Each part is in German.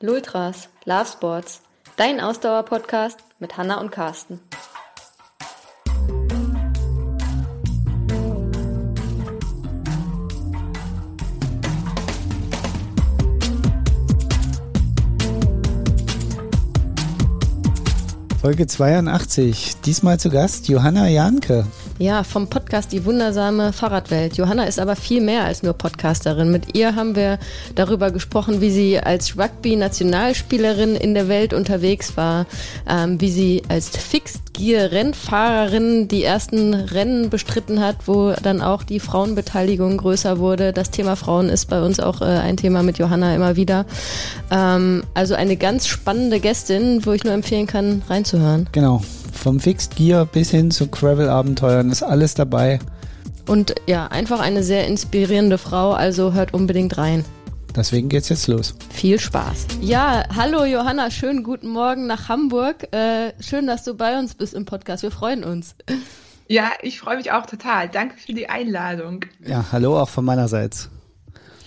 Lultras, Love Sports, dein Ausdauer-Podcast mit Hanna und Carsten. Folge 82. Diesmal zu Gast Johanna Janke. Ja, vom Podcast Die wundersame Fahrradwelt. Johanna ist aber viel mehr als nur Podcasterin. Mit ihr haben wir darüber gesprochen, wie sie als Rugby-Nationalspielerin in der Welt unterwegs war, ähm, wie sie als Fixed-Gear-Rennfahrerin die ersten Rennen bestritten hat, wo dann auch die Frauenbeteiligung größer wurde. Das Thema Frauen ist bei uns auch äh, ein Thema mit Johanna immer wieder. Ähm, also eine ganz spannende Gästin, wo ich nur empfehlen kann, reinzuhören. Genau. Vom Fixed Gear bis hin zu Gravel-Abenteuern ist alles dabei. Und ja, einfach eine sehr inspirierende Frau, also hört unbedingt rein. Deswegen geht's jetzt los. Viel Spaß. Ja, hallo Johanna, schönen guten Morgen nach Hamburg. Äh, schön, dass du bei uns bist im Podcast. Wir freuen uns. Ja, ich freue mich auch total. Danke für die Einladung. Ja, hallo auch von meinerseits.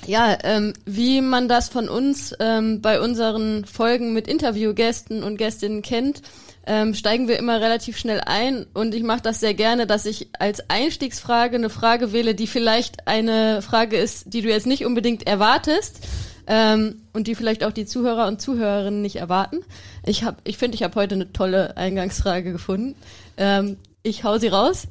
Ja, ähm, wie man das von uns ähm, bei unseren Folgen mit Interviewgästen und Gästinnen kennt, ähm, steigen wir immer relativ schnell ein und ich mache das sehr gerne, dass ich als Einstiegsfrage eine Frage wähle, die vielleicht eine Frage ist, die du jetzt nicht unbedingt erwartest ähm, und die vielleicht auch die Zuhörer und Zuhörerinnen nicht erwarten. Ich habe, ich finde, ich habe heute eine tolle Eingangsfrage gefunden. Ähm, ich hau sie raus.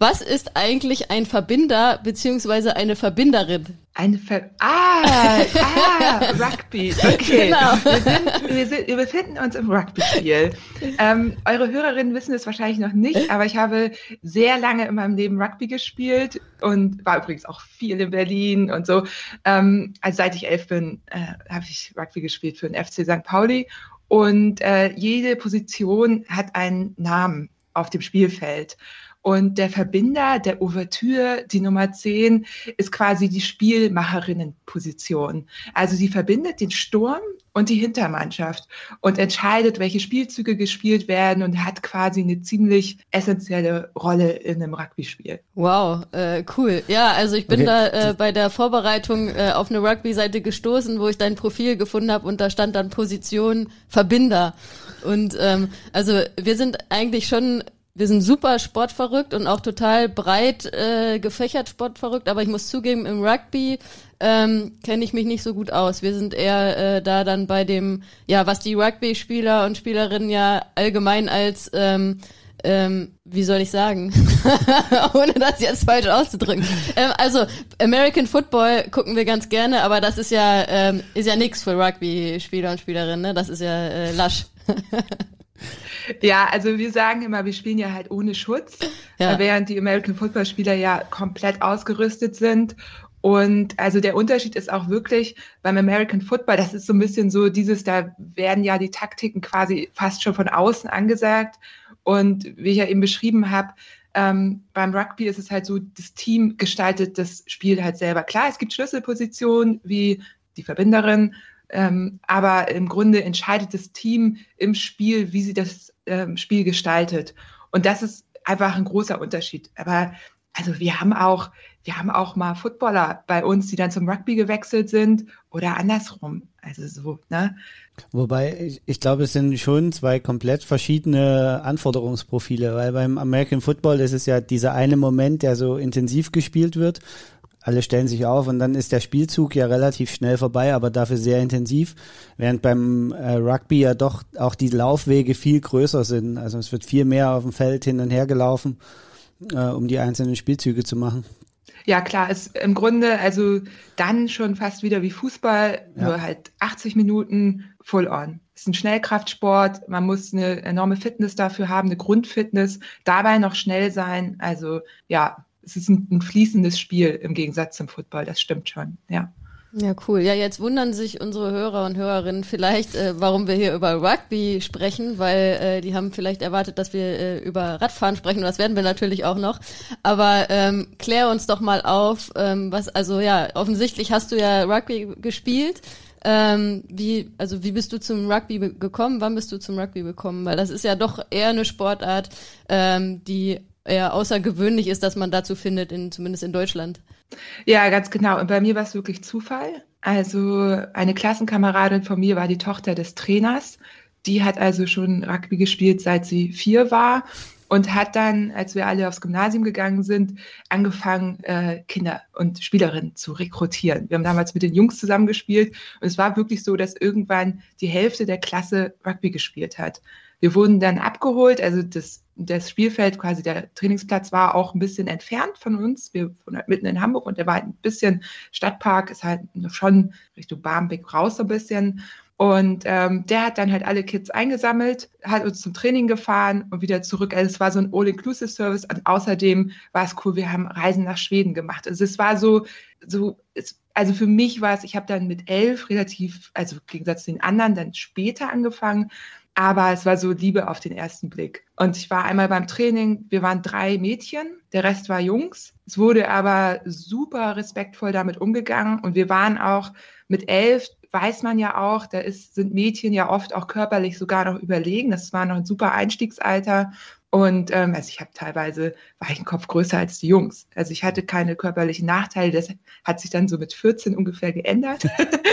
Was ist eigentlich ein Verbinder beziehungsweise eine Verbinderin? Eine Ver ah, ah, Rugby. Okay. Genau. Wir, sind, wir, sind, wir befinden uns im Rugby-Spiel. Ähm, eure Hörerinnen wissen es wahrscheinlich noch nicht, aber ich habe sehr lange in meinem Leben Rugby gespielt und war übrigens auch viel in Berlin und so. Ähm, also seit ich elf bin, äh, habe ich Rugby gespielt für den FC St. Pauli und äh, jede Position hat einen Namen auf dem Spielfeld. Und der Verbinder der Ouvertüre, die Nummer 10, ist quasi die Spielmacherinnenposition. Also sie verbindet den Sturm und die Hintermannschaft und entscheidet, welche Spielzüge gespielt werden und hat quasi eine ziemlich essentielle Rolle in einem Rugby-Spiel. Wow, äh, cool. Ja, also ich bin okay. da äh, bei der Vorbereitung äh, auf eine Rugby-Seite gestoßen, wo ich dein Profil gefunden habe und da stand dann Position Verbinder. Und ähm, also wir sind eigentlich schon wir sind super sportverrückt und auch total breit äh, gefächert sportverrückt, aber ich muss zugeben, im Rugby ähm, kenne ich mich nicht so gut aus. Wir sind eher äh, da dann bei dem, ja, was die Rugby-Spieler und Spielerinnen ja allgemein als ähm, ähm, wie soll ich sagen, ohne das jetzt falsch auszudrücken. Ähm, also American Football gucken wir ganz gerne, aber das ist ja ähm, ist ja nix für Rugby-Spieler und Spielerinnen, ne? Das ist ja äh, lasch. Ja, also wir sagen immer, wir spielen ja halt ohne Schutz, ja. während die American Football Spieler ja komplett ausgerüstet sind. Und also der Unterschied ist auch wirklich beim American Football, das ist so ein bisschen so dieses, da werden ja die Taktiken quasi fast schon von außen angesagt. Und wie ich ja eben beschrieben habe, ähm, beim Rugby ist es halt so, das Team gestaltet das Spiel halt selber. Klar, es gibt Schlüsselpositionen wie die Verbinderin, ähm, aber im Grunde entscheidet das Team im Spiel, wie sie das ähm, Spiel gestaltet. Und das ist einfach ein großer Unterschied. Aber also wir haben auch, wir haben auch mal Footballer bei uns, die dann zum Rugby gewechselt sind oder andersrum. Also so, ne? Wobei, ich, ich glaube, es sind schon zwei komplett verschiedene Anforderungsprofile, weil beim American Football ist es ja dieser eine Moment, der so intensiv gespielt wird alle stellen sich auf und dann ist der Spielzug ja relativ schnell vorbei, aber dafür sehr intensiv, während beim äh, Rugby ja doch auch die Laufwege viel größer sind. Also es wird viel mehr auf dem Feld hin und her gelaufen, äh, um die einzelnen Spielzüge zu machen. Ja, klar, ist im Grunde also dann schon fast wieder wie Fußball, ja. nur halt 80 Minuten full on. Es ist ein Schnellkraftsport, man muss eine enorme Fitness dafür haben, eine Grundfitness, dabei noch schnell sein. Also ja, es ist ein, ein fließendes Spiel im Gegensatz zum Football, das stimmt schon, ja. Ja, cool. Ja, jetzt wundern sich unsere Hörer und Hörerinnen vielleicht, äh, warum wir hier über Rugby sprechen, weil äh, die haben vielleicht erwartet, dass wir äh, über Radfahren sprechen und das werden wir natürlich auch noch. Aber ähm, klär uns doch mal auf, ähm, was, also ja, offensichtlich hast du ja Rugby gespielt. Ähm, wie, also wie bist du zum Rugby gekommen? Wann bist du zum Rugby gekommen? Weil das ist ja doch eher eine Sportart, ähm, die eher außergewöhnlich ist, dass man dazu findet, in, zumindest in Deutschland. Ja, ganz genau. Und bei mir war es wirklich Zufall. Also eine Klassenkameradin von mir war die Tochter des Trainers. Die hat also schon Rugby gespielt, seit sie vier war und hat dann, als wir alle aufs Gymnasium gegangen sind, angefangen, äh, Kinder und Spielerinnen zu rekrutieren. Wir haben damals mit den Jungs zusammengespielt und es war wirklich so, dass irgendwann die Hälfte der Klasse Rugby gespielt hat. Wir wurden dann abgeholt, also das, das Spielfeld, quasi der Trainingsplatz war auch ein bisschen entfernt von uns. Wir wohnen halt mitten in Hamburg und der war halt ein bisschen Stadtpark, ist halt schon Richtung Barmbek raus so ein bisschen. Und ähm, der hat dann halt alle Kids eingesammelt, hat uns zum Training gefahren und wieder zurück. Also es war so ein All-Inclusive-Service. Und außerdem war es cool, wir haben Reisen nach Schweden gemacht. Also es war so, so es, also für mich war es, ich habe dann mit elf relativ, also im Gegensatz zu den anderen, dann später angefangen. Aber es war so Liebe auf den ersten Blick. Und ich war einmal beim Training, wir waren drei Mädchen, der Rest war Jungs. Es wurde aber super respektvoll damit umgegangen. Und wir waren auch mit elf weiß man ja auch, da ist, sind Mädchen ja oft auch körperlich sogar noch überlegen. Das war noch ein super Einstiegsalter. Und ähm, also ich habe teilweise, war ich einen Kopf größer als die Jungs. Also ich hatte keine körperlichen Nachteile. Das hat sich dann so mit 14 ungefähr geändert.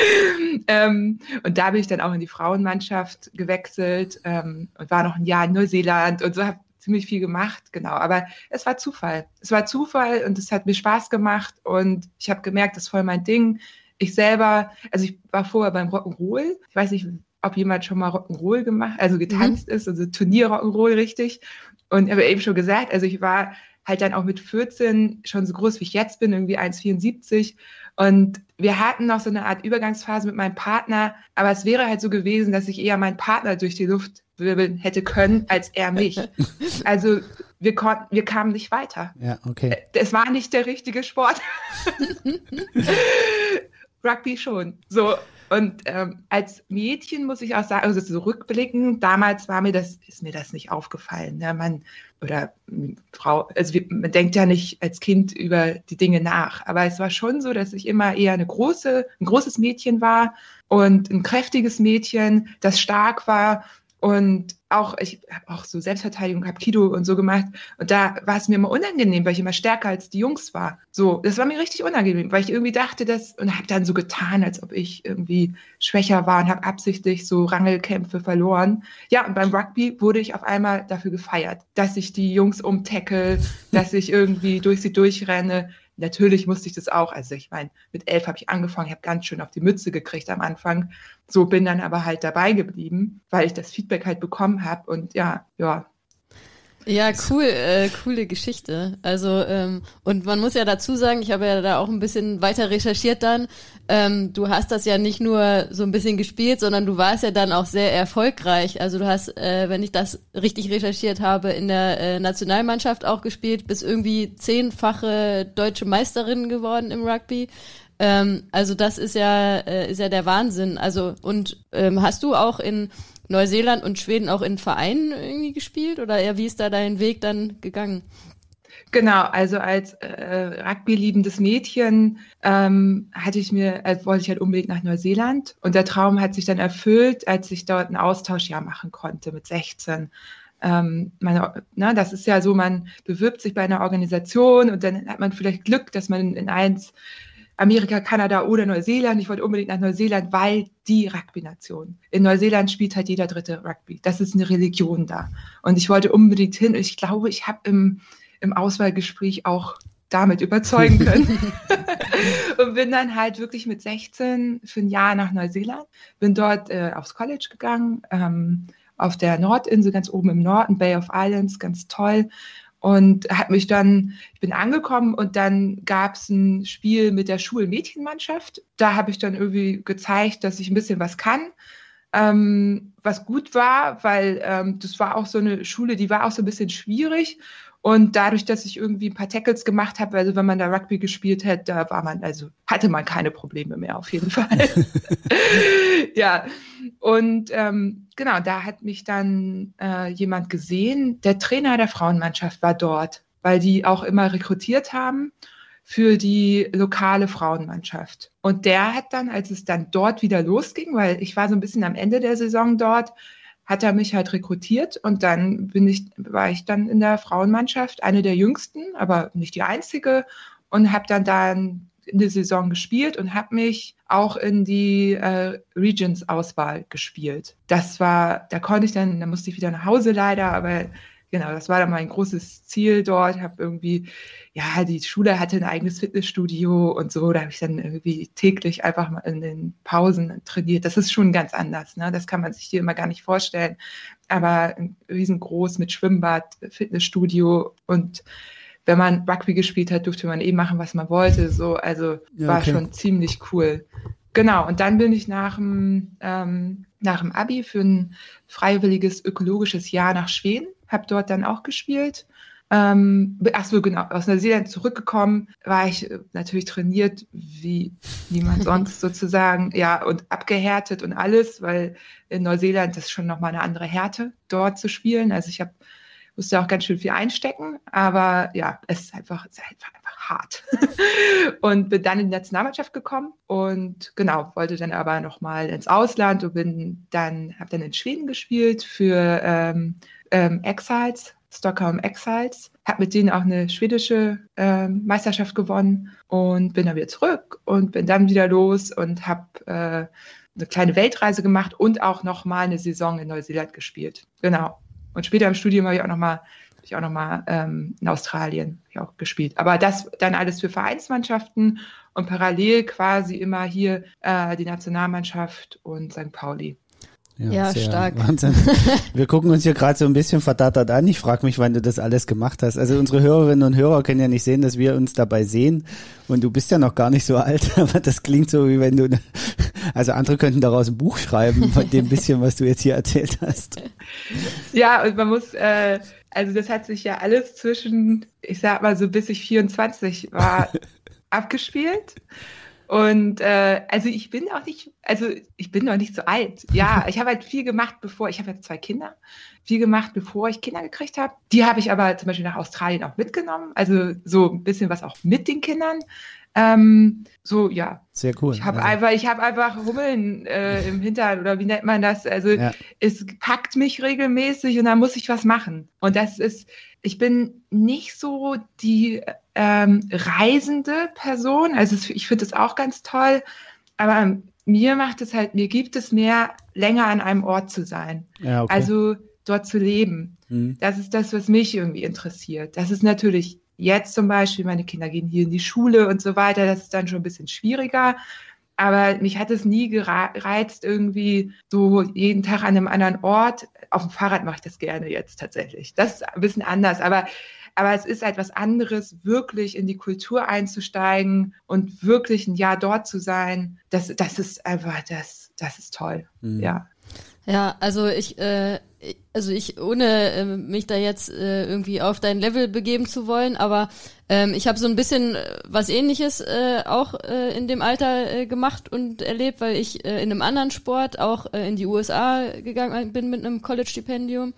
ähm, und da bin ich dann auch in die Frauenmannschaft gewechselt ähm, und war noch ein Jahr in Neuseeland und so habe ziemlich viel gemacht, genau. Aber es war Zufall. Es war Zufall und es hat mir Spaß gemacht und ich habe gemerkt, das ist voll mein Ding ich selber, also ich war vorher beim Rock'n'Roll. Ich weiß nicht, ob jemand schon mal Rock'n'Roll gemacht, also getanzt mhm. ist, also Turnier Rock'n'Roll richtig. Und ich habe eben schon gesagt, also ich war halt dann auch mit 14 schon so groß wie ich jetzt bin, irgendwie 1,74. Und wir hatten noch so eine Art Übergangsphase mit meinem Partner, aber es wäre halt so gewesen, dass ich eher meinen Partner durch die Luft wirbeln hätte können, als er mich. Also wir konnten, wir kamen nicht weiter. Ja, okay. Es war nicht der richtige Sport. Rugby schon. So. Und ähm, als Mädchen muss ich auch sagen, also so rückblicken, damals war mir das, ist mir das nicht aufgefallen. Ne? Man, oder Frau, also man denkt ja nicht als Kind über die Dinge nach. Aber es war schon so, dass ich immer eher eine große, ein großes Mädchen war und ein kräftiges Mädchen, das stark war und auch, ich habe auch so Selbstverteidigung, habe Kido und so gemacht. Und da war es mir immer unangenehm, weil ich immer stärker als die Jungs war. So, das war mir richtig unangenehm, weil ich irgendwie dachte, dass und habe dann so getan, als ob ich irgendwie schwächer war und habe absichtlich so Rangelkämpfe verloren. Ja, und beim Rugby wurde ich auf einmal dafür gefeiert, dass ich die Jungs umtackle, dass ich irgendwie durch sie durchrenne natürlich musste ich das auch. Also ich meine, mit elf habe ich angefangen, ich habe ganz schön auf die Mütze gekriegt am Anfang. So bin dann aber halt dabei geblieben, weil ich das Feedback halt bekommen habe. Und ja, ja, ja, cool, äh, coole Geschichte. Also ähm, und man muss ja dazu sagen, ich habe ja da auch ein bisschen weiter recherchiert dann. Ähm, du hast das ja nicht nur so ein bisschen gespielt, sondern du warst ja dann auch sehr erfolgreich. Also du hast, äh, wenn ich das richtig recherchiert habe, in der äh, Nationalmannschaft auch gespielt, bist irgendwie zehnfache deutsche Meisterin geworden im Rugby. Ähm, also das ist ja äh, ist ja der Wahnsinn. Also und ähm, hast du auch in Neuseeland und Schweden auch in Vereinen irgendwie gespielt oder ja, wie ist da dein Weg dann gegangen? Genau, also als äh, Rugby-liebendes Mädchen ähm, hatte ich mir, äh, wollte ich halt unbedingt nach Neuseeland und der Traum hat sich dann erfüllt, als ich dort ein Austauschjahr machen konnte mit 16. Ähm, meine, na, das ist ja so, man bewirbt sich bei einer Organisation und dann hat man vielleicht Glück, dass man in eins Amerika, Kanada oder Neuseeland. Ich wollte unbedingt nach Neuseeland, weil die Rugby-Nation. In Neuseeland spielt halt jeder dritte Rugby. Das ist eine Religion da. Und ich wollte unbedingt hin. Ich glaube, ich habe im, im Auswahlgespräch auch damit überzeugen können. und bin dann halt wirklich mit 16 für ein Jahr nach Neuseeland. Bin dort äh, aufs College gegangen, ähm, auf der Nordinsel, ganz oben im Norden, Bay of Islands, ganz toll und hat mich dann, ich bin angekommen und dann gab es ein Spiel mit der Schulmädchenmannschaft. Da habe ich dann irgendwie gezeigt, dass ich ein bisschen was kann. Ähm, was gut war, weil ähm, das war auch so eine Schule, die war auch so ein bisschen schwierig. Und dadurch, dass ich irgendwie ein paar Tackles gemacht habe, also wenn man da Rugby gespielt hat, da war man, also hatte man keine Probleme mehr auf jeden Fall. ja. Und ähm, genau, da hat mich dann äh, jemand gesehen. Der Trainer der Frauenmannschaft war dort, weil die auch immer rekrutiert haben für die lokale Frauenmannschaft. Und der hat dann, als es dann dort wieder losging, weil ich war so ein bisschen am Ende der Saison dort, hat er mich halt rekrutiert und dann bin ich, war ich dann in der Frauenmannschaft, eine der jüngsten, aber nicht die einzige. und habe dann dann eine Saison gespielt und habe mich auch in die äh, Regions-Auswahl gespielt. Das war, da konnte ich dann, da musste ich wieder nach Hause leider, aber genau, das war dann mein großes Ziel dort. Ich habe irgendwie, ja, die Schule hatte ein eigenes Fitnessstudio und so. Da habe ich dann irgendwie täglich einfach mal in den Pausen trainiert. Das ist schon ganz anders. Ne? Das kann man sich hier immer gar nicht vorstellen. Aber riesengroß mit Schwimmbad, Fitnessstudio und wenn man Rugby gespielt hat, durfte man eh machen, was man wollte. So, also ja, war okay. schon ziemlich cool. Genau, und dann bin ich nach dem, ähm, nach dem Abi für ein freiwilliges ökologisches Jahr nach Schweden, habe dort dann auch gespielt. Ähm, ach so, genau, aus Neuseeland zurückgekommen, war ich äh, natürlich trainiert, wie niemand sonst sozusagen, ja, und abgehärtet und alles, weil in Neuseeland das schon nochmal eine andere Härte, dort zu spielen. Also ich habe musste auch ganz schön viel einstecken, aber ja, es ist einfach, es ist einfach, einfach hart. und bin dann in die Nationalmannschaft gekommen und genau, wollte dann aber nochmal ins Ausland und bin dann, habe dann in Schweden gespielt für ähm, ähm, Exiles, Stockholm Exiles, habe mit denen auch eine schwedische ähm, Meisterschaft gewonnen und bin dann wieder zurück und bin dann wieder los und habe äh, eine kleine Weltreise gemacht und auch nochmal eine Saison in Neuseeland gespielt. Genau. Und später im Studium habe ich auch nochmal ich auch noch mal ähm, in Australien auch gespielt. Aber das dann alles für Vereinsmannschaften und parallel quasi immer hier äh, die Nationalmannschaft und St. Pauli. Ja, ja stark. Wahnsinn. Wir gucken uns hier gerade so ein bisschen verdattert an. Ich frage mich, wann du das alles gemacht hast. Also unsere Hörerinnen und Hörer können ja nicht sehen, dass wir uns dabei sehen. Und du bist ja noch gar nicht so alt, aber das klingt so, wie wenn du, also andere könnten daraus ein Buch schreiben von dem bisschen, was du jetzt hier erzählt hast. Ja, und man muss, äh, also das hat sich ja alles zwischen, ich sag mal so bis ich 24 war, abgespielt. Und äh, also ich bin auch nicht, also ich bin noch nicht so alt. Ja, ich habe halt viel gemacht, bevor, ich habe jetzt zwei Kinder, viel gemacht, bevor ich Kinder gekriegt habe. Die habe ich aber zum Beispiel nach Australien auch mitgenommen. Also so ein bisschen was auch mit den Kindern. Ähm, so, ja. Sehr cool. Ich habe also. einfach, ich habe einfach Hummeln äh, im Hintern oder wie nennt man das? Also ja. es packt mich regelmäßig und da muss ich was machen. Und das ist, ich bin nicht so die ähm, reisende Person. Also ich finde das auch ganz toll. Aber mir macht es halt, mir gibt es mehr, länger an einem Ort zu sein. Ja, okay. Also dort zu leben. Mhm. Das ist das, was mich irgendwie interessiert. Das ist natürlich jetzt zum Beispiel, meine Kinder gehen hier in die Schule und so weiter, das ist dann schon ein bisschen schwieriger. Aber mich hat es nie gereizt, irgendwie so jeden Tag an einem anderen Ort. Auf dem Fahrrad mache ich das gerne jetzt tatsächlich. Das ist ein bisschen anders, aber, aber es ist halt was anderes, wirklich in die Kultur einzusteigen und wirklich ein Jahr dort zu sein. Das, das ist einfach, das, das ist toll. Mhm. Ja. Ja, also ich, äh, also ich, ohne äh, mich da jetzt äh, irgendwie auf dein Level begeben zu wollen, aber ähm, ich habe so ein bisschen äh, was ähnliches äh, auch äh, in dem Alter äh, gemacht und erlebt, weil ich äh, in einem anderen Sport auch äh, in die USA gegangen bin mit einem College-Stipendium.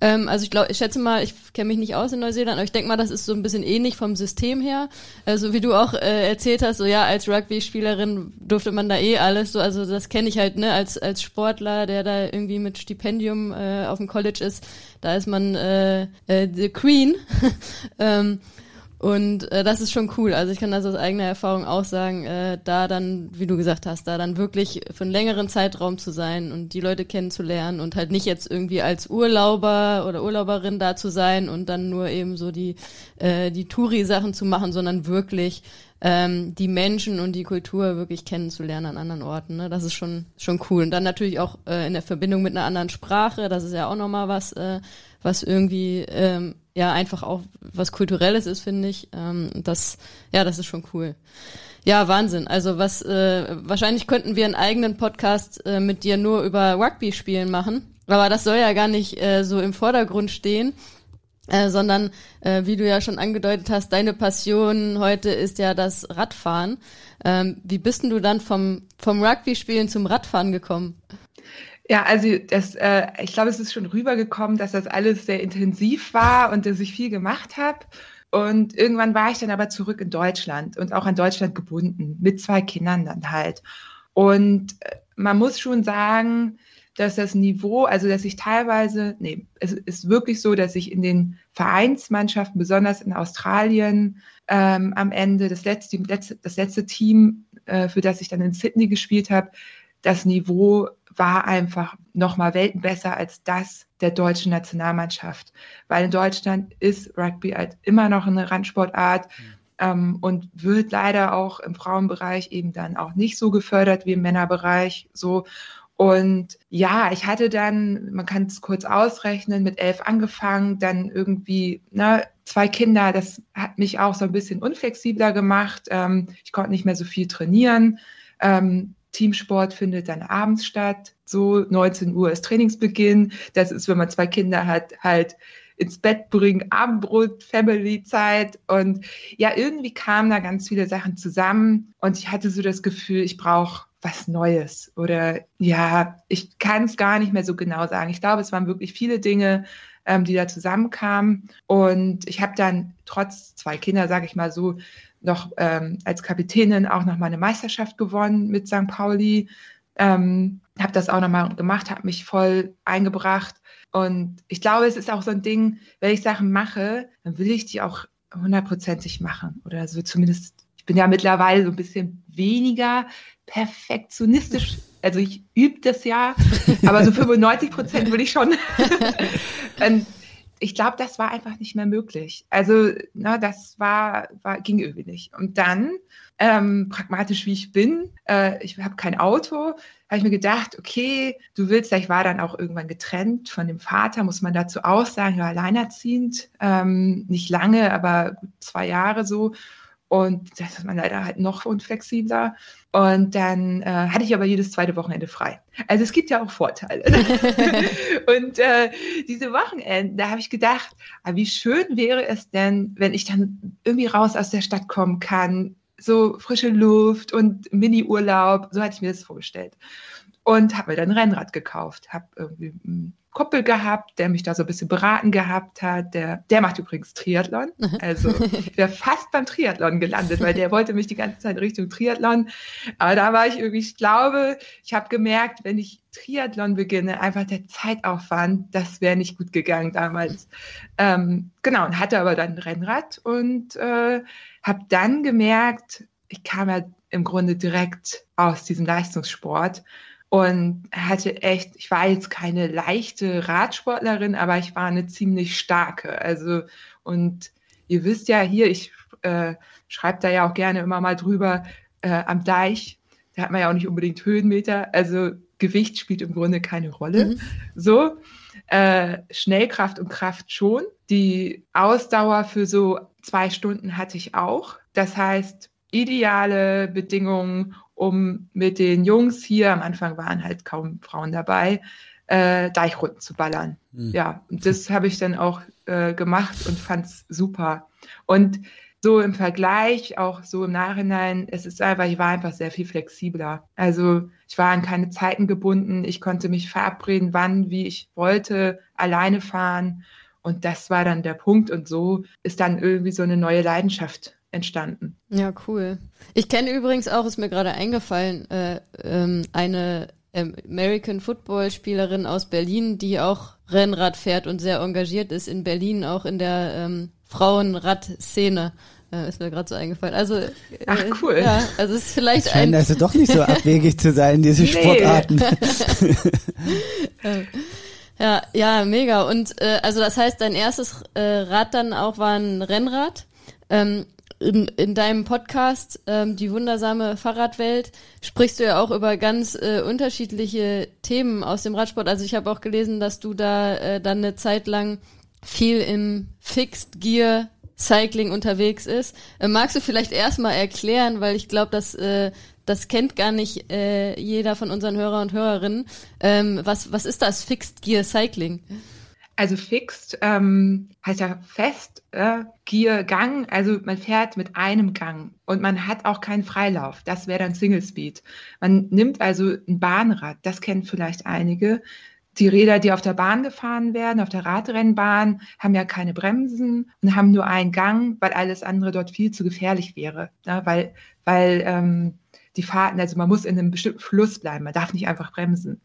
Ähm, also ich glaube, ich schätze mal, ich kenne mich nicht aus in Neuseeland, aber ich denke mal, das ist so ein bisschen ähnlich vom System her. Also wie du auch äh, erzählt hast, so ja, als Rugby-Spielerin durfte man da eh alles so, also das kenne ich halt, ne, als, als Sportler, der da irgendwie mit Stipendium äh, auf dem College ist, da ist man äh, äh, the Queen. ähm, und äh, das ist schon cool. Also ich kann das aus eigener Erfahrung auch sagen, äh, da dann, wie du gesagt hast, da dann wirklich für einen längeren Zeitraum zu sein und die Leute kennenzulernen und halt nicht jetzt irgendwie als Urlauber oder Urlauberin da zu sein und dann nur eben so die, äh, die Touri-Sachen zu machen, sondern wirklich ähm, die Menschen und die Kultur wirklich kennenzulernen an anderen Orten. Ne? Das ist schon, schon cool. Und dann natürlich auch äh, in der Verbindung mit einer anderen Sprache, das ist ja auch nochmal was, äh, was irgendwie ähm, ja einfach auch was Kulturelles ist, finde ich. Ähm, das, ja, das ist schon cool. Ja, Wahnsinn. Also was, äh, wahrscheinlich könnten wir einen eigenen Podcast äh, mit dir nur über Rugby spielen machen. Aber das soll ja gar nicht äh, so im Vordergrund stehen. Äh, sondern äh, wie du ja schon angedeutet hast, deine Passion heute ist ja das Radfahren. Ähm, wie bist denn du dann vom, vom Rugby-Spielen zum Radfahren gekommen? Ja, also das, äh, ich glaube, es ist schon rübergekommen, dass das alles sehr intensiv war und dass ich viel gemacht habe. Und irgendwann war ich dann aber zurück in Deutschland und auch an Deutschland gebunden, mit zwei Kindern dann halt. Und äh, man muss schon sagen, dass das Niveau, also dass ich teilweise, nee, es ist wirklich so, dass ich in den Vereinsmannschaften, besonders in Australien, ähm, am Ende das letzte, das letzte Team, äh, für das ich dann in Sydney gespielt habe, das Niveau war einfach nochmal Welten besser als das der deutschen Nationalmannschaft. Weil in Deutschland ist Rugby halt immer noch eine Randsportart. Mhm. Ähm, und wird leider auch im Frauenbereich eben dann auch nicht so gefördert wie im Männerbereich. So. Und ja, ich hatte dann, man kann es kurz ausrechnen, mit elf angefangen, dann irgendwie ne, zwei Kinder. Das hat mich auch so ein bisschen unflexibler gemacht. Ähm, ich konnte nicht mehr so viel trainieren. Ähm, Teamsport findet dann abends statt. So 19 Uhr ist Trainingsbeginn. Das ist, wenn man zwei Kinder hat, halt ins Bett bringen, Abendbrot, Family-Zeit. Und ja, irgendwie kamen da ganz viele Sachen zusammen. Und ich hatte so das Gefühl, ich brauche was Neues. Oder ja, ich kann es gar nicht mehr so genau sagen. Ich glaube, es waren wirklich viele Dinge, ähm, die da zusammenkamen. Und ich habe dann trotz zwei Kinder, sage ich mal so, noch ähm, als Kapitänin auch noch mal eine Meisterschaft gewonnen mit St. Pauli. Ähm, habe das auch nochmal gemacht, habe mich voll eingebracht. Und ich glaube, es ist auch so ein Ding, wenn ich Sachen mache, dann will ich die auch hundertprozentig machen. Oder so zumindest, ich bin ja mittlerweile so ein bisschen weniger perfektionistisch. Also ich übe das ja, aber so 95 Prozent will ich schon. Und ich glaube, das war einfach nicht mehr möglich. Also, na, das war, war, ging irgendwie nicht. Und dann, ähm, pragmatisch wie ich bin, äh, ich habe kein Auto, habe ich mir gedacht, okay, du willst, ich war dann auch irgendwann getrennt von dem Vater, muss man dazu auch sagen, ja, alleinerziehend, ähm, nicht lange, aber zwei Jahre so. Und das ist man leider halt noch unflexibler. Und dann äh, hatte ich aber jedes zweite Wochenende frei. Also es gibt ja auch Vorteile. und äh, diese Wochenenden, da habe ich gedacht, ah, wie schön wäre es denn, wenn ich dann irgendwie raus aus der Stadt kommen kann, so frische Luft und Mini-Urlaub, so hatte ich mir das vorgestellt. Und habe mir dann ein Rennrad gekauft, habe irgendwie hm, Kumpel gehabt, der mich da so ein bisschen beraten gehabt hat. Der, der macht übrigens Triathlon. Also ich wäre fast beim Triathlon gelandet, weil der wollte mich die ganze Zeit Richtung Triathlon. Aber da war ich irgendwie, ich glaube, ich habe gemerkt, wenn ich Triathlon beginne, einfach der Zeitaufwand, das wäre nicht gut gegangen damals. Ähm, genau, und hatte aber dann ein Rennrad und äh, habe dann gemerkt, ich kam ja im Grunde direkt aus diesem Leistungssport und hatte echt, ich war jetzt keine leichte Radsportlerin, aber ich war eine ziemlich starke. Also, und ihr wisst ja hier, ich äh, schreibe da ja auch gerne immer mal drüber, äh, am Deich, da hat man ja auch nicht unbedingt Höhenmeter, also Gewicht spielt im Grunde keine Rolle. Mhm. So, äh, Schnellkraft und Kraft schon. Die Ausdauer für so zwei Stunden hatte ich auch. Das heißt, ideale Bedingungen, um mit den Jungs hier, am Anfang waren halt kaum Frauen dabei, äh, Deichrunden zu ballern. Mhm. Ja, und das habe ich dann auch äh, gemacht und fand es super. Und so im Vergleich, auch so im Nachhinein, es ist einfach, ich war einfach sehr viel flexibler. Also ich war an keine Zeiten gebunden, ich konnte mich verabreden, wann, wie ich wollte, alleine fahren. Und das war dann der Punkt. Und so ist dann irgendwie so eine neue Leidenschaft entstanden. Ja, cool. Ich kenne übrigens auch, ist mir gerade eingefallen, äh, ähm, eine American Football Spielerin aus Berlin, die auch Rennrad fährt und sehr engagiert ist in Berlin, auch in der ähm, Frauenrad-Szene. Äh, ist mir gerade so eingefallen. Also, äh, Ach, cool. Ja, also es ist vielleicht scheint ein also doch nicht so abwegig zu sein, diese nee. Sportarten. ja, ja, mega. Und äh, also das heißt, dein erstes äh, Rad dann auch war ein Rennrad. Ähm, in, in deinem Podcast, ähm, die wundersame Fahrradwelt, sprichst du ja auch über ganz äh, unterschiedliche Themen aus dem Radsport. Also ich habe auch gelesen, dass du da äh, dann eine Zeit lang viel im Fixed Gear Cycling unterwegs ist. Äh, magst du vielleicht erstmal erklären, weil ich glaube, dass äh, das kennt gar nicht äh, jeder von unseren Hörer und Hörerinnen. Ähm, was, was ist das Fixed Gear Cycling? Also fixed ähm, heißt ja fest, äh, Gear Gang, also man fährt mit einem Gang und man hat auch keinen Freilauf. Das wäre dann Single Speed. Man nimmt also ein Bahnrad, das kennen vielleicht einige. Die Räder, die auf der Bahn gefahren werden, auf der Radrennbahn, haben ja keine Bremsen und haben nur einen Gang, weil alles andere dort viel zu gefährlich wäre. Ja, weil weil ähm, die Fahrten, also man muss in einem bestimmten Fluss bleiben, man darf nicht einfach bremsen.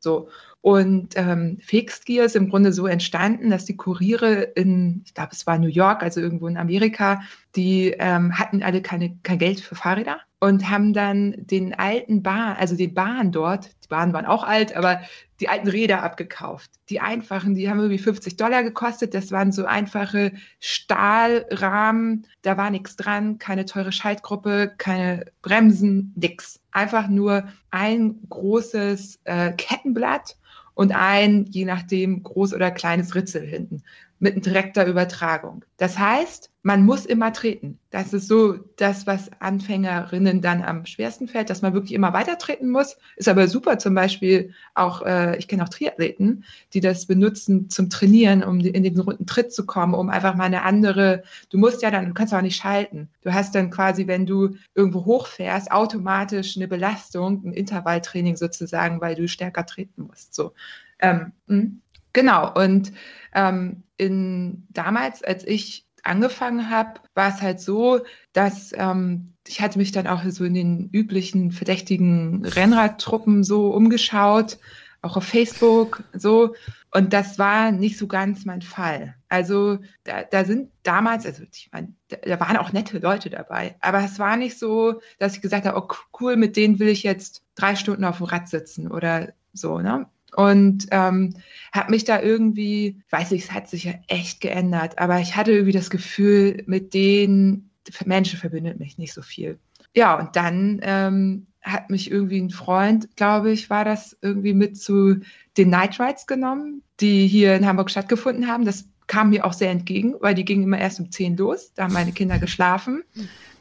So. Und ähm, Fixed Gear ist im Grunde so entstanden, dass die Kuriere in, ich glaube, es war New York, also irgendwo in Amerika, die ähm, hatten alle keine, kein Geld für Fahrräder und haben dann den alten Bahn, also den Bahn dort, die Bahnen waren auch alt, aber die alten Räder abgekauft. Die einfachen, die haben irgendwie 50 Dollar gekostet. Das waren so einfache Stahlrahmen. Da war nichts dran, keine teure Schaltgruppe, keine Bremsen, nix. Einfach nur ein großes äh, Kettenblatt und ein, je nachdem, groß oder kleines Ritzel hinten mit direkter Übertragung. Das heißt, man muss immer treten. Das ist so das, was Anfängerinnen dann am schwersten fällt, dass man wirklich immer weiter treten muss. Ist aber super zum Beispiel auch, äh, ich kenne auch Triathleten, die das benutzen zum Trainieren, um in den runden Tritt zu kommen, um einfach mal eine andere, du musst ja dann, du kannst auch nicht schalten. Du hast dann quasi, wenn du irgendwo hochfährst, automatisch eine Belastung, ein Intervalltraining sozusagen, weil du stärker treten musst. So. Ähm, hm. Genau, und ähm, in, damals, als ich angefangen habe, war es halt so, dass ähm, ich hatte mich dann auch so in den üblichen verdächtigen Rennradtruppen so umgeschaut, auch auf Facebook so. Und das war nicht so ganz mein Fall. Also da, da sind damals, also ich meine, da, waren auch nette Leute dabei, aber es war nicht so, dass ich gesagt habe, oh cool, mit denen will ich jetzt drei Stunden auf dem Rad sitzen oder so. Ne? Und ähm, habe mich da irgendwie, weiß ich, es hat sich ja echt geändert, aber ich hatte irgendwie das Gefühl, mit den Menschen verbindet mich nicht so viel. Ja, und dann ähm, hat mich irgendwie ein Freund, glaube ich, war das irgendwie mit zu den Night Rides genommen, die hier in Hamburg stattgefunden haben. Das kam mir auch sehr entgegen, weil die gingen immer erst um 10 los. Da haben meine Kinder geschlafen.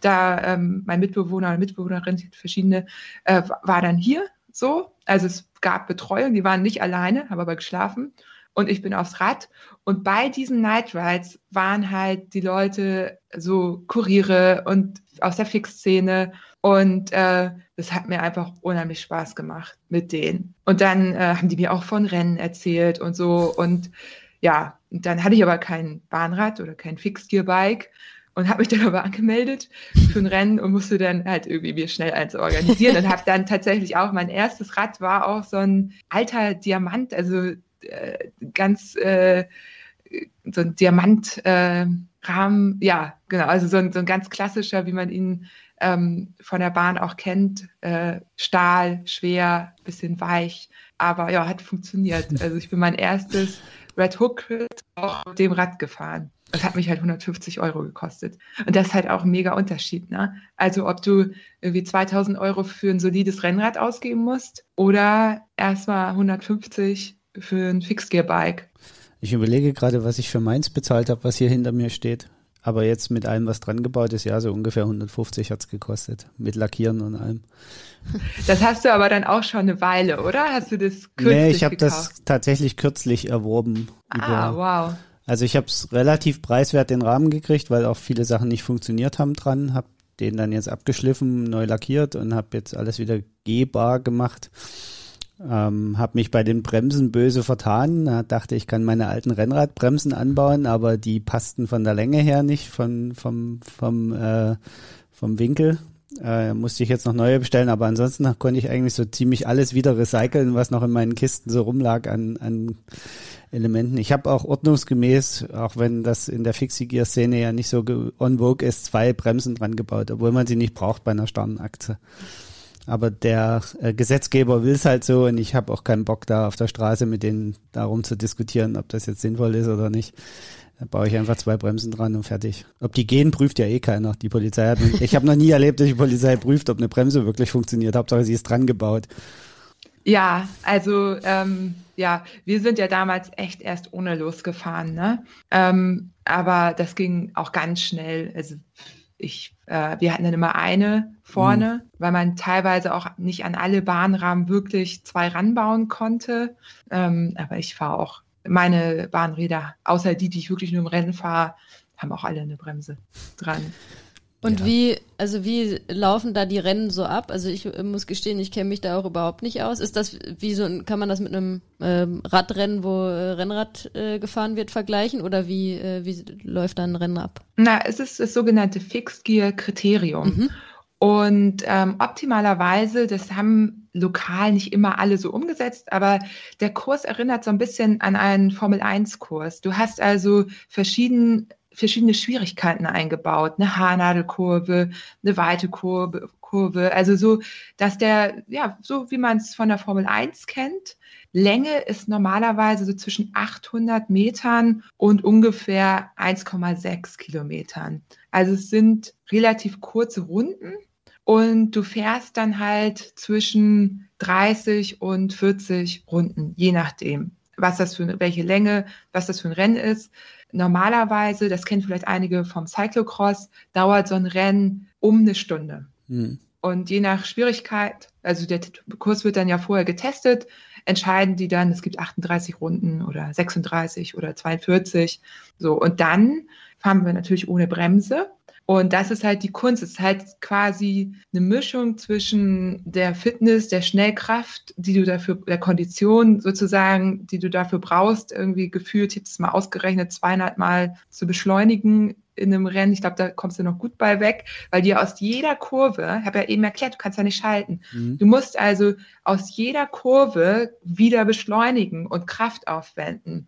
Da ähm, mein Mitbewohner oder Mitbewohnerin, verschiedene, äh, war dann hier so. Also es gab Betreuung, die waren nicht alleine, haben aber geschlafen. Und ich bin aufs Rad. Und bei diesen Night Rides waren halt die Leute so Kuriere und aus der Fix-Szene. Und äh, das hat mir einfach unheimlich Spaß gemacht mit denen. Und dann äh, haben die mir auch von Rennen erzählt und so. Und ja, dann hatte ich aber kein Bahnrad oder kein Fixgear-Bike und habe mich dann aber angemeldet für ein Rennen und musste dann halt irgendwie mir schnell eins organisieren und habe dann tatsächlich auch mein erstes Rad war auch so ein alter Diamant, also äh, ganz äh, so ein Diamantrahmen, äh, ja genau, also so ein, so ein ganz klassischer, wie man ihn ähm, von der Bahn auch kennt, äh, Stahl, schwer, bisschen weich, aber ja, hat funktioniert. Also ich bin mein erstes Red Hook auch mit dem Rad gefahren. Das hat mich halt 150 Euro gekostet. Und das ist halt auch ein mega Unterschied. Ne? Also ob du irgendwie 2000 Euro für ein solides Rennrad ausgeben musst oder erstmal 150 für ein Fixgear-Bike. Ich überlege gerade, was ich für meins bezahlt habe, was hier hinter mir steht. Aber jetzt mit allem, was dran gebaut ist, ja, so ungefähr 150 hat es gekostet. Mit Lackieren und allem. Das hast du aber dann auch schon eine Weile, oder? Hast du das kürzlich Nee, ich habe das tatsächlich kürzlich erworben. Ah, wow. Also ich habe es relativ preiswert den Rahmen gekriegt, weil auch viele Sachen nicht funktioniert haben dran. Habe den dann jetzt abgeschliffen, neu lackiert und habe jetzt alles wieder gehbar gemacht. Ähm, habe mich bei den Bremsen böse vertan. Da dachte ich, kann meine alten Rennradbremsen anbauen, aber die passten von der Länge her nicht, von, vom, vom, äh, vom Winkel. Äh, musste ich jetzt noch neue bestellen, aber ansonsten konnte ich eigentlich so ziemlich alles wieder recyceln, was noch in meinen Kisten so rumlag an, an Elementen. Ich habe auch ordnungsgemäß, auch wenn das in der Fixie-Gear-Szene ja nicht so on vogue ist, zwei Bremsen dran gebaut, obwohl man sie nicht braucht bei einer starren Aktie. Aber der äh, Gesetzgeber will es halt so und ich habe auch keinen Bock da auf der Straße mit denen darum zu diskutieren, ob das jetzt sinnvoll ist oder nicht. Da baue ich einfach zwei Bremsen dran und fertig. Ob die gehen, prüft ja eh keiner. Die Polizei hat. Ich habe noch nie erlebt, dass die Polizei prüft, ob eine Bremse wirklich funktioniert. Hauptsache, sie ist dran gebaut. Ja, also ähm, ja, wir sind ja damals echt erst ohne losgefahren, ne? Ähm, aber das ging auch ganz schnell. Also ich, äh, wir hatten dann immer eine vorne, mhm. weil man teilweise auch nicht an alle Bahnrahmen wirklich zwei ranbauen konnte. Ähm, aber ich fahre auch meine Bahnräder, außer die, die ich wirklich nur im Rennen fahre, haben auch alle eine Bremse dran. Und ja. wie, also wie laufen da die Rennen so ab? Also ich äh, muss gestehen, ich kenne mich da auch überhaupt nicht aus. Ist das wie so, kann man das mit einem ähm, Radrennen, wo äh, Rennrad äh, gefahren wird, vergleichen? Oder wie, äh, wie läuft da ein Rennen ab? Na, es ist das sogenannte Fixed Gear Kriterium. Mhm. Und ähm, optimalerweise, das haben lokal nicht immer alle so umgesetzt, aber der Kurs erinnert so ein bisschen an einen Formel-1-Kurs. Du hast also verschieden, verschiedene Schwierigkeiten eingebaut, eine Haarnadelkurve, eine weite Kurve, Kurve, also so, dass der, ja, so wie man es von der Formel 1 kennt, Länge ist normalerweise so zwischen 800 Metern und ungefähr 1,6 Kilometern. Also es sind relativ kurze Runden und du fährst dann halt zwischen 30 und 40 Runden, je nachdem, was das für welche Länge, was das für ein Rennen ist. Normalerweise, das kennen vielleicht einige vom Cyclocross, dauert so ein Rennen um eine Stunde. Hm. Und je nach Schwierigkeit, also der Kurs wird dann ja vorher getestet, entscheiden die dann, es gibt 38 Runden oder 36 oder 42. So, und dann fahren wir natürlich ohne Bremse. Und das ist halt die Kunst. Es ist halt quasi eine Mischung zwischen der Fitness, der Schnellkraft, die du dafür, der Kondition sozusagen, die du dafür brauchst, irgendwie gefühlt, ich habe es mal ausgerechnet, 200 Mal zu beschleunigen in einem Rennen. Ich glaube, da kommst du noch gut bei weg, weil dir aus jeder Kurve, ich habe ja eben erklärt, du kannst ja nicht schalten. Mhm. Du musst also aus jeder Kurve wieder beschleunigen und Kraft aufwenden.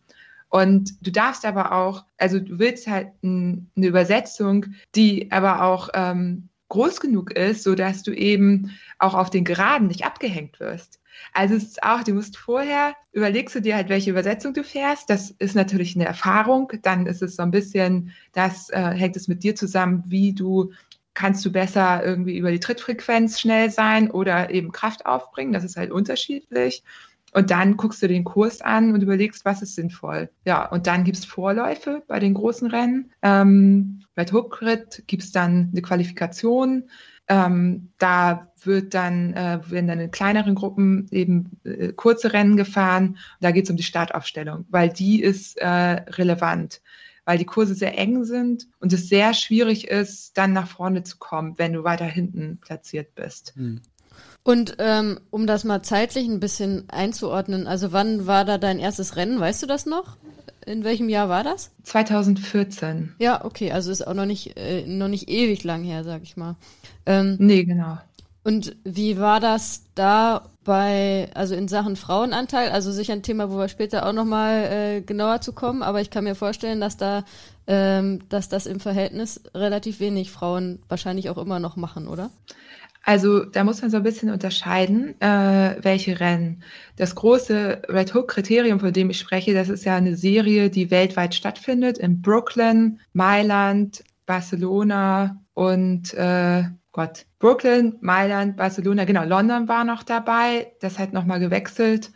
Und du darfst aber auch, also du willst halt ein, eine Übersetzung, die aber auch ähm, groß genug ist, so dass du eben auch auf den Geraden nicht abgehängt wirst. Also es ist auch, du musst vorher, überlegst du dir halt, welche Übersetzung du fährst. Das ist natürlich eine Erfahrung. Dann ist es so ein bisschen, das äh, hängt es mit dir zusammen, wie du kannst du besser irgendwie über die Trittfrequenz schnell sein oder eben Kraft aufbringen. Das ist halt unterschiedlich. Und dann guckst du den Kurs an und überlegst, was ist sinnvoll. Ja, und dann gibt's Vorläufe bei den großen Rennen. Ähm, bei Hookrit gibt's dann eine Qualifikation. Ähm, da wird dann, äh, werden dann in kleineren Gruppen eben äh, kurze Rennen gefahren. Da geht's um die Startaufstellung, weil die ist äh, relevant, weil die Kurse sehr eng sind und es sehr schwierig ist, dann nach vorne zu kommen, wenn du weiter hinten platziert bist. Hm. Und ähm, um das mal zeitlich ein bisschen einzuordnen, also wann war da dein erstes Rennen? Weißt du das noch? In welchem Jahr war das? 2014. Ja, okay, also ist auch noch nicht, äh, noch nicht ewig lang her, sag ich mal. Ähm, nee, genau. Und wie war das da bei, also in Sachen Frauenanteil? Also sicher ein Thema, wo wir später auch nochmal äh, genauer zu kommen, aber ich kann mir vorstellen, dass da, ähm, dass das im Verhältnis relativ wenig Frauen wahrscheinlich auch immer noch machen, oder? Also da muss man so ein bisschen unterscheiden, äh, welche Rennen. Das große Red Hook-Kriterium, von dem ich spreche, das ist ja eine Serie, die weltweit stattfindet, in Brooklyn, Mailand, Barcelona und äh, Gott, Brooklyn, Mailand, Barcelona, genau, London war noch dabei, das hat nochmal gewechselt.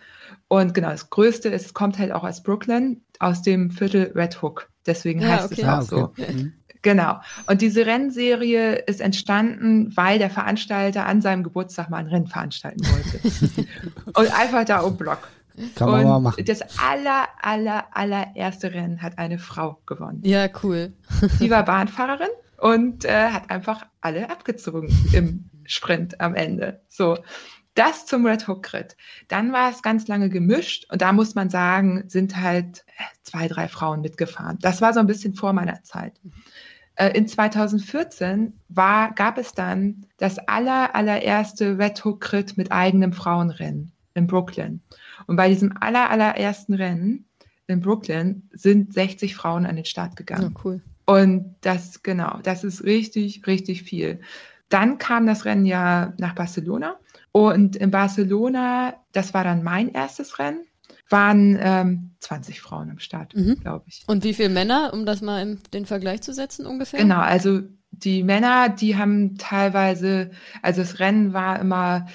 Und genau, das Größte ist, es kommt halt auch aus Brooklyn, aus dem Viertel Red Hook. Deswegen ja, heißt okay. es auch ah, okay. so. Mhm. Genau. Und diese Rennserie ist entstanden, weil der Veranstalter an seinem Geburtstag mal ein Rennen veranstalten wollte. und einfach da um Block. Kann man und mal machen. Das aller, aller, allererste Rennen hat eine Frau gewonnen. Ja, cool. Sie war Bahnfahrerin und äh, hat einfach alle abgezogen im Sprint am Ende. So. Das zum Red Hook Crit. Dann war es ganz lange gemischt und da muss man sagen, sind halt äh, zwei, drei Frauen mitgefahren. Das war so ein bisschen vor meiner Zeit. Äh, in 2014 war, gab es dann das aller, allererste Red Hook Crit mit eigenem Frauenrennen in Brooklyn. Und bei diesem aller, allerersten Rennen in Brooklyn sind 60 Frauen an den Start gegangen. Ja, cool. Und das, genau, das ist richtig, richtig viel. Dann kam das Rennen ja nach Barcelona. Und in Barcelona, das war dann mein erstes Rennen waren ähm, 20 Frauen am Start, mhm. glaube ich. Und wie viele Männer, um das mal in den Vergleich zu setzen ungefähr? Genau, also die Männer, die haben teilweise, also das Rennen war immer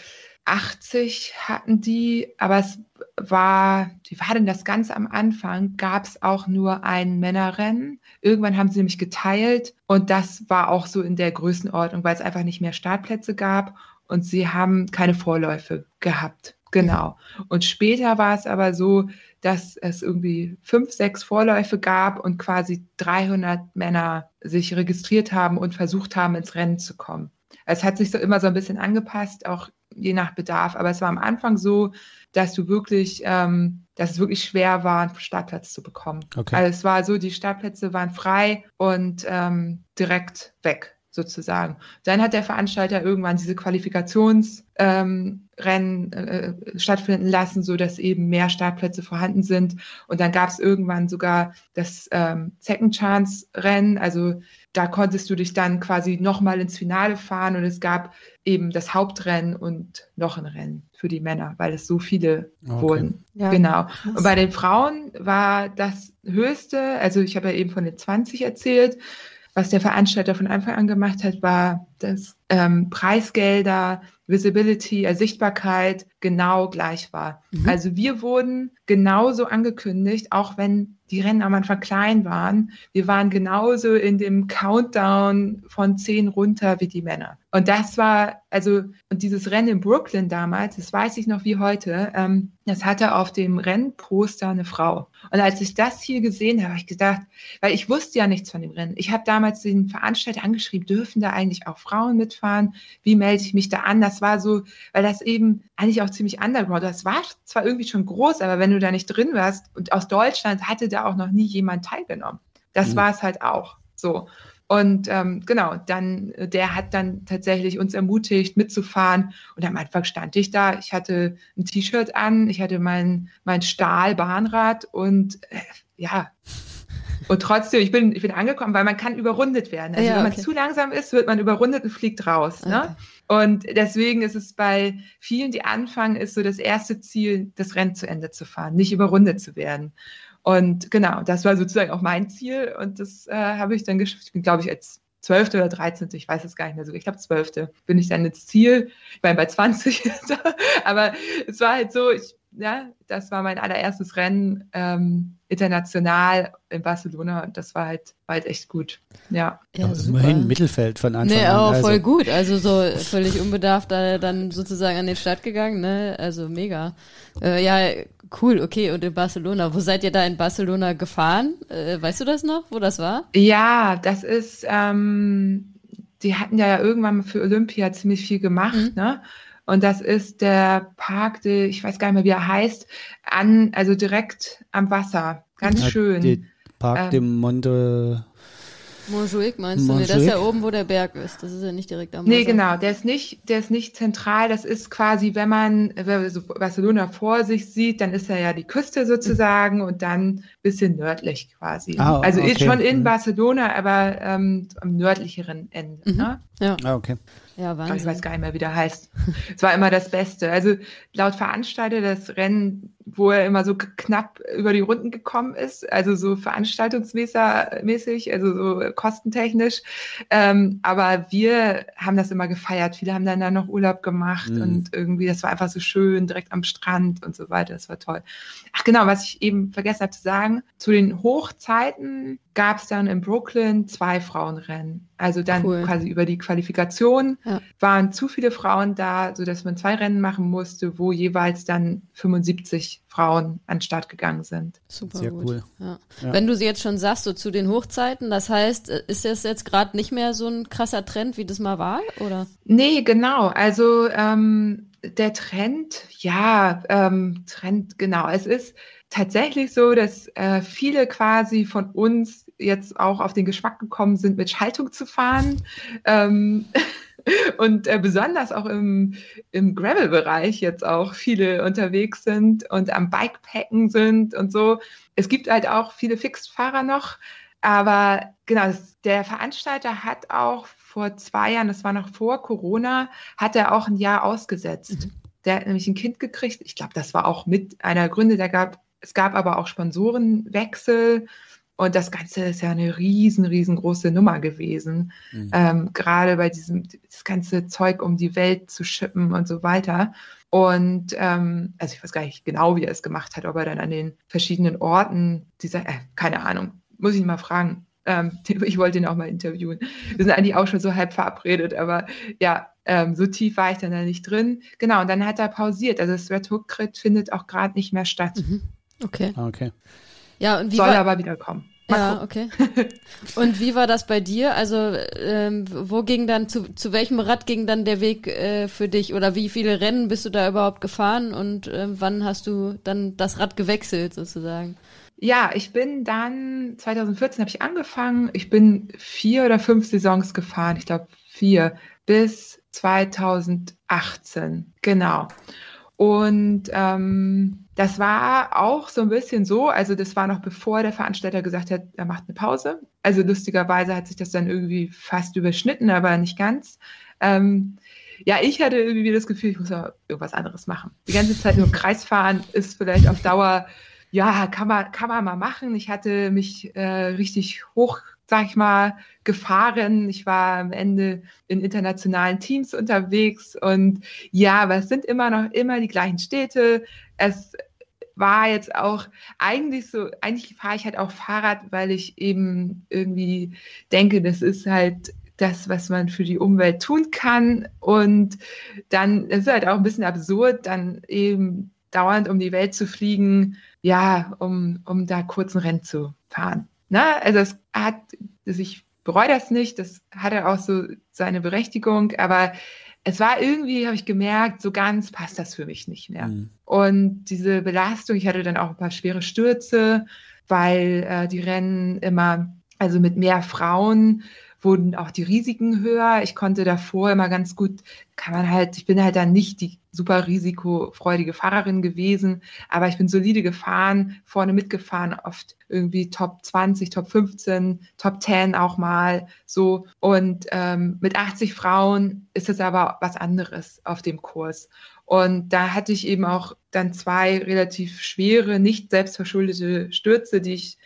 80 hatten die, aber es war, wie war denn das ganz am Anfang? Gab es auch nur ein Männerrennen. Irgendwann haben sie nämlich geteilt und das war auch so in der Größenordnung, weil es einfach nicht mehr Startplätze gab und sie haben keine Vorläufe gehabt. Genau. Und später war es aber so, dass es irgendwie fünf, sechs Vorläufe gab und quasi 300 Männer sich registriert haben und versucht haben, ins Rennen zu kommen. Es hat sich so immer so ein bisschen angepasst, auch je nach Bedarf. Aber es war am Anfang so, dass du wirklich, ähm, dass es wirklich schwer war, einen Startplatz zu bekommen. Okay. Also es war so, die Startplätze waren frei und ähm, direkt weg sozusagen. Dann hat der Veranstalter irgendwann diese Qualifikationsrennen ähm, äh, stattfinden lassen, so dass eben mehr Startplätze vorhanden sind. Und dann gab es irgendwann sogar das ähm, Second Chance Rennen, also da konntest du dich dann quasi nochmal ins Finale fahren und es gab eben das Hauptrennen und noch ein Rennen für die Männer, weil es so viele okay. wurden. Ja, genau. Krass. Und bei den Frauen war das höchste, also ich habe ja eben von den 20 erzählt, was der Veranstalter von Anfang an gemacht hat, war, dass ähm, Preisgelder, Visibility, Ersichtbarkeit genau gleich war. Mhm. Also wir wurden genauso angekündigt, auch wenn die Rennen am Anfang klein waren. Wir waren genauso in dem Countdown von zehn runter wie die Männer. Und das war, also, und dieses Rennen in Brooklyn damals, das weiß ich noch wie heute, ähm, das hatte auf dem Rennposter eine Frau. Und als ich das hier gesehen habe, habe ich gedacht, weil ich wusste ja nichts von dem Rennen. Ich habe damals den Veranstalter angeschrieben, dürfen da eigentlich auch Frauen mitfahren? Wie melde ich mich da an? Das war so, weil das eben eigentlich auch ziemlich underground. Das war zwar irgendwie schon groß, aber wenn du da nicht drin warst und aus Deutschland hatte da auch noch nie jemand teilgenommen. Das mhm. war es halt auch so. Und ähm, genau, dann, der hat dann tatsächlich uns ermutigt, mitzufahren. Und am Anfang stand ich da, ich hatte ein T-Shirt an, ich hatte mein, mein Stahlbahnrad und äh, ja, und trotzdem, ich bin, ich bin angekommen, weil man kann überrundet werden. Also ja, wenn man zu langsam ist, wird man überrundet und fliegt raus. Ne? Okay. Ne? Und deswegen ist es bei vielen, die anfangen, ist so das erste Ziel, das Rennen zu Ende zu fahren, nicht überrundet zu werden. Und genau, das war sozusagen auch mein Ziel und das äh, habe ich dann geschafft. Ich bin, glaube ich, als zwölfte oder dreizehnte, ich weiß es gar nicht mehr so, ich glaube zwölfte, bin ich dann ins Ziel. Ich meine, bei 20, aber es war halt so, ich, ja, das war mein allererstes Rennen ähm, international in Barcelona und das war halt, war halt echt gut. Ja. ja immerhin Mittelfeld von Anfang nee, an. auch also. voll gut. Also so völlig unbedarft da dann sozusagen an den Start gegangen, ne? Also mega. Äh, ja, cool, okay. Und in Barcelona, wo seid ihr da in Barcelona gefahren? Äh, weißt du das noch, wo das war? Ja, das ist, ähm, die hatten ja irgendwann für Olympia ziemlich viel gemacht, mhm. ne? Und das ist der Park, de, ich weiß gar nicht mehr, wie er heißt, an, also direkt am Wasser. Ganz ja, schön. Park ähm, de Monte. Montjuic meinst du? Montjuic? Nee, das ist ja oben, wo der Berg ist. Das ist ja nicht direkt am Wasser. Nee, genau. Der ist nicht, der ist nicht zentral. Das ist quasi, wenn man, Barcelona vor sich sieht, dann ist er ja die Küste sozusagen und dann bisschen nördlich quasi. Ah, also okay. ist schon in mhm. Barcelona, aber ähm, am nördlicheren Ende. Mhm. Ne? Ja. Ah, okay. Ja, Wahnsinn. Ich weiß gar nicht mehr, wie der heißt. Es war immer das Beste. Also laut Veranstalter das Rennen, wo er immer so knapp über die Runden gekommen ist, also so veranstaltungsmäßig, also so kostentechnisch. Ähm, aber wir haben das immer gefeiert. Viele haben dann da noch Urlaub gemacht mhm. und irgendwie, das war einfach so schön, direkt am Strand und so weiter. Das war toll. Ach genau, was ich eben vergessen habe zu sagen, zu den Hochzeiten gab es dann in Brooklyn zwei Frauenrennen. Also dann cool. quasi über die Qualifikation ja. waren zu viele Frauen da, sodass man zwei Rennen machen musste, wo jeweils dann 75 Frauen an den Start gegangen sind. Super Sehr gut. cool. Ja. Ja. Wenn du sie jetzt schon sagst, so zu den Hochzeiten, das heißt, ist das jetzt gerade nicht mehr so ein krasser Trend, wie das mal war, oder? Nee, genau. Also ähm, der Trend, ja, ähm, Trend, genau. Es ist tatsächlich so, dass äh, viele quasi von uns jetzt auch auf den Geschmack gekommen sind, mit Schaltung zu fahren. Ähm, und äh, besonders auch im, im Gravel-Bereich jetzt auch viele unterwegs sind und am Bikepacken sind und so. Es gibt halt auch viele Fixed-Fahrer noch, aber genau, der Veranstalter hat auch vor zwei Jahren, das war noch vor Corona, hat er auch ein Jahr ausgesetzt. Mhm. Der hat nämlich ein Kind gekriegt. Ich glaube, das war auch mit einer Gründe. Der gab, es gab aber auch Sponsorenwechsel und das Ganze ist ja eine riesen, riesengroße Nummer gewesen. Mhm. Ähm, gerade bei diesem, das ganze Zeug um die Welt zu schippen und so weiter. Und ähm, also ich weiß gar nicht genau, wie er es gemacht hat, ob er dann an den verschiedenen Orten dieser, äh, keine Ahnung, muss ich ihn mal fragen. Ähm, ich wollte ihn auch mal interviewen. Wir sind eigentlich auch schon so halb verabredet, aber ja, ähm, so tief war ich dann da nicht drin. Genau, und dann hat er pausiert. Also das Red Hook Crit findet auch gerade nicht mehr statt. Mhm. Okay. Ah, okay. Ja, und wie Soll war, aber wieder kommen. ja, okay. Und wie war das bei dir? Also ähm, wo ging dann zu, zu welchem Rad ging dann der Weg äh, für dich oder wie viele Rennen bist du da überhaupt gefahren und äh, wann hast du dann das Rad gewechselt sozusagen? Ja, ich bin dann 2014 habe ich angefangen. Ich bin vier oder fünf Saisons gefahren. Ich glaube vier bis 2018. Genau. Und ähm, das war auch so ein bisschen so, also das war noch bevor der Veranstalter gesagt hat, er macht eine Pause. Also lustigerweise hat sich das dann irgendwie fast überschnitten, aber nicht ganz. Ähm, ja, ich hatte irgendwie das Gefühl, ich muss ja irgendwas anderes machen. Die ganze Zeit nur Kreisfahren ist vielleicht auf Dauer, ja, kann man, kann man mal machen. Ich hatte mich äh, richtig hoch sag ich mal, gefahren. Ich war am Ende in internationalen Teams unterwegs und ja, aber es sind immer noch immer die gleichen Städte. Es war jetzt auch eigentlich so, eigentlich fahre ich halt auch Fahrrad, weil ich eben irgendwie denke, das ist halt das, was man für die Umwelt tun kann. Und dann ist halt auch ein bisschen absurd, dann eben dauernd um die Welt zu fliegen, ja, um, um da kurzen Rennen zu fahren. Ne? Also es hat, also ich bereue das nicht, das hatte auch so seine Berechtigung, aber es war irgendwie, habe ich gemerkt, so ganz passt das für mich nicht mehr. Mhm. Und diese Belastung, ich hatte dann auch ein paar schwere Stürze, weil äh, die Rennen immer, also mit mehr Frauen wurden auch die Risiken höher. Ich konnte davor immer ganz gut, kann man halt, ich bin halt dann nicht die super risikofreudige Fahrerin gewesen, aber ich bin solide gefahren, vorne mitgefahren, oft irgendwie Top 20, Top 15, Top 10 auch mal so. Und ähm, mit 80 Frauen ist es aber was anderes auf dem Kurs. Und da hatte ich eben auch dann zwei relativ schwere, nicht selbstverschuldete Stürze, die ich,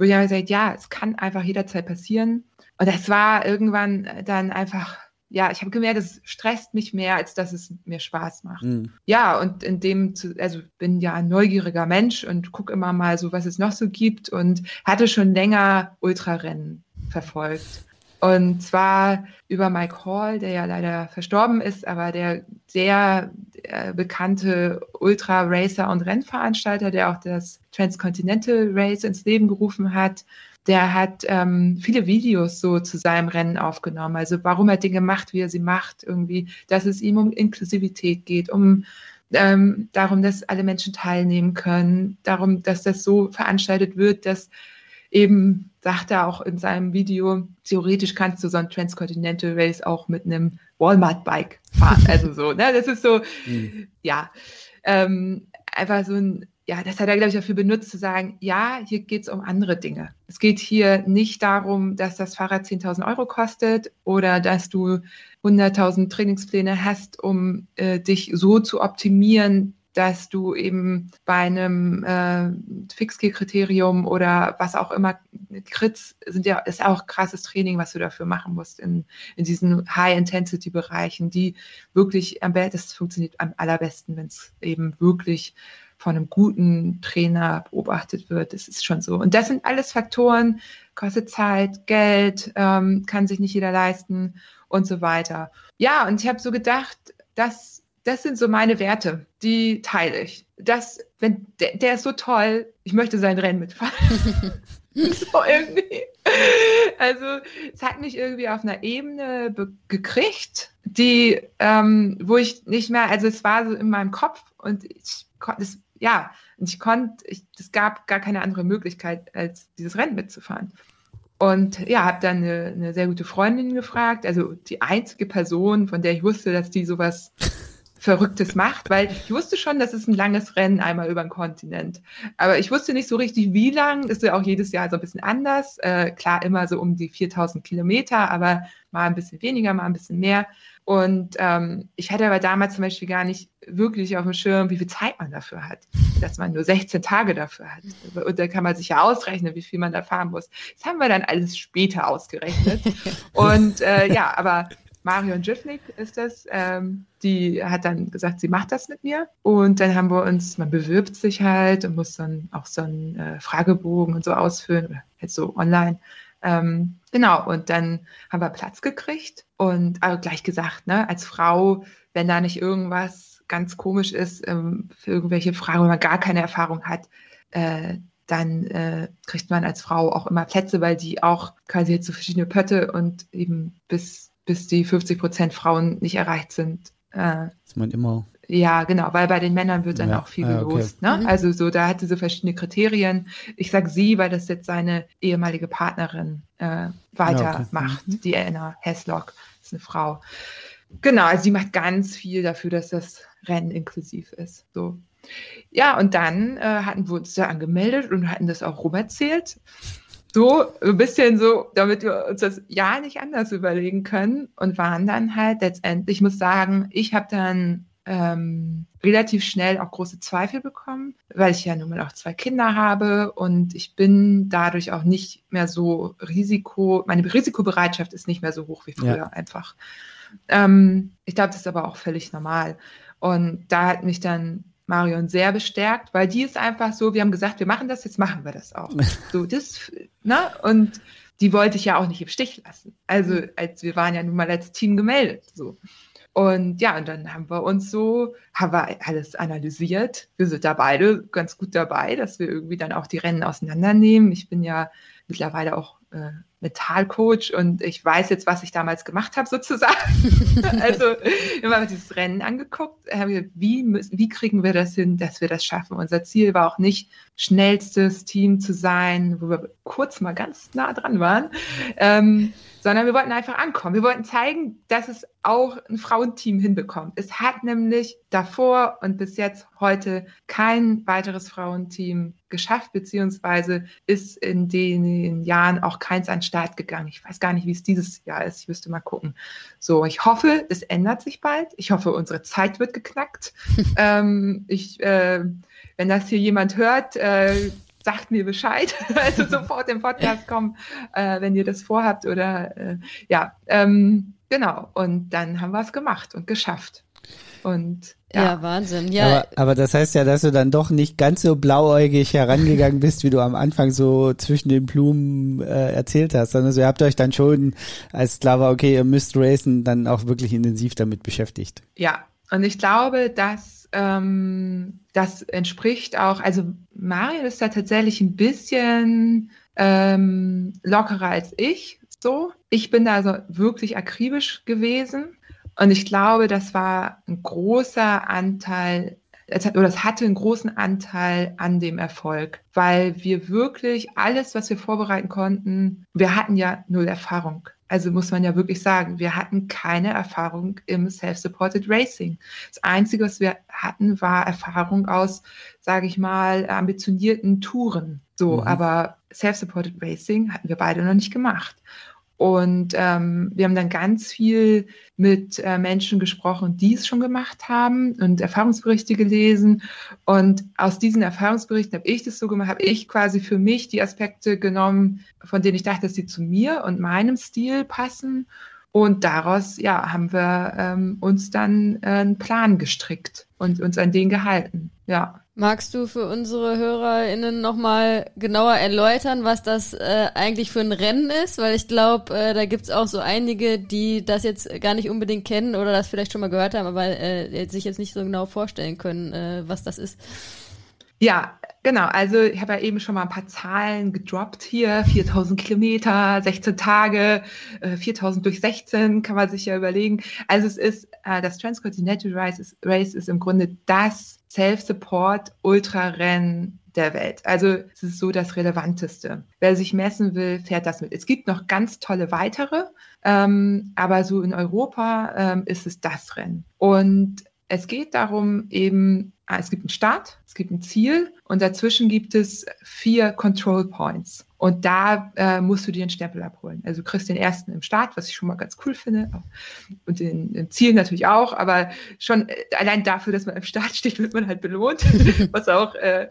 wo ich habe gesagt, ja, es kann einfach jederzeit passieren. Und das war irgendwann dann einfach, ja, ich habe gemerkt, es stresst mich mehr, als dass es mir Spaß macht. Mhm. Ja, und in dem, also bin ja ein neugieriger Mensch und gucke immer mal so, was es noch so gibt und hatte schon länger Ultrarennen verfolgt. Und zwar über Mike Hall, der ja leider verstorben ist, aber der sehr äh, bekannte Ultra-Racer und Rennveranstalter, der auch das Transcontinental Race ins Leben gerufen hat der hat ähm, viele Videos so zu seinem Rennen aufgenommen. Also warum er Dinge macht, wie er sie macht, irgendwie, dass es ihm um Inklusivität geht, um ähm, darum, dass alle Menschen teilnehmen können, darum, dass das so veranstaltet wird, dass eben, sagt er auch in seinem Video, theoretisch kannst du so ein Transcontinental Race auch mit einem Walmart-Bike fahren. Also so, ne? Das ist so, mhm. ja, ähm, einfach so ein ja, das hat er, glaube ich, dafür benutzt, zu sagen, ja, hier geht es um andere Dinge. Es geht hier nicht darum, dass das Fahrrad 10.000 Euro kostet oder dass du 100.000 Trainingspläne hast, um äh, dich so zu optimieren, dass du eben bei einem äh, Fixgear-Kriterium oder was auch immer, Krits sind ja, ist auch krasses Training, was du dafür machen musst in, in diesen High-Intensity-Bereichen, die wirklich am besten, das funktioniert am allerbesten, wenn es eben wirklich von einem guten Trainer beobachtet wird. Das ist schon so. Und das sind alles Faktoren, kostet Zeit, Geld, ähm, kann sich nicht jeder leisten und so weiter. Ja, und ich habe so gedacht, das, das sind so meine Werte, die teile ich. Das, wenn der, der ist so toll, ich möchte sein Rennen mitfahren. so irgendwie. Also es hat mich irgendwie auf einer Ebene gekriegt, die, ähm, wo ich nicht mehr, also es war so in meinem Kopf und ich konnte es ja, und ich konnte, es gab gar keine andere Möglichkeit, als dieses Rennen mitzufahren. Und ja, habe dann eine, eine, sehr gute Freundin gefragt, also die einzige Person, von der ich wusste, dass die sowas Verrücktes macht, weil ich wusste schon, das ist ein langes Rennen einmal über den Kontinent. Aber ich wusste nicht so richtig, wie lang. Ist ja auch jedes Jahr so ein bisschen anders. Äh, klar, immer so um die 4000 Kilometer, aber mal ein bisschen weniger, mal ein bisschen mehr. Und ähm, ich hatte aber damals zum Beispiel gar nicht wirklich auf dem Schirm, wie viel Zeit man dafür hat, dass man nur 16 Tage dafür hat. Und da kann man sich ja ausrechnen, wie viel man da fahren muss. Das haben wir dann alles später ausgerechnet. Und äh, ja, aber Marion Jivnik ist das, ähm, die hat dann gesagt, sie macht das mit mir. Und dann haben wir uns, man bewirbt sich halt und muss dann auch so einen äh, Fragebogen und so ausfüllen, oder halt so online. Ähm, genau, und dann haben wir Platz gekriegt und also gleich gesagt, ne, als Frau, wenn da nicht irgendwas ganz komisch ist, ähm, für irgendwelche Fragen, wenn man gar keine Erfahrung hat, äh, dann äh, kriegt man als Frau auch immer Plätze, weil die auch quasi jetzt so verschiedene Pötte und eben bis, bis die 50 Prozent Frauen nicht erreicht sind, Äh, Dass man immer ja, genau, weil bei den Männern wird dann ja, auch viel ah, gelost. Okay. Ne? Mhm. Also so, da hatte so verschiedene Kriterien. Ich sag sie, weil das jetzt seine ehemalige Partnerin äh, weitermacht, ja, okay. mhm. die Anna Heslock, ist eine Frau. Genau, also sie macht ganz viel dafür, dass das Rennen inklusiv ist. So. Ja, und dann äh, hatten wir uns da angemeldet und hatten das auch rumerzählt. So ein bisschen so, damit wir uns das ja nicht anders überlegen können und waren dann halt letztendlich, ich muss sagen, ich habe dann ähm, relativ schnell auch große Zweifel bekommen, weil ich ja nun mal auch zwei Kinder habe und ich bin dadurch auch nicht mehr so Risiko, meine Risikobereitschaft ist nicht mehr so hoch wie früher ja. einfach. Ähm, ich glaube, das ist aber auch völlig normal. Und da hat mich dann Marion sehr bestärkt, weil die ist einfach so, wir haben gesagt, wir machen das, jetzt machen wir das auch. So, das, ne? Und die wollte ich ja auch nicht im Stich lassen. Also, als wir waren ja nun mal als Team gemeldet. So. Und ja, und dann haben wir uns so, haben wir alles analysiert. Wir sind da beide ganz gut dabei, dass wir irgendwie dann auch die Rennen auseinandernehmen. Ich bin ja mittlerweile auch äh, Metallcoach und ich weiß jetzt, was ich damals gemacht habe, sozusagen. also wir haben dieses Rennen angeguckt, wie, müssen, wie kriegen wir das hin, dass wir das schaffen. Unser Ziel war auch nicht, schnellstes Team zu sein, wo wir kurz mal ganz nah dran waren, ähm, sondern wir wollten einfach ankommen. Wir wollten zeigen, dass es auch ein Frauenteam hinbekommt. Es hat nämlich davor und bis jetzt heute kein weiteres Frauenteam geschafft, beziehungsweise ist in den Jahren auch keins an den Start gegangen. Ich weiß gar nicht, wie es dieses Jahr ist. Ich müsste mal gucken. So, ich hoffe, es ändert sich bald. Ich hoffe, unsere Zeit wird geknackt. ähm, ich, äh, wenn das hier jemand hört, äh, sagt mir Bescheid, also sofort im Podcast kommen, äh, wenn ihr das vorhabt oder äh, ja, ähm, genau. Und dann haben wir es gemacht und geschafft. Und ja, ja Wahnsinn. Ja. Aber, aber, das heißt ja, dass du dann doch nicht ganz so blauäugig herangegangen bist, wie du am Anfang so zwischen den Blumen äh, erzählt hast, sondern so, ihr habt euch dann schon, als klar war, okay, ihr müsst racen, dann auch wirklich intensiv damit beschäftigt. Ja, und ich glaube, dass ähm, das entspricht auch, also Mario ist da tatsächlich ein bisschen ähm, lockerer als ich. So, ich bin da also wirklich akribisch gewesen und ich glaube, das war ein großer Anteil oder es hatte einen großen Anteil an dem Erfolg, weil wir wirklich alles, was wir vorbereiten konnten, wir hatten ja null Erfahrung. Also muss man ja wirklich sagen, wir hatten keine Erfahrung im Self-Supported Racing. Das Einzige, was wir hatten, war Erfahrung aus, sage ich mal, ambitionierten Touren. So, mhm. aber Self-Supported Racing hatten wir beide noch nicht gemacht. Und ähm, wir haben dann ganz viel mit äh, Menschen gesprochen, die es schon gemacht haben und Erfahrungsberichte gelesen. Und aus diesen Erfahrungsberichten habe ich das so gemacht, habe ich quasi für mich die Aspekte genommen, von denen ich dachte, dass sie zu mir und meinem Stil passen. Und daraus ja, haben wir ähm, uns dann äh, einen Plan gestrickt und uns an den gehalten. Ja. Magst du für unsere HörerInnen nochmal genauer erläutern, was das äh, eigentlich für ein Rennen ist? Weil ich glaube, äh, da gibt's auch so einige, die das jetzt gar nicht unbedingt kennen oder das vielleicht schon mal gehört haben, aber äh, sich jetzt nicht so genau vorstellen können, äh, was das ist. Ja, genau. Also ich habe ja eben schon mal ein paar Zahlen gedroppt hier. 4000 Kilometer, 16 Tage, äh, 4000 durch 16 kann man sich ja überlegen. Also es ist, äh, das Transcontinental Race ist, Race ist im Grunde das Self-Support Ultrarennen der Welt. Also es ist so das Relevanteste. Wer sich messen will, fährt das mit. Es gibt noch ganz tolle weitere, ähm, aber so in Europa ähm, ist es das Rennen. Und es geht darum, eben, ah, es gibt einen Start, es gibt ein Ziel und dazwischen gibt es vier Control Points. Und da äh, musst du dir den Stempel abholen. Also du kriegst den ersten im Start, was ich schon mal ganz cool finde. Und den, den Ziel natürlich auch, aber schon äh, allein dafür, dass man im Start steht, wird man halt belohnt, was auch äh,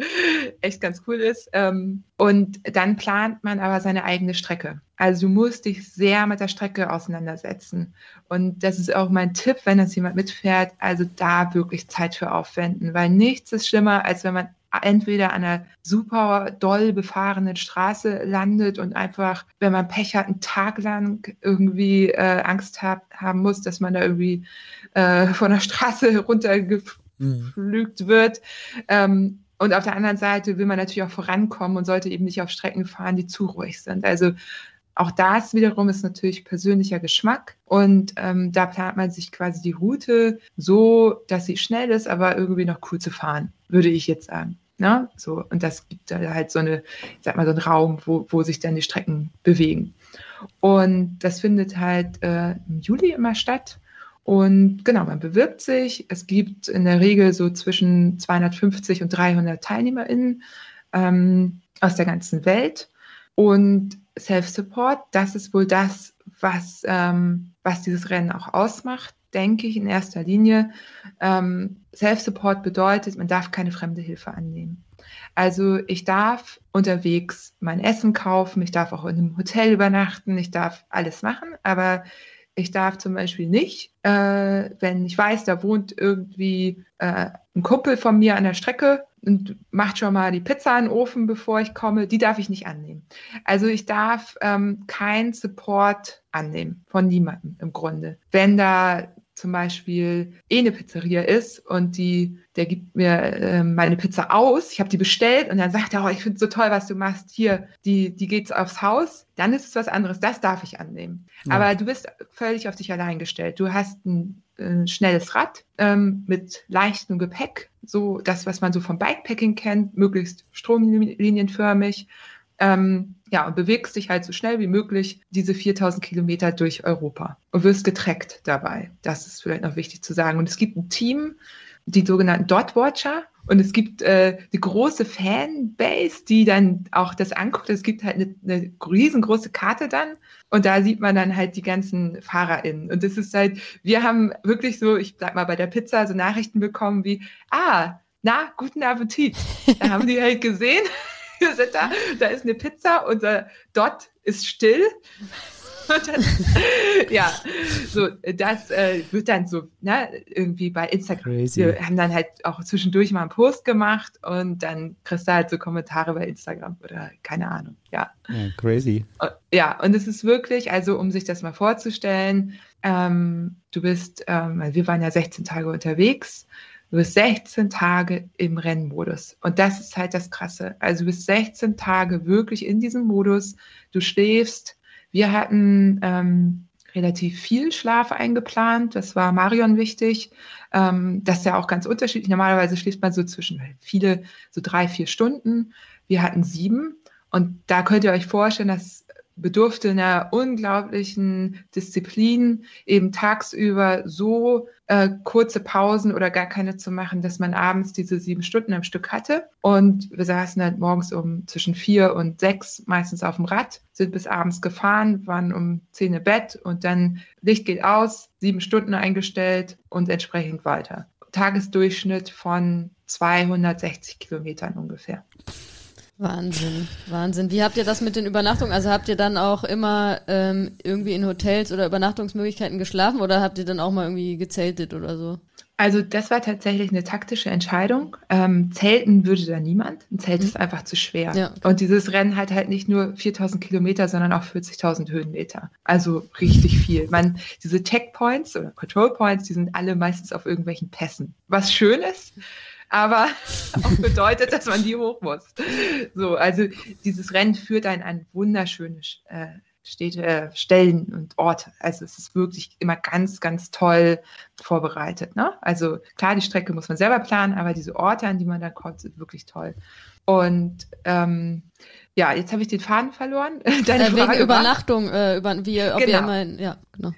echt ganz cool ist. Ähm, und dann plant man aber seine eigene Strecke. Also du musst dich sehr mit der Strecke auseinandersetzen. Und das ist auch mein Tipp, wenn das jemand mitfährt, also da wirklich Zeit für aufwenden, weil nichts ist schlimmer, als wenn man entweder an einer super doll befahrenen Straße landet und einfach, wenn man Pech hat, einen Tag lang irgendwie äh, Angst hab, haben muss, dass man da irgendwie äh, von der Straße runtergepflügt mhm. wird. Ähm, und auf der anderen Seite will man natürlich auch vorankommen und sollte eben nicht auf Strecken fahren, die zu ruhig sind. Also Auch das wiederum ist natürlich persönlicher Geschmack und ähm, da plant man sich quasi die Route so, dass sie schnell ist, aber irgendwie noch cool zu fahren, würde ich jetzt sagen. Ne? So, und das gibt da halt so eine, ich sag mal, so einen Raum, wo, wo sich dann die Strecken bewegen. Und das findet halt äh, im Juli immer statt. Und genau, man bewirbt sich. Es gibt in der Regel so zwischen 250 und 300 TeilnehmerInnen ähm, aus der ganzen Welt. Und Self-Support, das ist wohl das, was, ähm, was dieses Rennen auch ausmacht, denke ich in erster Linie. Ähm, Self-Support bedeutet, man darf keine fremde Hilfe annehmen. Also ich darf unterwegs mein Essen kaufen, ich darf auch in einem Hotel übernachten, ich darf alles machen, aber ich darf zum Beispiel nicht, äh, wenn ich weiß, da wohnt irgendwie äh, ein Kumpel von mir an der Strecke und macht schon mal die Pizza in den Ofen, bevor ich komme, die darf ich nicht annehmen. Also ich darf ähm, keinen Support annehmen von niemandem im Grunde. Wenn da zum Beispiel eh eine Pizzeria ist und die, der gibt mir äh, meine Pizza aus, ich habe die bestellt und dann sagt er, oh, ich finde es so toll, was du machst, hier, die, die geht's aufs Haus, dann ist es was anderes, das darf ich annehmen. Ja. Aber du bist völlig auf dich allein gestellt. Du hast ein, ein schnelles Rad ähm, mit leichtem Gepäck, so das, was man so vom Bikepacking kennt, möglichst stromlinienförmig ähm, ja, und bewegst dich halt so schnell wie möglich diese 4000 Kilometer durch Europa und wirst getrackt dabei. Das ist vielleicht noch wichtig zu sagen. Und es gibt ein Team, die sogenannten Dot Watcher. Und es gibt äh, die große Fanbase, die dann auch das anguckt. Es gibt halt eine, eine riesengroße Karte dann und da sieht man dann halt die ganzen FahrerInnen. Und das ist halt, wir haben wirklich so, ich sag mal bei der Pizza, so Nachrichten bekommen wie, ah, na, guten Appetit. Da haben die halt gesehen, wir sind da, da ist eine Pizza, unser Dot ist still. Dann, ja, so, das äh, wird dann so, ne, irgendwie bei Instagram. Crazy. Wir haben dann halt auch zwischendurch mal einen Post gemacht und dann kriegst du halt so Kommentare bei Instagram oder keine Ahnung, ja. ja crazy. Ja, und es ist wirklich, also um sich das mal vorzustellen, ähm, du bist, ähm, wir waren ja 16 Tage unterwegs Du bist 16 Tage im Rennmodus. Und das ist halt das Krasse. Also du bist 16 Tage wirklich in diesem Modus. Du schläfst. Wir hatten ähm, relativ viel Schlaf eingeplant. Das war Marion wichtig. Ähm, das ist ja auch ganz unterschiedlich. Normalerweise schläft man so zwischen viele, so drei, vier Stunden. Wir hatten sieben. Und da könnt ihr euch vorstellen, dass bedurfte einer unglaublichen Disziplin, eben tagsüber so äh, kurze Pausen oder gar keine zu machen, dass man abends diese sieben Stunden am Stück hatte. Und wir saßen halt morgens um zwischen vier und sechs meistens auf dem Rad, sind bis abends gefahren, waren um zehn im Bett und dann Licht geht aus, sieben Stunden eingestellt und entsprechend weiter. Tagesdurchschnitt von 260 Kilometern ungefähr. Wahnsinn, Wahnsinn. Wie habt ihr das mit den Übernachtungen? Also habt ihr dann auch immer ähm, irgendwie in Hotels oder Übernachtungsmöglichkeiten geschlafen oder habt ihr dann auch mal irgendwie gezeltet oder so? Also das war tatsächlich eine taktische Entscheidung. Ähm, zelten würde da niemand. Ein Zelt mhm. ist einfach zu schwer. Ja. Und dieses Rennen hat halt nicht nur 4000 Kilometer, sondern auch 40.000 Höhenmeter. Also richtig viel. Man, diese Checkpoints oder Control Points, die sind alle meistens auf irgendwelchen Pässen. Was schön ist, aber auch bedeutet, dass man die hoch muss. So, also dieses Rennen führt einen an wunderschöne äh, Städte, äh, Stellen und Orte. Also es ist wirklich immer ganz, ganz toll vorbereitet. Ne? Also klar, die Strecke muss man selber planen, aber diese Orte, an die man dann kommt, sind wirklich toll. Und ähm, ja, jetzt habe ich den Faden verloren. Deine äh, wegen Übernachtung, äh, über, wie, ob genau. ihr immer, ja, genau.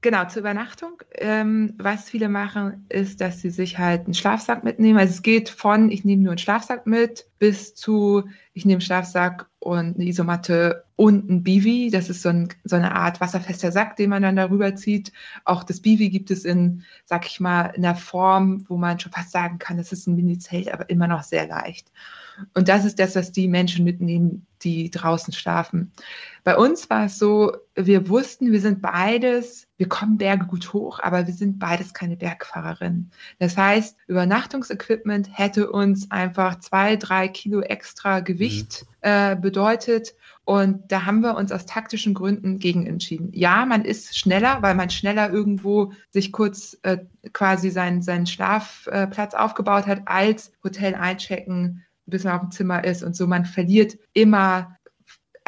Genau, zur Übernachtung. Ähm, was viele machen, ist, dass sie sich halt einen Schlafsack mitnehmen. Also es geht von, ich nehme nur einen Schlafsack mit, bis zu, ich nehme einen Schlafsack und eine Isomatte und ein Bivi. Das ist so, ein, so eine Art wasserfester Sack, den man dann darüber zieht. Auch das Bivi gibt es in, sag ich mal, in einer Form, wo man schon fast sagen kann, das ist ein Mini-Zelt, aber immer noch sehr leicht. Und das ist das, was die Menschen mitnehmen, die draußen schlafen. Bei uns war es so, wir wussten, wir sind beides, wir kommen Berge gut hoch, aber wir sind beides keine Bergfahrerinnen. Das heißt, Übernachtungsequipment hätte uns einfach zwei, drei Kilo extra Gewicht mhm. äh, bedeutet. Und da haben wir uns aus taktischen Gründen gegen entschieden. Ja, man ist schneller, weil man schneller irgendwo sich kurz äh, quasi seinen, seinen Schlafplatz äh, aufgebaut hat, als Hotel einchecken, bis man auf dem Zimmer ist und so. Man verliert immer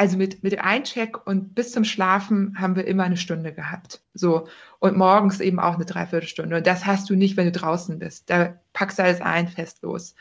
also mit, mit Eincheck und bis zum Schlafen haben wir immer eine Stunde gehabt. So. Und morgens eben auch eine Dreiviertelstunde. Und das hast du nicht, wenn du draußen bist. Da packst du alles ein, fest los.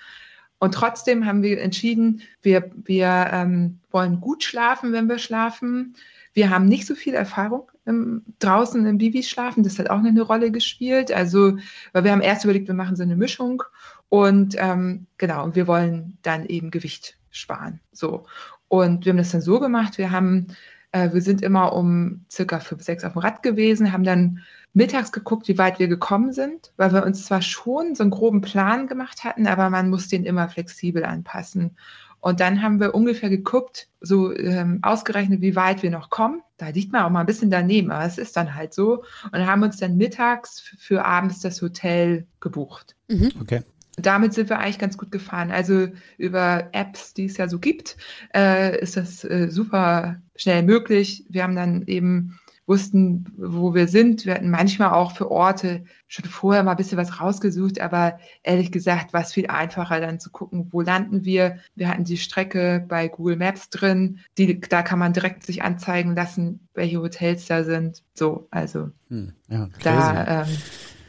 Und trotzdem haben wir entschieden, wir, wir ähm, wollen gut schlafen, wenn wir schlafen. Wir haben nicht so viel Erfahrung im, draußen im Bibi schlafen. Das hat auch eine Rolle gespielt. Also, weil wir haben erst überlegt, wir machen so eine Mischung und ähm, genau, und wir wollen dann eben Gewicht sparen. So. Und wir haben das dann so gemacht, wir haben, äh, wir sind immer um circa fünf, sechs auf dem Rad gewesen, haben dann mittags geguckt, wie weit wir gekommen sind, weil wir uns zwar schon so einen groben Plan gemacht hatten, aber man muss den immer flexibel anpassen. Und dann haben wir ungefähr geguckt, so ähm, ausgerechnet, wie weit wir noch kommen. Da liegt man auch mal ein bisschen daneben, aber es ist dann halt so. Und haben uns dann mittags für abends das Hotel gebucht. Mhm. Okay damit sind wir eigentlich ganz gut gefahren. Also über Apps, die es ja so gibt, äh, ist das äh, super schnell möglich. Wir haben dann eben wussten, wo wir sind. Wir hatten manchmal auch für Orte schon vorher mal ein bisschen was rausgesucht, aber ehrlich gesagt war es viel einfacher dann zu gucken, wo landen wir. Wir hatten die Strecke bei Google Maps drin, die, da kann man direkt sich anzeigen lassen, welche Hotels da sind. So, also hm, ja, da ähm,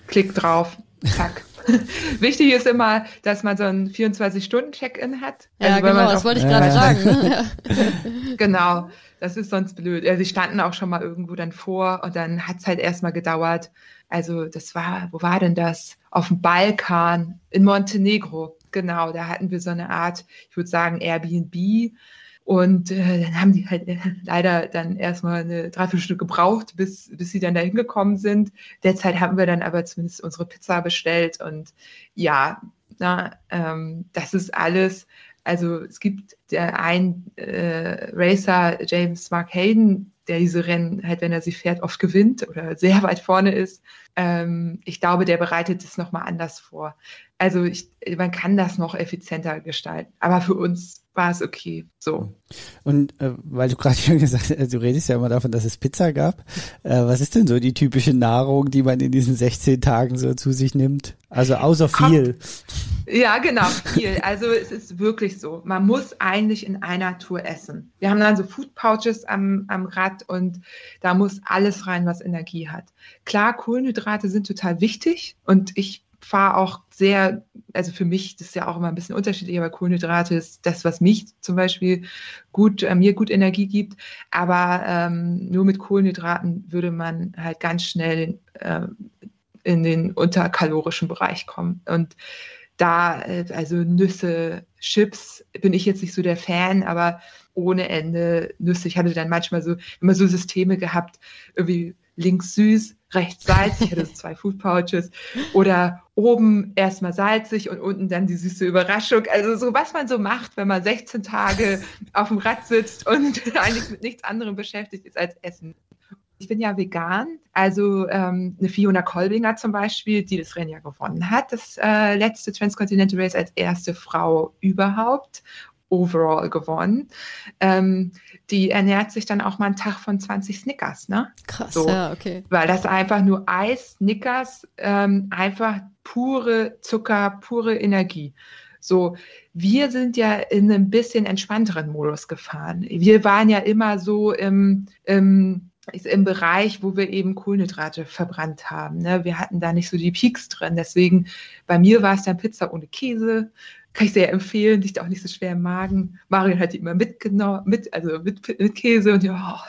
Klick drauf, zack. Wichtig ist immer, dass man so ein 24-Stunden-Check-In hat. Ja, also, genau, das wollte ich gerade sagen. Ne? genau, das ist sonst blöd. Also, sie standen auch schon mal irgendwo dann vor und dann hat es halt erstmal gedauert. Also das war, wo war denn das? Auf dem Balkan in Montenegro. Genau, da hatten wir so eine Art, ich würde sagen, Airbnb und äh, dann haben die halt äh, leider dann erstmal eine Dreiviertelstunde gebraucht, bis, bis sie dann da hingekommen sind. Derzeit haben wir dann aber zumindest unsere Pizza bestellt. Und ja, na, ähm, das ist alles. Also es gibt der ein äh, Racer, James Mark Hayden, der diese Rennen halt, wenn er sie fährt, oft gewinnt oder sehr weit vorne ist. Ähm, ich glaube, der bereitet es nochmal anders vor. Also ich, man kann das noch effizienter gestalten. Aber für uns war es okay. So. Und äh, weil du gerade schon gesagt hast, du redest ja immer davon, dass es Pizza gab. Äh, was ist denn so die typische Nahrung, die man in diesen 16 Tagen so zu sich nimmt? Also außer viel. Ja, genau, viel. Also es ist wirklich so. Man muss eigentlich in einer Tour essen. Wir haben dann so Food Pouches am, am Rad und da muss alles rein, was Energie hat. Klar, Kohlenhydrate sind total wichtig und ich fahre auch sehr, also für mich, das ist ja auch immer ein bisschen unterschiedlich, aber Kohlenhydrate ist das, was mich zum Beispiel gut, äh, mir gut Energie gibt. Aber ähm, nur mit Kohlenhydraten würde man halt ganz schnell äh, in den unterkalorischen Bereich kommen. Und da, äh, also Nüsse, Chips, bin ich jetzt nicht so der Fan, aber ohne Ende Nüsse. Ich hatte dann manchmal so immer so Systeme gehabt, irgendwie links süß, rechts salzig, so zwei Food Pouches oder oben erstmal salzig und unten dann die süße Überraschung. Also so, was man so macht, wenn man 16 Tage auf dem Rad sitzt und eigentlich mit nichts anderem beschäftigt ist als Essen. Ich bin ja vegan, also ähm, eine Fiona Kolbinger zum Beispiel, die das Rennen ja gewonnen hat, das äh, letzte Transcontinental Race als erste Frau überhaupt overall gewonnen. Ähm, die ernährt sich dann auch mal einen Tag von 20 Snickers, ne? Krass, so, ja, okay. Weil das einfach nur Eis, Snickers, ähm, einfach pure Zucker, pure Energie. So, wir sind ja in einem bisschen entspannteren Modus gefahren. Wir waren ja immer so im, im im Bereich, wo wir eben Kohlenhydrate verbrannt haben. Ne? Wir hatten da nicht so die Peaks drin. Deswegen, bei mir war es dann Pizza ohne Käse, kann ich sehr empfehlen, liegt auch nicht so schwer im Magen. Marion hat die immer mitgenommen, mit, also mit, mit Käse und ja,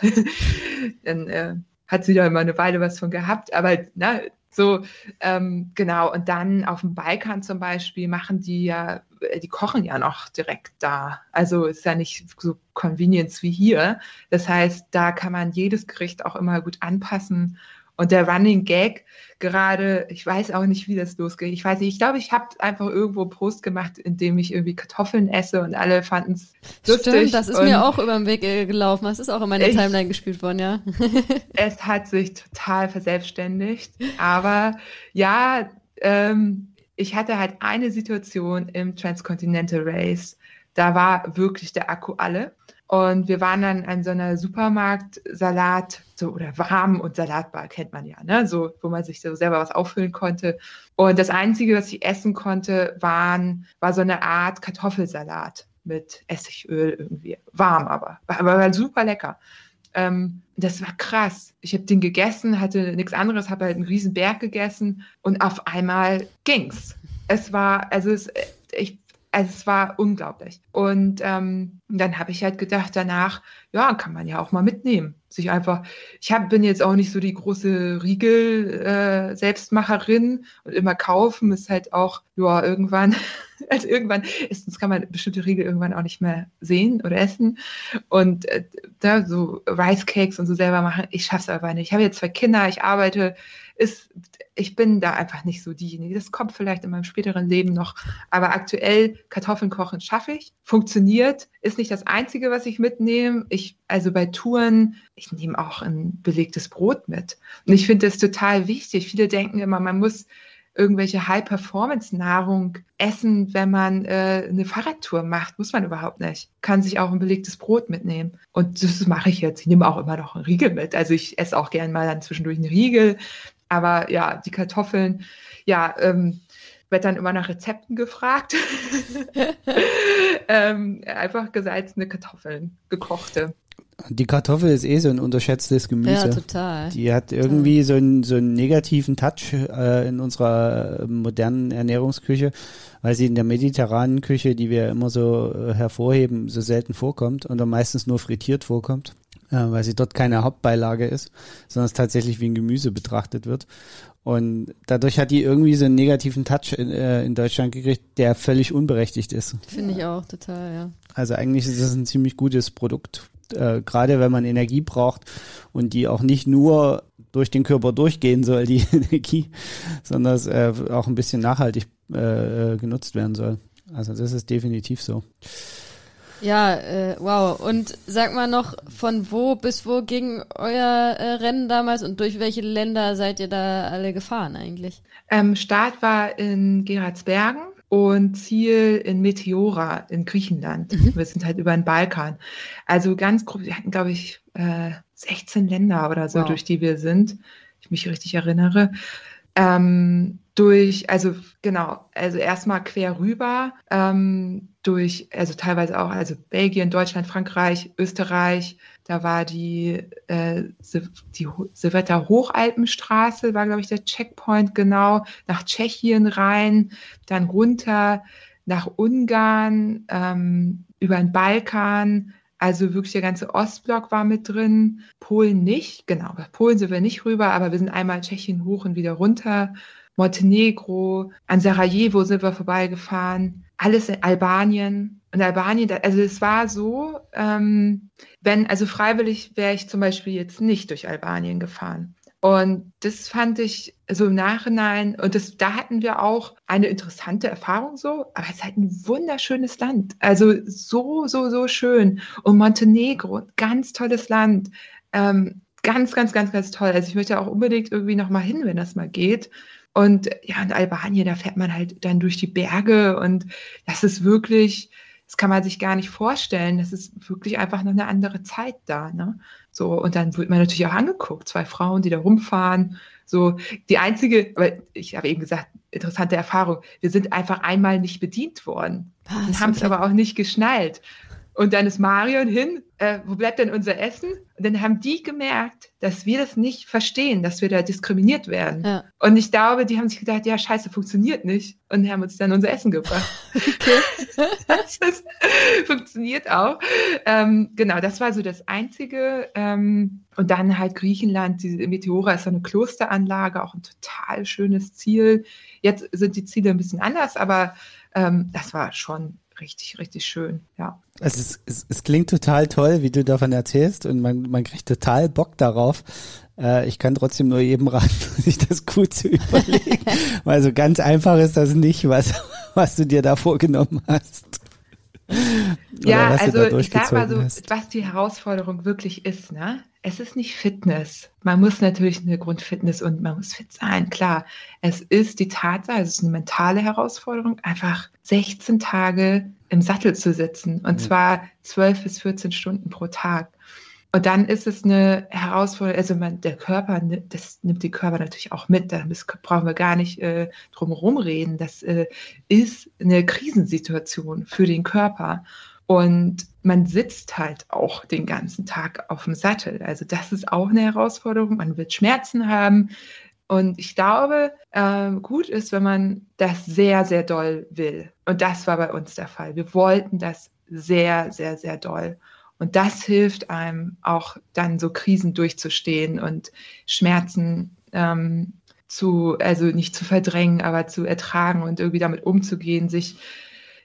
dann äh, hat sie da immer eine Weile was von gehabt, aber na, so, ähm, genau, und dann auf dem Balkan zum Beispiel machen die ja, äh, die kochen ja noch direkt da. Also ist ja nicht so Convenience wie hier. Das heißt, da kann man jedes Gericht auch immer gut anpassen und der Running Gag gerade, ich weiß auch nicht, wie das losgeht. Ich weiß nicht, ich glaube, ich habe einfach irgendwo Post gemacht, in dem ich irgendwie Kartoffeln esse und alle fanden es lustig. Stimmt, das ist mir auch über den Weg äh, gelaufen. Das ist auch in meiner ich, Timeline gespielt worden, ja. es hat sich total verselbstständigt. Aber ja, ähm, ich hatte halt eine Situation im Transcontinental Race. Da war wirklich der Akku alle. Und wir waren dann an so einer Supermarkt-Salat- so, oder Warm- und Salatbar, kennt man ja, ne? So, wo man sich so selber was auffüllen konnte. Und das Einzige, was ich essen konnte, waren, war so eine Art Kartoffelsalat. mit Essigöl irgendwie. Warm aber. Aber war super lecker. Ähm, das war krass. Ich habe den gegessen, hatte nichts anderes, habe halt einen riesen Berg gegessen und auf einmal ging's. Es war, also es, ich also es war unglaublich. Und ähm, dann habe ich halt gedacht danach, ja, kann man ja auch mal mitnehmen. Sich einfach, ich hab, bin jetzt auch nicht so die große Riegel-Selbstmacherin äh, und immer kaufen ist halt auch, ja, irgendwann, also irgendwann, erstens kann man bestimmte Riegel irgendwann auch nicht mehr sehen oder essen. Und äh, da so Rice Cakes und so selber machen, ich schaff's aber nicht. Ich habe jetzt zwei Kinder, ich arbeite, ist, ich bin da einfach nicht so diejenige. Das kommt vielleicht in meinem späteren Leben noch. Aber aktuell Kartoffeln kochen schaffe ich. Funktioniert. Ist nicht das Einzige, was ich mitnehme. Ich, also bei Touren, ich nehme auch ein belegtes Brot mit. Und ich finde das total wichtig. Viele denken immer, man muss irgendwelche High-Performance-Nahrung essen, wenn man äh, eine Fahrradtour macht. Muss man überhaupt nicht. Kann sich auch ein belegtes Brot mitnehmen. Und das mache ich jetzt. Ich nehme auch immer noch einen Riegel mit. Also ich esse auch gern mal dann zwischendurch einen Riegel. Aber ja, die Kartoffeln, ja, ähm, wird dann immer nach Rezepten gefragt. ähm, einfach gesalzene Kartoffeln, gekochte. Die Kartoffel ist eh so ein unterschätztes Gemüse. Ja, total. Die hat irgendwie total. so einen, so einen negativen Touch äh, in unserer modernen Ernährungsküche, weil sie in der mediterranen Küche, die wir immer so äh, hervorheben, so selten vorkommt und dann meistens nur frittiert vorkommt äh, weil sie dort keine Hauptbeilage ist, sondern es tatsächlich wie ein Gemüse betrachtet wird. Und dadurch hat die irgendwie so einen negativen Touch in, äh, in Deutschland gekriegt, der völlig unberechtigt ist. Finde ich auch total, ja. Also eigentlich ist es ein ziemlich gutes Produkt, äh, gerade wenn man Energie braucht und die auch nicht nur durch den Körper durchgehen soll, die Energie, sondern es äh, auch ein bisschen nachhaltig äh, genutzt werden soll. Also das ist definitiv so. Ja, äh, wow. Und sag mal noch, von wo bis wo ging euer äh, Rennen damals und durch welche Länder seid ihr da alle gefahren eigentlich? Ähm, Start war in Geratsbergen und Ziel in Meteora in Griechenland. Mhm. Wir sind halt über den Balkan. Also ganz grob, wir hatten, glaube ich, äh, 16 Länder oder so, wow. durch die wir sind. Ich mich richtig erinnere. Ähm, durch, also genau, also erstmal quer rüber, ähm, durch, also teilweise auch, also Belgien, Deutschland, Frankreich, Österreich, da war die, äh, die Silvetter Hochalpenstraße, war, glaube ich, der Checkpoint, genau, nach Tschechien rein, dann runter nach Ungarn, ähm, über den Balkan, also wirklich der ganze Ostblock war mit drin, Polen nicht, genau, Polen sind wir nicht rüber, aber wir sind einmal Tschechien hoch und wieder runter. Montenegro, an Sarajevo sind wir vorbeigefahren, alles in Albanien. Und Albanien, also es war so, ähm, wenn, also freiwillig wäre ich zum Beispiel jetzt nicht durch Albanien gefahren. Und das fand ich so im Nachhinein, und das, da hatten wir auch eine interessante Erfahrung so, aber es ist halt ein wunderschönes Land. Also so, so, so schön. Und Montenegro, ganz tolles Land. Ähm, ganz, ganz, ganz, ganz toll. Also ich möchte auch unbedingt irgendwie nochmal hin, wenn das mal geht. Und ja, in Albanien, da fährt man halt dann durch die Berge und das ist wirklich, das kann man sich gar nicht vorstellen. Das ist wirklich einfach noch eine andere Zeit da. Ne? So, und dann wird man natürlich auch angeguckt, zwei Frauen, die da rumfahren. So, die einzige, weil ich habe eben gesagt, interessante Erfahrung, wir sind einfach einmal nicht bedient worden Was, und haben es okay. aber auch nicht geschnallt. Und dann ist Marion hin, äh, wo bleibt denn unser Essen? Und dann haben die gemerkt, dass wir das nicht verstehen, dass wir da diskriminiert werden. Ja. Und ich glaube, die haben sich gedacht, ja, scheiße, funktioniert nicht. Und haben uns dann unser Essen gebracht. Okay. das ist, funktioniert auch. Ähm, genau, das war so das Einzige. Ähm, und dann halt Griechenland, diese Meteora ist so eine Klosteranlage, auch ein total schönes Ziel. Jetzt sind die Ziele ein bisschen anders, aber ähm, das war schon richtig, richtig schön, ja. Es, ist, es, es klingt total toll, wie du davon erzählst und man, man kriegt total Bock darauf. Äh, ich kann trotzdem nur jedem raten, sich das gut zu überlegen, weil so ganz einfach ist das nicht, was, was du dir da vorgenommen hast. Ja, also ich sag mal so, hast. was die Herausforderung wirklich ist, ne? Es ist nicht Fitness. Man muss natürlich eine Grundfitness und man muss fit sein, klar. Es ist die Tatsache, es ist eine mentale Herausforderung, einfach 16 Tage im Sattel zu sitzen und ja. zwar 12 bis 14 Stunden pro Tag. Und dann ist es eine Herausforderung, also man, der Körper, das nimmt die Körper natürlich auch mit, da brauchen wir gar nicht äh, drum herum reden. Das äh, ist eine Krisensituation für den Körper. Und man sitzt halt auch den ganzen Tag auf dem Sattel. Also das ist auch eine Herausforderung. Man wird Schmerzen haben. Und ich glaube, äh, gut ist, wenn man das sehr, sehr doll will. Und das war bei uns der Fall. Wir wollten das sehr, sehr, sehr doll. Und das hilft einem auch dann so Krisen durchzustehen und Schmerzen ähm, zu, also nicht zu verdrängen, aber zu ertragen und irgendwie damit umzugehen, sich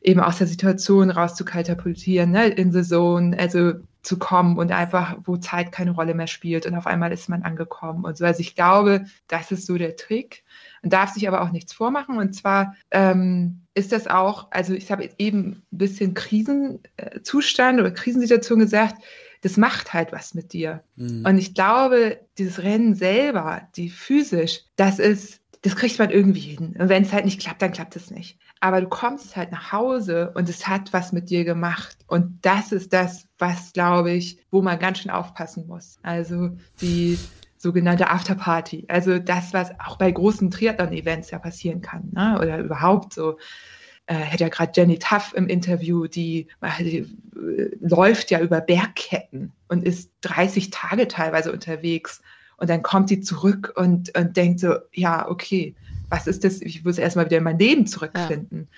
eben aus der Situation rauszukatapultieren, ne, in zone, also zu kommen und einfach, wo Zeit keine Rolle mehr spielt und auf einmal ist man angekommen und so. Also ich glaube, das ist so der Trick. Man darf sich aber auch nichts vormachen und zwar ähm, ist das auch, also ich habe eben ein bisschen Krisenzustand oder Krisensituation gesagt, das macht halt was mit dir. Mhm. Und ich glaube, dieses Rennen selber, die physisch, das ist, das kriegt man irgendwie hin. Und wenn es halt nicht klappt, dann klappt es nicht. Aber du kommst halt nach Hause und es hat was mit dir gemacht. Und das ist das, was, glaube ich, wo man ganz schön aufpassen muss. Also die sogenannte Afterparty. Also das, was auch bei großen Triathlon-Events ja passieren kann. Ne? Oder überhaupt so äh, hätte ja gerade Jenny Tuff im Interview, die, die äh, läuft ja über Bergketten und ist 30 Tage teilweise unterwegs. Und dann kommt sie zurück und, und denkt so, ja, okay, was ist das? Ich muss erstmal wieder in mein Leben zurückfinden. Ja.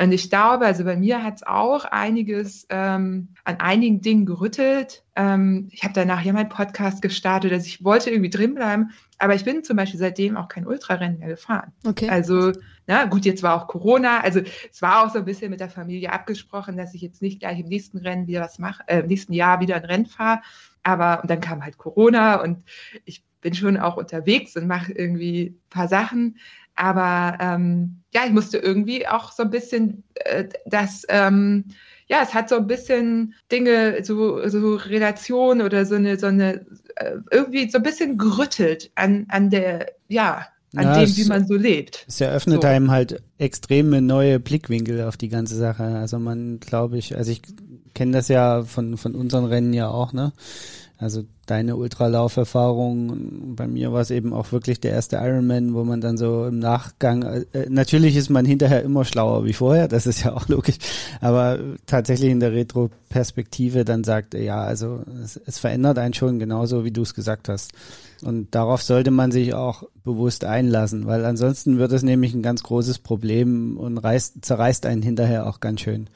Und ich glaube, also bei mir hat es auch einiges ähm, an einigen Dingen gerüttelt. Ähm, ich habe danach ja meinen Podcast gestartet, also ich wollte irgendwie drinbleiben, aber ich bin zum Beispiel seitdem auch kein Ultrarennen mehr gefahren. Okay. Also na gut, jetzt war auch Corona, also es war auch so ein bisschen mit der Familie abgesprochen, dass ich jetzt nicht gleich im nächsten Rennen wieder was mache, äh, im nächsten Jahr wieder ein Rennen fahre. Aber und dann kam halt Corona und ich bin schon auch unterwegs und mache irgendwie ein paar Sachen. Aber ähm, ja, ich musste irgendwie auch so ein bisschen äh, das, ähm, ja, es hat so ein bisschen Dinge, so, so Relation oder so eine, so eine, äh, irgendwie so ein bisschen gerüttelt an, an der, ja, an ja, dem, wie man so lebt. Es eröffnet so. einem halt extreme neue Blickwinkel auf die ganze Sache. Also man, glaube ich, also ich kenne das ja von, von unseren Rennen ja auch, ne? Also deine Ultralauferfahrung. Bei mir war es eben auch wirklich der erste Ironman, wo man dann so im Nachgang, äh, natürlich ist man hinterher immer schlauer wie vorher, das ist ja auch logisch, aber tatsächlich in der Retro-Perspektive dann sagt, ja, also es, es verändert einen schon genauso, wie du es gesagt hast. Und darauf sollte man sich auch bewusst einlassen, weil ansonsten wird es nämlich ein ganz großes Problem und reißt, zerreißt einen hinterher auch ganz schön.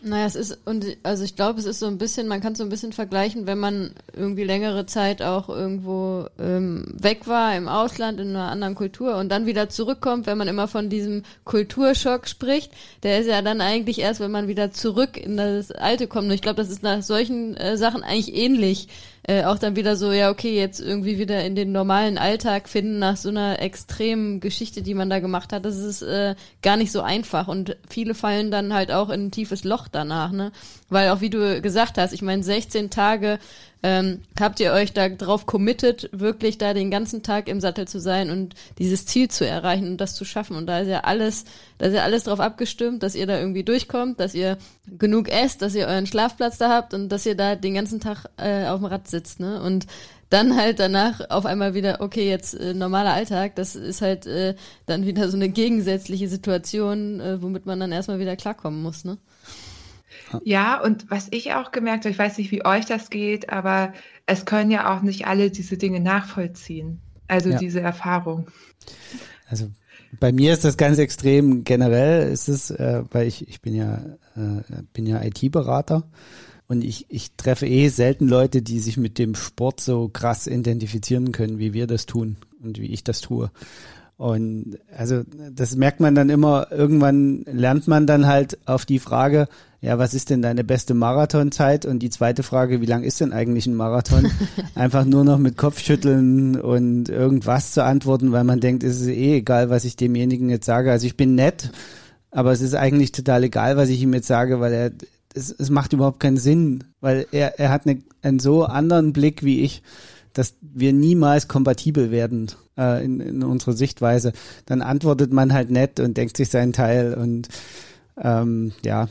Naja, es ist, und also ich glaube, es ist so ein bisschen, man kann es so ein bisschen vergleichen, wenn man irgendwie längere Zeit auch irgendwo ähm, weg war im Ausland, in einer anderen Kultur und dann wieder zurückkommt, wenn man immer von diesem Kulturschock spricht, der ist ja dann eigentlich erst, wenn man wieder zurück in das Alte kommt. Und ich glaube, das ist nach solchen äh, Sachen eigentlich ähnlich äh, auch dann wieder so, ja, okay, jetzt irgendwie wieder in den normalen Alltag finden nach so einer extremen Geschichte, die man da gemacht hat, das ist äh, gar nicht so einfach und viele fallen dann halt auch in ein tiefes Loch danach, ne? Weil auch wie du gesagt hast, ich meine, 16 Tage ähm, habt ihr euch da drauf committed, wirklich da den ganzen Tag im Sattel zu sein und dieses Ziel zu erreichen und das zu schaffen? Und da ist ja alles, da ist ja alles drauf abgestimmt, dass ihr da irgendwie durchkommt, dass ihr genug esst, dass ihr euren Schlafplatz da habt und dass ihr da den ganzen Tag äh, auf dem Rad sitzt, ne? Und dann halt danach auf einmal wieder, okay, jetzt äh, normaler Alltag, das ist halt äh, dann wieder so eine gegensätzliche Situation, äh, womit man dann erstmal wieder klarkommen muss, ne? Ja, und was ich auch gemerkt habe, ich weiß nicht, wie euch das geht, aber es können ja auch nicht alle diese Dinge nachvollziehen. Also ja. diese Erfahrung. Also bei mir ist das ganz extrem generell. Ist es, äh, weil ich ich bin ja äh, bin ja IT-Berater und ich ich treffe eh selten Leute, die sich mit dem Sport so krass identifizieren können, wie wir das tun und wie ich das tue. Und also das merkt man dann immer, irgendwann lernt man dann halt auf die Frage, ja, was ist denn deine beste Marathonzeit? Und die zweite Frage, wie lang ist denn eigentlich ein Marathon? Einfach nur noch mit Kopfschütteln und irgendwas zu antworten, weil man denkt, es ist eh egal, was ich demjenigen jetzt sage. Also ich bin nett, aber es ist eigentlich total egal, was ich ihm jetzt sage, weil er, es, es macht überhaupt keinen Sinn, weil er, er hat eine, einen so anderen Blick wie ich, dass wir niemals kompatibel werden äh, in, in unserer Sichtweise. Dann antwortet man halt nett und denkt sich seinen Teil und Ähm, ja.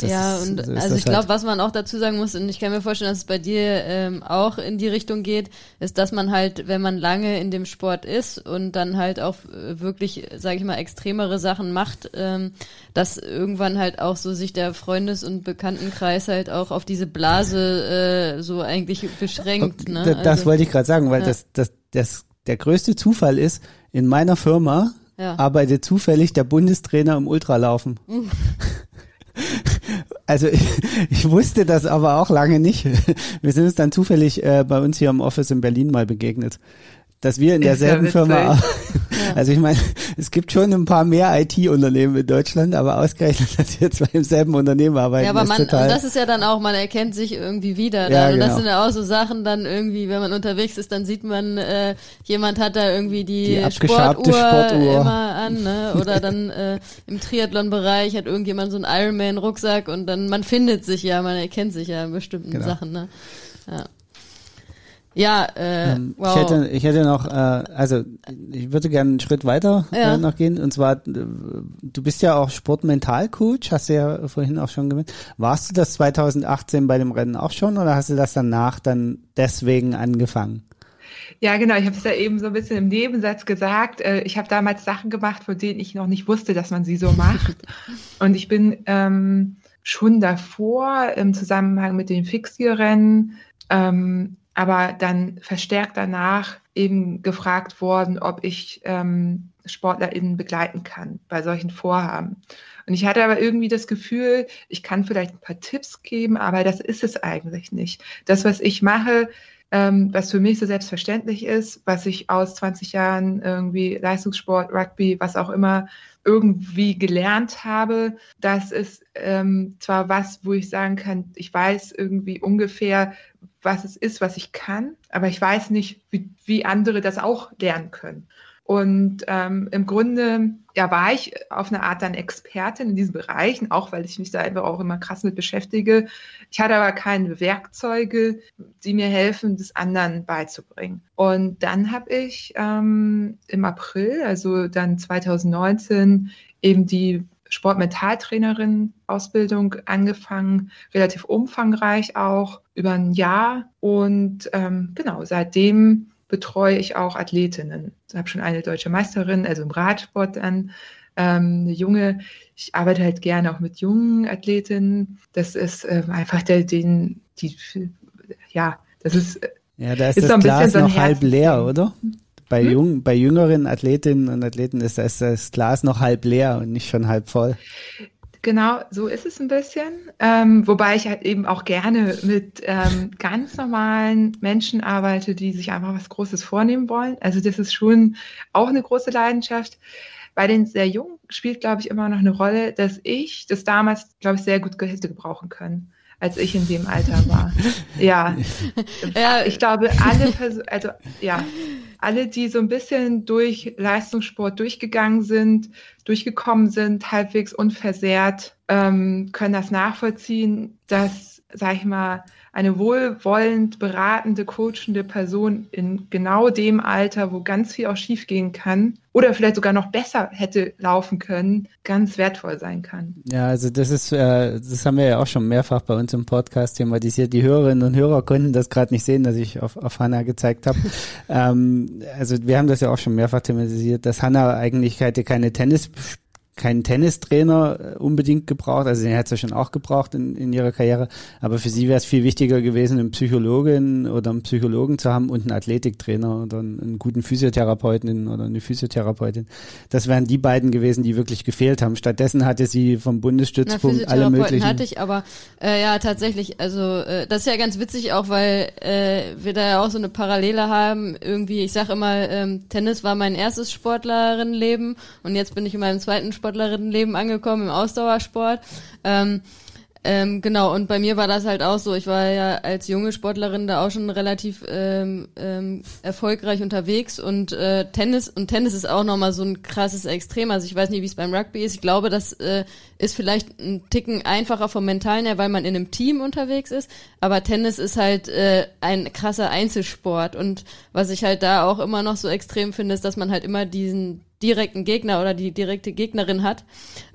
ja, ist, und also ich glaube, halt. was man auch dazu sagen muss, und ich kann mir vorstellen, dass es bei dir ähm, auch in die Richtung geht, ist, dass man halt, wenn man lange in dem Sport ist und dann halt auch äh, wirklich, sage ich mal, extremere Sachen macht, ähm, dass irgendwann halt auch so sich der Freundes- und Bekanntenkreis halt auch auf diese Blase äh, so eigentlich beschränkt. Ne? Das, also, wollte ich gerade sagen, weil ja. das, das, das der größte Zufall ist, in meiner Firma ja. arbeitet zufällig der Bundestrainer im Ultralaufen. Also ich, ich, wusste das aber auch lange nicht. Wir sind uns dann zufällig äh, bei uns hier im Office in Berlin mal begegnet dass wir in derselben ja Firma arbeiten. Ja. Also ich meine, es gibt schon ein paar mehr IT-Unternehmen in Deutschland, aber ausgerechnet, dass wir zwei im selben Unternehmen arbeiten. Ja, aber man, und das ist ja dann auch, man erkennt sich irgendwie wieder. Ja, und genau. das sind ja auch so Sachen dann irgendwie, wenn man unterwegs ist, dann sieht man, äh, jemand hat da irgendwie die, die Sportuhr, Sportuhr, immer an, ne? Oder dann äh, im Triathlon-Bereich hat irgendjemand so einen Ironman-Rucksack und dann, man findet sich ja, man erkennt sich ja in bestimmten genau. Sachen, ne? Ja. Ja, äh, ähm, wow. ich hätte ich hätte noch, äh, also ich würde gerne einen Schritt weiter ja. äh, noch gehen und zwar, du bist ja auch Sportmentalcoach, hast du ja vorhin auch schon gemeint. Warst du das 2018 bei dem Rennen auch schon oder hast du das danach dann deswegen angefangen? Ja, genau. Ich habe es ja eben so ein bisschen im Nebensatz gesagt. Äh, ich habe damals Sachen gemacht, von denen ich noch nicht wusste, dass man sie so macht. und ich bin ähm, schon davor im Zusammenhang mit den Fixierrennen ähm, aber dann verstärkt danach eben gefragt worden, ob ich ähm, SportlerInnen begleiten kann bei solchen Vorhaben. Und ich hatte aber irgendwie das Gefühl, ich kann vielleicht ein paar Tipps geben, aber das ist es eigentlich nicht. Das, was ich mache, ähm, was für mich so selbstverständlich ist, was ich aus 20 Jahren irgendwie Leistungssport, Rugby, was auch immer irgendwie gelernt habe, das ist ähm, zwar was, wo ich sagen kann, ich weiß irgendwie ungefähr, was es ist, was ich kann, aber ich weiß nicht, wie, wie andere das auch lernen können. Und ähm, im Grunde ja, war ich auf eine Art dann Expertin in diesen Bereichen, auch weil ich mich da einfach auch immer krass mit beschäftige. Ich hatte aber keine Werkzeuge, die mir helfen, das anderen beizubringen. Und dann habe ich ähm, im April, also dann 2019, eben die Sportmentaltrainerin-Ausbildung angefangen, relativ umfangreich auch, über ein Jahr. Und ähm, genau, seitdem betreue ich auch Athletinnen. Ich habe schon eine deutsche Meisterin, also im Radsport dann, ähm, eine junge. Ich arbeite halt gerne auch mit jungen Athletinnen. Das ist ähm, einfach der, den, die, ja, das ist. Ja, da ist, ist das so Glas so noch halb leer, oder? Bei, hm? jung, bei jüngeren Athletinnen und Athleten ist das, das Glas noch halb leer und nicht schon halb voll. Genau, so ist es ein bisschen. Ähm, wobei ich halt eben auch gerne mit ähm, ganz normalen Menschen arbeite, die sich einfach was Großes vornehmen wollen. Also das ist schon auch eine große Leidenschaft. Bei den sehr Jungen spielt, glaube ich, immer noch eine Rolle, dass ich das damals, glaube ich, sehr gut hätte gebrauchen können als ich in dem Alter war. Ja, ja ich glaube, alle, Person, also ja, alle, die so ein bisschen durch Leistungssport durchgegangen sind, durchgekommen sind, halbwegs unversehrt, ähm, können das nachvollziehen, dass, sag ich mal, eine wohlwollend beratende, coachende Person in genau dem Alter, wo ganz viel auch schiefgehen kann oder vielleicht sogar noch besser hätte laufen können, ganz wertvoll sein kann. Ja, also das ist, äh, das haben wir ja auch schon mehrfach bei uns im Podcast thematisiert. Die Hörerinnen und Hörer konnten das gerade nicht sehen, dass ich auf, auf Hanna gezeigt habe. ähm, also wir haben das ja auch schon mehrfach thematisiert, dass Hanna eigentlich keine Tennis keinen Tennistrainer äh, unbedingt gebraucht, also den hat sie schon auch gebraucht in, in ihrer Karriere, aber für sie wäre es viel wichtiger gewesen, einen Psychologin oder einen Psychologen zu haben und einen Athletiktrainer oder einen, einen guten Physiotherapeuten oder eine Physiotherapeutin. Das wären die beiden gewesen, die wirklich gefehlt haben. Stattdessen hatte sie vom Bundesstützpunkt Na, alle möglichen. hatte ich, aber äh, ja tatsächlich, also äh, das ist ja ganz witzig auch, weil äh, wir da ja auch so eine Parallele haben. Irgendwie, ich sag immer, ähm, Tennis war mein erstes Sportlerinnenleben und jetzt bin ich in meinem zweiten Sport Sportlerinnenleben angekommen im Ausdauersport. Ähm, ähm, genau, und bei mir war das halt auch so. Ich war ja als junge Sportlerin da auch schon relativ ähm, ähm, erfolgreich unterwegs und äh, Tennis und Tennis ist auch nochmal so ein krasses Extrem. Also ich weiß nicht, wie es beim Rugby ist. Ich glaube, das äh, ist vielleicht ein Ticken einfacher vom Mentalen her, weil man in einem Team unterwegs ist. Aber Tennis ist halt äh, ein krasser Einzelsport und was ich halt da auch immer noch so extrem finde, ist, dass man halt immer diesen direkten Gegner oder die direkte Gegnerin hat.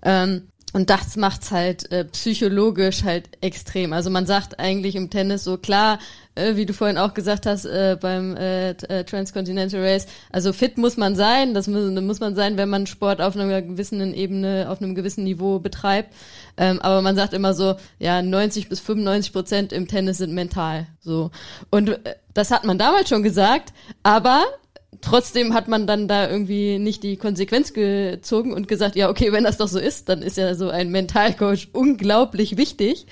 Ähm, und das macht's halt äh, psychologisch halt extrem. Also man sagt eigentlich im Tennis so klar, äh, wie du vorhin auch gesagt hast äh, beim äh, äh, Transcontinental Race, also fit muss man sein, das muss, muss man sein, wenn man Sport auf einer gewissen Ebene, auf einem gewissen Niveau betreibt. Ähm, aber man sagt immer so, ja, 90 bis 95 Prozent im Tennis sind mental. So. Und äh, das hat man damals schon gesagt, aber trotzdem hat man dann da irgendwie nicht die Konsequenz gezogen und gesagt, ja, okay, wenn das doch so ist, dann ist ja so ein Mentalcoach unglaublich wichtig.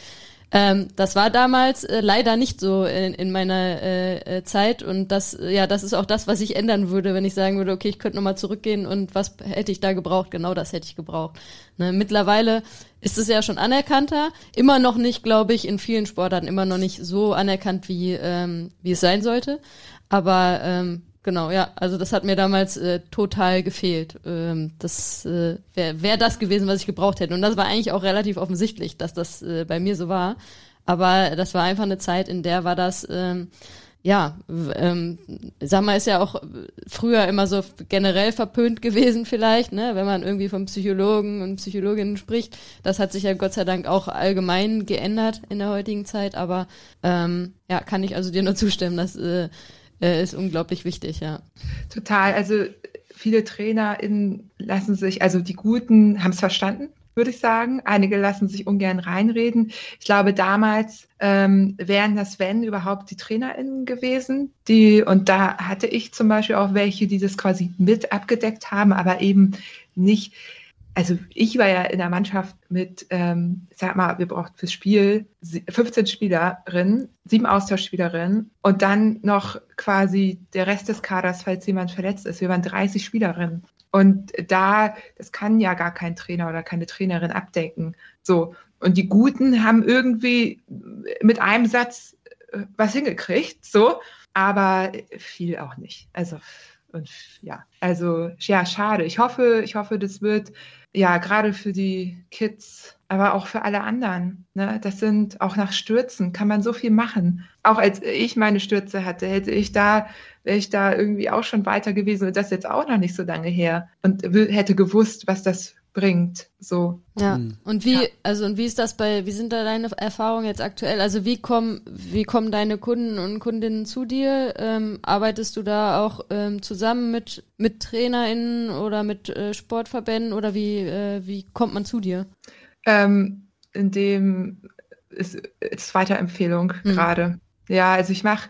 Ähm, das war damals äh, leider nicht so in, in meiner äh, äh, Zeit und das, ja, das ist auch das, was ich ändern würde, wenn ich sagen würde, okay, ich könnte nochmal zurückgehen und was hätte ich da gebraucht? Genau das hätte ich gebraucht. Ne, mittlerweile ist es ja schon anerkannter, immer noch nicht, glaube ich, in vielen Sportarten immer noch nicht so anerkannt, wie, ähm, wie es sein sollte. Aber ähm, Genau, ja. Also das hat mir damals äh, total gefehlt. Ähm, das äh, wäre wär das gewesen, was ich gebraucht hätte. Und das war eigentlich auch relativ offensichtlich, dass das äh, bei mir so war. Aber das war einfach eine Zeit, in der war das, ähm, ja, ähm, sag mal, ist ja auch früher immer so generell verpönt gewesen vielleicht, ne, wenn man irgendwie von Psychologen und Psychologinnen spricht. Das hat sich ja Gott sei Dank auch allgemein geändert in der heutigen Zeit. Aber ähm, ja, kann ich also dir nur zustimmen, dass äh, äh, ist unglaublich wichtig, ja. Total. Also viele TrainerInnen lassen sich, also die Guten haben es verstanden, würde ich sagen. Einige lassen sich ungern reinreden. Ich glaube, damals ähm, wären das, wenn überhaupt, die TrainerInnen gewesen. Die, und da hatte ich zum Beispiel auch welche, die das quasi mit abgedeckt haben, aber eben nicht also ich war ja in der Mannschaft mit, ähm, sag mal, wir brauchten fürs Spiel 15 Spielerinnen, sieben Austauschspielerinnen und dann noch quasi der Rest des Kaders, falls jemand verletzt ist. Wir waren 30 Spielerinnen. Und da, das kann ja gar kein Trainer oder keine Trainerin abdecken. So. Und die Guten haben irgendwie mit einem Satz äh, was hingekriegt, so. Aber viel auch nicht. Also, und ja, also, ja, schade. Ich hoffe, ich hoffe, das wird ja, gerade für die Kids, aber auch für alle anderen. Ne? Das sind auch nach Stürzen kann man so viel machen. Auch als ich meine Stürze hatte, hätte ich da, wäre ich da irgendwie auch schon weiter gewesen und das jetzt auch noch nicht so lange her und hätte gewusst, was das bringt. So. Ja. Mhm. Und wie, ja. also und wie ist das bei, wie sind da deine Erfahrungen jetzt aktuell? Also wie kommen, wie kommen deine Kunden und Kundinnen zu dir? Ähm, arbeitest du da auch ähm, zusammen mit mit TrainerInnen oder mit äh, Sportverbänden oder wie äh, wie kommt man zu dir? Ähm, in dem ist, ist Weiterempfehlung mhm. gerade. Ja, also ich mache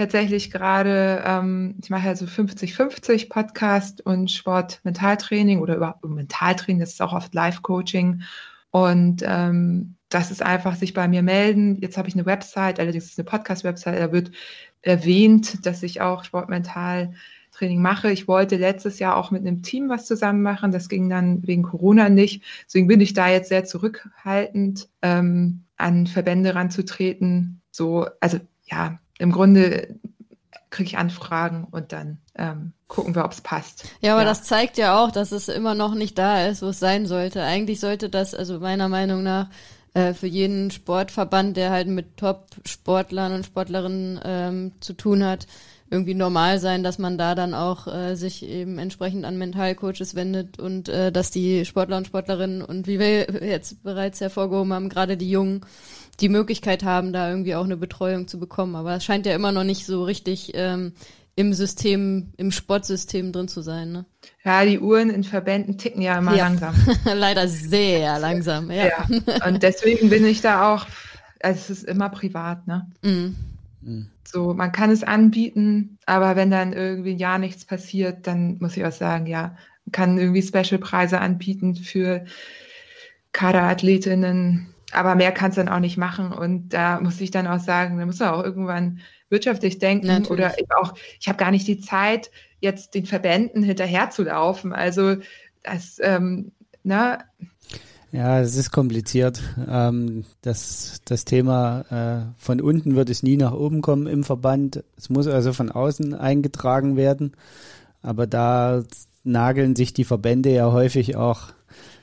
tatsächlich gerade, ähm, ich mache also 50-50 Podcast und Sport-Mentaltraining oder über Mentaltraining, das ist auch oft Live-Coaching. Und ähm, das ist einfach sich bei mir melden. Jetzt habe ich eine Website, allerdings ist es eine Podcast-Website, da wird erwähnt, dass ich auch Sportmentaltraining mache. Ich wollte letztes Jahr auch mit einem Team was zusammen machen. Das ging dann wegen Corona nicht. Deswegen bin ich da jetzt sehr zurückhaltend, ähm, an Verbände ranzutreten. So, also ja, im Grunde kriege ich Anfragen und dann ähm, gucken wir, ob es passt. Ja, aber ja. das zeigt ja auch, dass es immer noch nicht da ist, wo es sein sollte. Eigentlich sollte das, also meiner Meinung nach, äh, für jeden Sportverband, der halt mit Top-Sportlern und Sportlerinnen ähm, zu tun hat, irgendwie normal sein, dass man da dann auch äh, sich eben entsprechend an Mentalcoaches wendet und äh, dass die Sportler und Sportlerinnen und wie wir jetzt bereits hervorgehoben haben, gerade die Jungen die Möglichkeit haben, da irgendwie auch eine Betreuung zu bekommen. Aber es scheint ja immer noch nicht so richtig ähm, im System, im Sportsystem drin zu sein. Ne? Ja, die Uhren in Verbänden ticken ja immer ja. langsam. Leider sehr langsam, ja. ja. Und deswegen bin ich da auch, also es ist immer privat, ne? Mhm. mhm. So, man kann es anbieten, aber wenn dann irgendwie ein Jahr nichts passiert, dann muss ich auch sagen, ja, man kann irgendwie Specialpreise anbieten für Kaderathletinnen, aber mehr kannst du dann auch nicht machen. Und da muss ich dann auch sagen, da muss man auch irgendwann wirtschaftlich denken Natürlich. oder auch, ich habe gar nicht die Zeit, jetzt den Verbänden hinterherzulaufen. Also das, ähm, ne? Ja, es ist kompliziert. Ähm, das, das Thema äh, von unten wird es nie nach oben kommen im Verband. Es muss also von außen eingetragen werden. Aber da nageln sich die Verbände ja häufig auch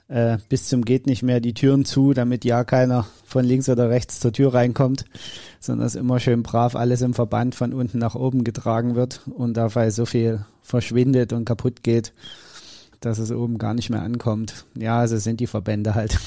äh, bis zum geht nicht mehr die Türen zu, damit ja keiner von links oder rechts zur Tür reinkommt, sondern dass immer schön brav alles im Verband von unten nach oben getragen wird und dabei so viel verschwindet und kaputt geht. dass es oben gar nicht mehr ankommt. Ja, also sind die Verbände halt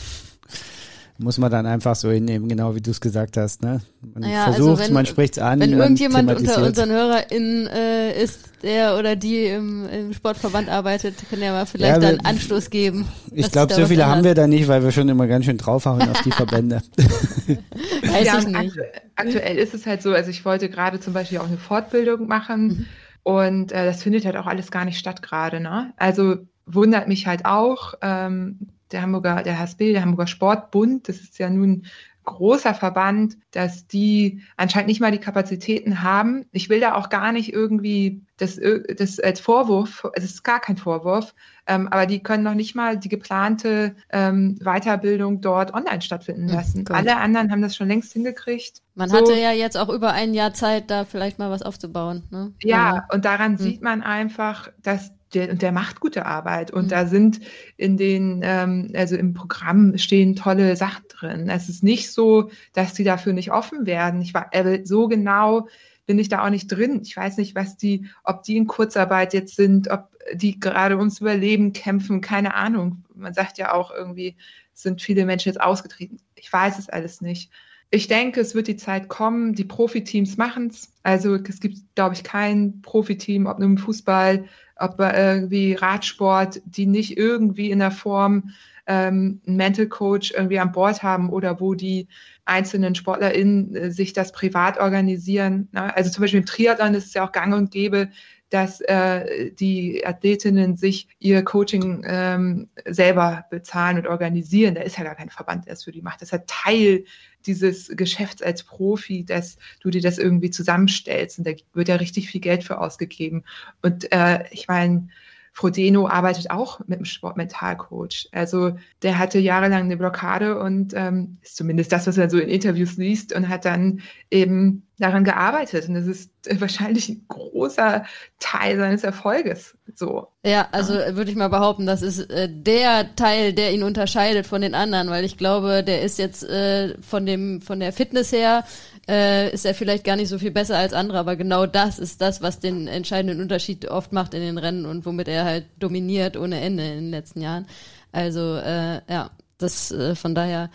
muss man dann einfach so hinnehmen, genau wie du es gesagt hast. Ne? Man naja, versucht, also man spricht es an. Wenn irgendjemand unter unseren HörerInnen äh, ist, der oder die im, im Sportverband arbeitet, kann ja mal vielleicht ja, wir, dann Anstoß geben. Ich glaube, so viele haben wir da nicht, weil wir schon immer ganz schön draufhauen auf die Verbände. Weiß ja, ich nicht. Aktuell ist es halt so, also ich wollte gerade zum Beispiel auch eine Fortbildung machen mhm. und äh, das findet halt auch alles gar nicht statt gerade. Ne? Also wundert mich halt auch, ähm, der Hamburger, der HSB, der Hamburger Sportbund, das ist ja nun großer Verband, dass die anscheinend nicht mal die Kapazitäten haben. Ich will da auch gar nicht irgendwie das, das als Vorwurf, es ist gar kein Vorwurf, ähm, aber die können noch nicht mal die geplante ähm, Weiterbildung dort online stattfinden hm, lassen. Mhm, Alle anderen haben das schon längst hingekriegt. Man so. hatte ja jetzt auch über ein Jahr Zeit, da vielleicht mal was aufzubauen. Ne? Ja, ja, und daran mhm. sieht man einfach, dass der, und der macht gute Arbeit. Und mhm. da sind in den, ähm, also im Programm stehen tolle Sachen drin. Es ist nicht so, dass die dafür nicht offen werden. Ich war äh, so genau bin ich da auch nicht drin. Ich weiß nicht, was die, ob die in Kurzarbeit jetzt sind, ob die gerade ums Überleben kämpfen, keine Ahnung. Man sagt ja auch irgendwie, sind viele Menschen jetzt ausgetreten. Ich weiß es alles nicht. Ich denke, es wird die Zeit kommen, die Profiteams machen es. Also es gibt, glaube ich, kein Profiteam, ob nur im Fußball, ob irgendwie Radsport, die nicht irgendwie in der Form ähm, einen Mental Coach irgendwie an Bord haben oder wo die einzelnen SportlerInnen äh, sich das privat organisieren. Ne? Also zum Beispiel im Triathlon ist es ja auch gang und gäbe, dass äh, die Athletinnen sich ihr Coaching ähm, selber bezahlen und organisieren. Da ist ja gar kein Verband, es für die macht. Das ist ja Teil dieses Geschäfts als Profi, dass du dir das irgendwie zusammenstellst. Und da wird ja richtig viel Geld für ausgegeben. Und äh, ich meine, Frodeno arbeitet auch mit einem Sportmentalcoach. Also der hatte jahrelang eine Blockade und ähm, ist zumindest das, was er so in Interviews liest und hat dann eben daran gearbeitet. Und das ist wahrscheinlich ein großer Teil seines Erfolges. So. Ja, also würde ich mal behaupten, das ist äh, der Teil, der ihn unterscheidet von den anderen, weil ich glaube, der ist jetzt äh, von dem von der Fitness her äh, ist er vielleicht gar nicht so viel besser als andere, aber genau das ist das, was den entscheidenden Unterschied oft macht in den Rennen und womit er halt dominiert ohne Ende in den letzten Jahren. Also äh, ja, das äh, von daher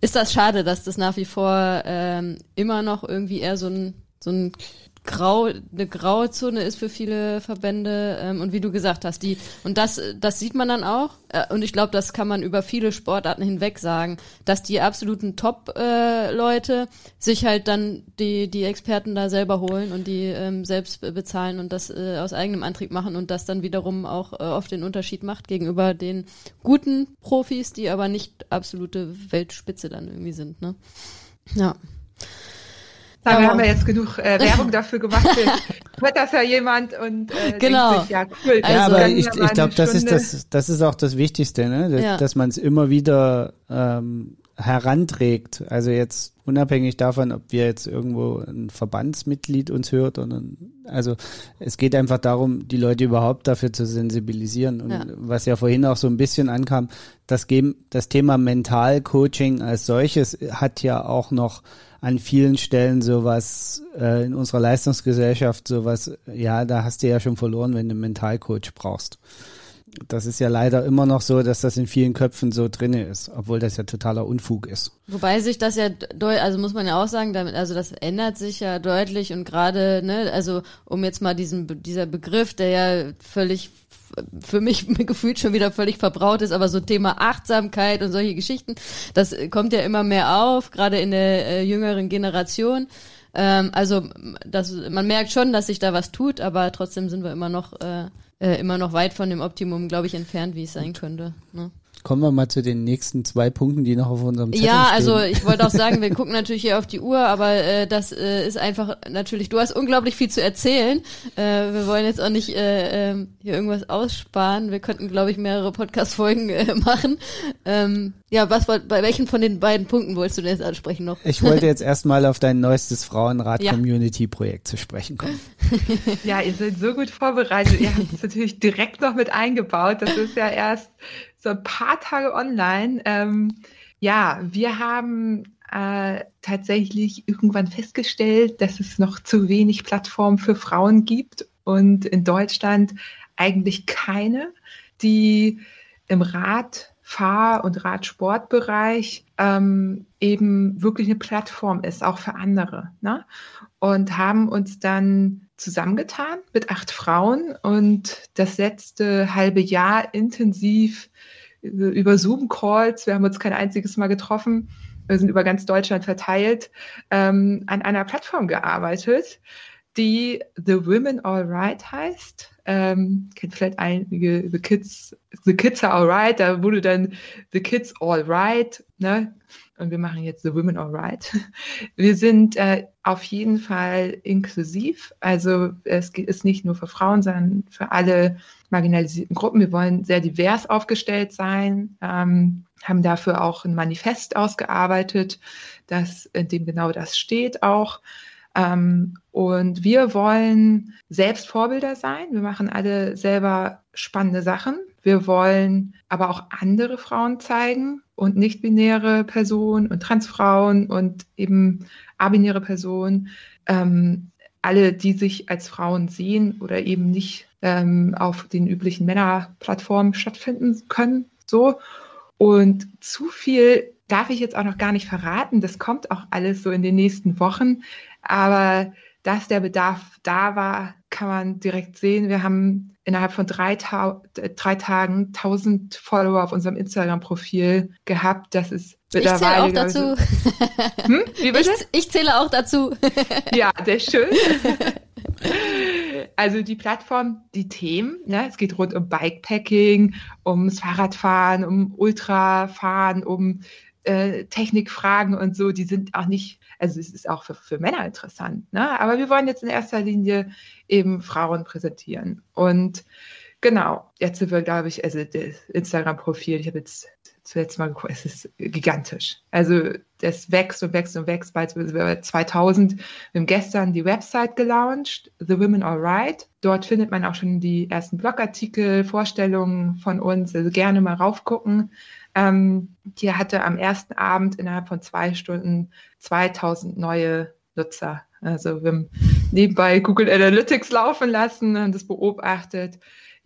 ist das schade, dass das nach wie vor ähm, immer noch irgendwie eher so ein so ein grau, eine graue Zone ist für viele Verbände ähm, und wie du gesagt hast, die und das das sieht man dann auch äh, und ich glaube, das kann man über viele Sportarten hinweg sagen, dass die absoluten Top äh, Leute sich halt dann die die Experten da selber holen und die ähm, selbst bezahlen und das äh, aus eigenem Antrieb machen und das dann wiederum auch äh, oft den Unterschied macht gegenüber den guten Profis, die aber nicht absolute Weltspitze dann irgendwie sind, ne? Ja. Da ja, haben wir jetzt genug äh, Werbung dafür gemacht. Hört das ja jemand und äh, genau. Sich, ja, cool. Ja, also, aber ich, ich glaube, das ist das, das ist auch das Wichtigste, ne? dass, ja. dass man es immer wieder ähm, heranträgt. Also jetzt unabhängig davon, ob wir jetzt irgendwo ein Verbandsmitglied uns hört oder also es geht einfach darum, die Leute überhaupt dafür zu sensibilisieren. Und ja. was ja vorhin auch so ein bisschen ankam, das, das Thema Mentalcoaching als solches hat ja auch noch an vielen Stellen sowas äh, in unserer Leistungsgesellschaft sowas, ja, da hast du ja schon verloren, wenn du einen Mentalcoach brauchst. Das ist ja leider immer noch so, dass das in vielen Köpfen so drinne ist, obwohl das ja totaler Unfug ist. Wobei sich das ja also muss man ja auch sagen, damit, also das ändert sich ja deutlich und gerade, ne, also um jetzt mal diesen dieser Begriff, der ja völlig für mich gefühlt schon wieder völlig verbraut ist, aber so Thema Achtsamkeit und solche Geschichten, das kommt ja immer mehr auf, gerade in der äh, jüngeren Generation. Ähm, also das, man merkt schon, dass sich da was tut, aber trotzdem sind wir immer noch äh, äh, immer noch weit von dem Optimum, glaube ich, entfernt, wie es sein könnte. Ne? Kommen wir mal zu den nächsten zwei Punkten, die noch auf unserem Zettel ja, stehen. Ja, also ich wollte auch sagen, wir gucken natürlich hier auf die Uhr, aber äh, das äh, ist einfach natürlich, du hast unglaublich viel zu erzählen. Äh, wir wollen jetzt auch nicht äh, äh, hier irgendwas aussparen. Wir könnten, glaube ich, mehrere Podcast-Folgen äh, machen. Ähm, ja, was bei welchen von den beiden Punkten wolltest du denn jetzt ansprechen noch? Ich wollte jetzt erstmal auf dein neuestes Frauenrat-Community-Projekt zu sprechen kommen. Ja, ihr seid so gut vorbereitet. Ihr habt es natürlich direkt noch mit eingebaut. Das ist ja erst so ein paar Tage online. Ähm, ja, wir haben äh, tatsächlich irgendwann festgestellt, dass es noch zu wenig Plattformen für Frauen gibt und in Deutschland eigentlich keine die im Rad, Fahr- und Radsportbereich ähm, eben wirklich eine Plattform ist, auch für andere. Ne? Und haben uns dann zusammengetan mit acht Frauen und das letzte halbe Jahr intensiv über Zoom-Calls, wir haben uns kein einziges Mal getroffen, wir sind über ganz Deutschland verteilt, ähm, an einer Plattform gearbeitet, die The Women All Right heißt. Ähm, kennt vielleicht einige The Kids, The Kids are Alright, da wurde dann The Kids All Right, ne? Und wir machen jetzt The Women All Right. Wir sind äh, auf jeden Fall inklusiv. Also es ist nicht nur für Frauen, sondern für alle marginalisierten Gruppen. Wir wollen sehr divers aufgestellt sein, ähm, haben dafür auch ein Manifest ausgearbeitet, das, in dem genau das steht auch. Ähm, und wir wollen selbst Vorbilder sein. Wir machen alle selber spannende Sachen. Wir wollen aber auch andere Frauen zeigen und nicht-binäre Personen und Transfrauen und eben abinäre Personen. Ähm, alle, die sich als Frauen sehen oder eben nicht ähm, auf den üblichen Männerplattformen stattfinden können. So. Und zu viel darf ich jetzt auch noch gar nicht verraten. Das kommt auch alles so in den nächsten Wochen. Aber dass der Bedarf da war, kann man direkt sehen. Wir haben innerhalb von drei, Ta drei Tagen 1000 Follower auf unserem Instagram-Profil gehabt. Das ist mittlerweile. Ich zähle auch dazu. hm? Wie bitte? Ich, ich zähle auch dazu. ja, sehr schön. Also die Plattform, die Themen, ne, es geht rund um Bikepacking, ums Fahrradfahren, um Ultrafahren, um äh, Technikfragen und so, die sind auch nicht, also es ist auch für, für Männer interessant, ne? aber wir wollen jetzt in erster Linie eben Frauen präsentieren. Und genau, jetzt sind wir, glaube ich, also das Instagram-Profil, ich habe jetzt zuletzt mal geguckt, es ist gigantisch. Also das wächst und wächst und wächst. Bald sind wir bei 2000. Wir haben gestern die Website gelauncht, The Women All Right. Dort findet man auch schon die ersten Blogartikel, Vorstellungen von uns. Also gerne mal raufgucken. Ähm, die hatte am ersten Abend innerhalb von zwei Stunden 2000 neue Nutzer. Also wir haben nebenbei Google Analytics laufen lassen und das beobachtet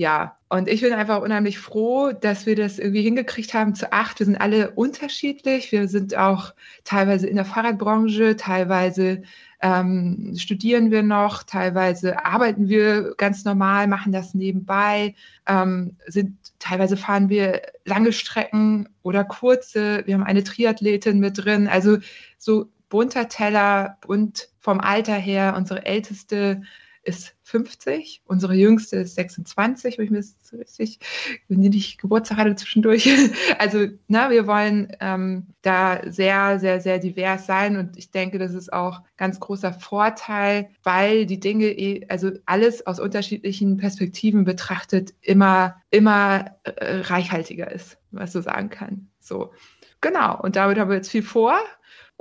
ja, und ich bin einfach unheimlich froh, dass wir das irgendwie hingekriegt haben zu acht. Wir sind alle unterschiedlich. Wir sind auch teilweise in der Fahrradbranche, teilweise ähm, studieren wir noch, teilweise arbeiten wir ganz normal, machen das nebenbei, ähm, sind teilweise fahren wir lange Strecken oder kurze. Wir haben eine Triathletin mit drin. Also so bunter Teller und vom Alter her unsere älteste ist 50, unsere jüngste ist 26, wenn ich mir das so richtig, wenn die nicht Geburtstag hatte zwischendurch. Also, na, wir wollen ähm, da sehr, sehr, sehr divers sein und ich denke, das ist auch ganz großer Vorteil, weil die Dinge, eh, also alles aus unterschiedlichen Perspektiven betrachtet, immer, immer äh, reichhaltiger ist, was so sagen kann. So. Genau, und damit haben wir jetzt viel vor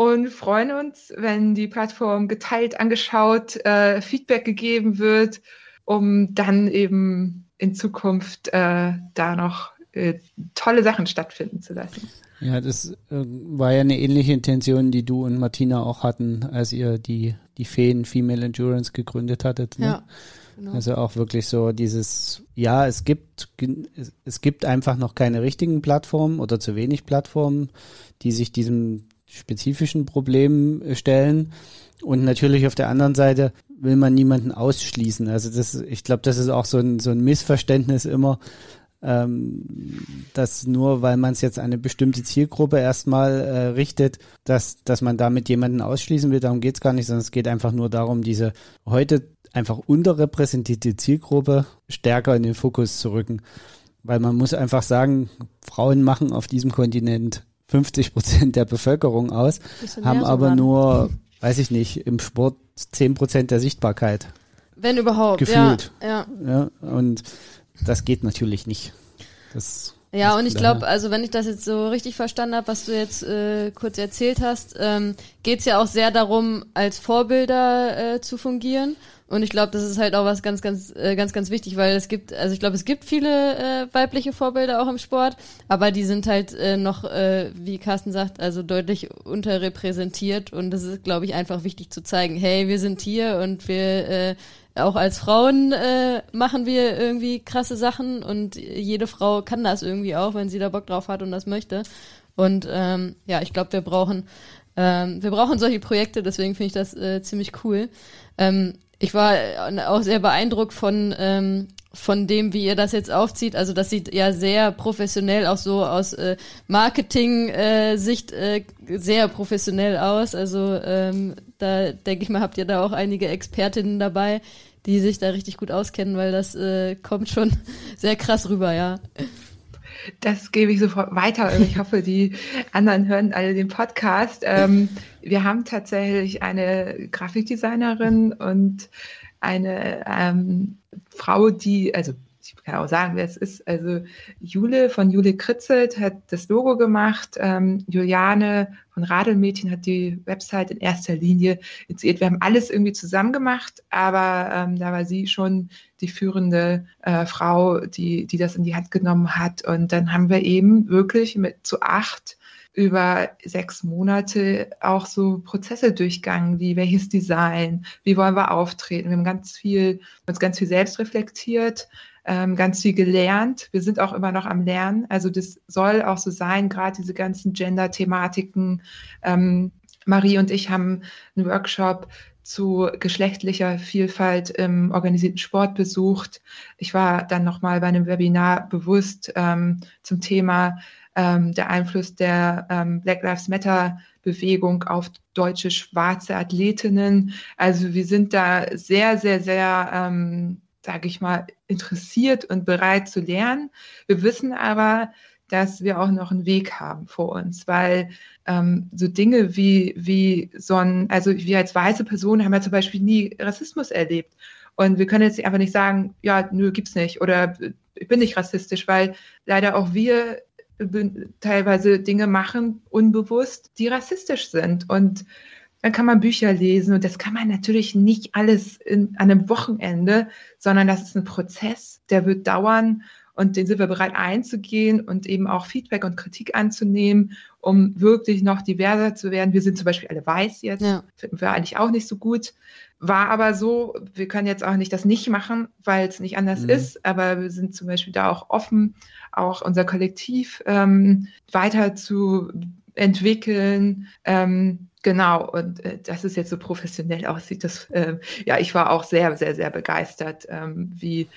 und freuen uns, wenn die Plattform geteilt, angeschaut, äh, Feedback gegeben wird, um dann eben in Zukunft äh, da noch äh, tolle Sachen stattfinden zu lassen. Ja, das äh, war ja eine ähnliche Intention, die du und Martina auch hatten, als ihr die, die Feen Female Endurance gegründet hattet. Ne? Ja. Genau. Also auch wirklich so dieses, ja, es gibt, es gibt einfach noch keine richtigen Plattformen oder zu wenig Plattformen, die sich diesem spezifischen Problemen äh, stellen. Und natürlich auf der anderen Seite will man niemanden ausschließen. Also das, ich glaube, das ist auch so ein, so ein Missverständnis immer, ähm, dass nur weil man es jetzt an eine bestimmte Zielgruppe erstmal äh, richtet, dass, dass man damit jemanden ausschließen will. Darum geht es gar nicht, sondern es geht einfach nur darum, diese heute einfach unterrepräsentierte Zielgruppe stärker in den Fokus zu rücken. Weil man muss einfach sagen, Frauen machen auf diesem Kontinent 50 Prozent der Bevölkerung aus, haben aber nur, weiß ich nicht, im Sport 10 Prozent der Sichtbarkeit. Wenn überhaupt. Gefühlt. Ja, ja. ja und das geht natürlich nicht. Das ja, und ich glaube, also wenn ich das jetzt so richtig verstanden habe, was du jetzt äh, kurz erzählt hast, ähm, geht's ja auch sehr darum, als Vorbilder äh, zu fungieren. Und ich glaube, das ist halt auch was ganz, ganz, äh, ganz, ganz wichtig, weil es gibt, also ich glaube, es gibt viele äh, weibliche Vorbilder auch im Sport, aber die sind halt äh, noch, äh, wie Carsten sagt, also deutlich unterrepräsentiert. Und das ist, glaube ich, einfach wichtig zu zeigen, hey, wir sind hier und wir äh, auch als Frauen äh, machen wir irgendwie krasse Sachen und jede Frau kann das irgendwie auch, wenn sie da Bock drauf hat und das möchte. Und ähm, ja, ich glaube, wir brauchen ähm, wir brauchen solche Projekte, deswegen finde ich das äh, ziemlich cool. Ähm, ich war äh, auch sehr beeindruckt von ähm, von dem, wie ihr das jetzt aufzieht. Also das sieht ja sehr professionell, auch so aus äh, Marketing-Sicht äh, äh, sehr professionell aus. Also ähm, da denke ich mal, habt ihr da auch einige Expertinnen dabei, die sich da richtig gut auskennen, weil das äh, kommt schon sehr krass rüber, ja. Das gebe ich sofort weiter. Ich hoffe, die anderen hören alle den Podcast. Ähm, wir haben tatsächlich eine Grafikdesignerin und eine ähm, Frau, die, also ich kann auch sagen, wer es ist. Also Jule von Jule Kritzelt hat das Logo gemacht. Ähm, Juliane von Radelmädchen hat die Website in erster Linie initiiert. Wir haben alles irgendwie zusammen gemacht, aber ähm, da war sie schon die führende äh, Frau, die, die das in die Hand genommen hat. Und dann haben wir eben wirklich mit zu acht über sechs Monate auch so Prozesse durchgangen, wie welches Design, wie wollen wir auftreten. Wir haben ganz viel, uns ganz viel selbst reflektiert, ähm, ganz viel gelernt. Wir sind auch immer noch am Lernen. Also das soll auch so sein, gerade diese ganzen Gender-Thematiken. Ähm, Marie und ich haben einen Workshop zu geschlechtlicher Vielfalt im organisierten Sport besucht. Ich war dann nochmal bei einem Webinar bewusst ähm, zum Thema ähm, der Einfluss der ähm, Black Lives Matter Bewegung auf deutsche schwarze Athletinnen. Also wir sind da sehr, sehr, sehr ähm, sage ich mal, interessiert und bereit zu lernen. Wir wissen aber, dass wir auch noch einen Weg haben vor uns, weil ähm, so Dinge wie, wie so ein, also wir als weiße Person haben ja zum Beispiel nie Rassismus erlebt. Und wir können jetzt einfach nicht sagen, ja, nö, gibt's nicht oder ich bin nicht rassistisch, weil leider auch wir teilweise Dinge machen, unbewusst, die rassistisch sind. Und dann kann man Bücher lesen und das kann man natürlich nicht alles in, an einem Wochenende, sondern das ist ein Prozess, der wird dauern und den sind wir bereit einzugehen und eben auch Feedback und Kritik anzunehmen, um wirklich noch diverser zu werden. Wir sind zum Beispiel alle weiß jetzt, ja. finden wir eigentlich auch nicht so gut. War aber so, wir können jetzt auch nicht das nicht machen, weil es nicht anders mhm. ist, aber wir sind zum Beispiel da auch offen, auch unser Kollektiv ähm, weiter zu entwickeln. Ähm, Genau, und äh, dass es jetzt so professionell aussieht, das, äh, ja, ich war auch sehr, sehr, sehr begeistert, ähm, wie,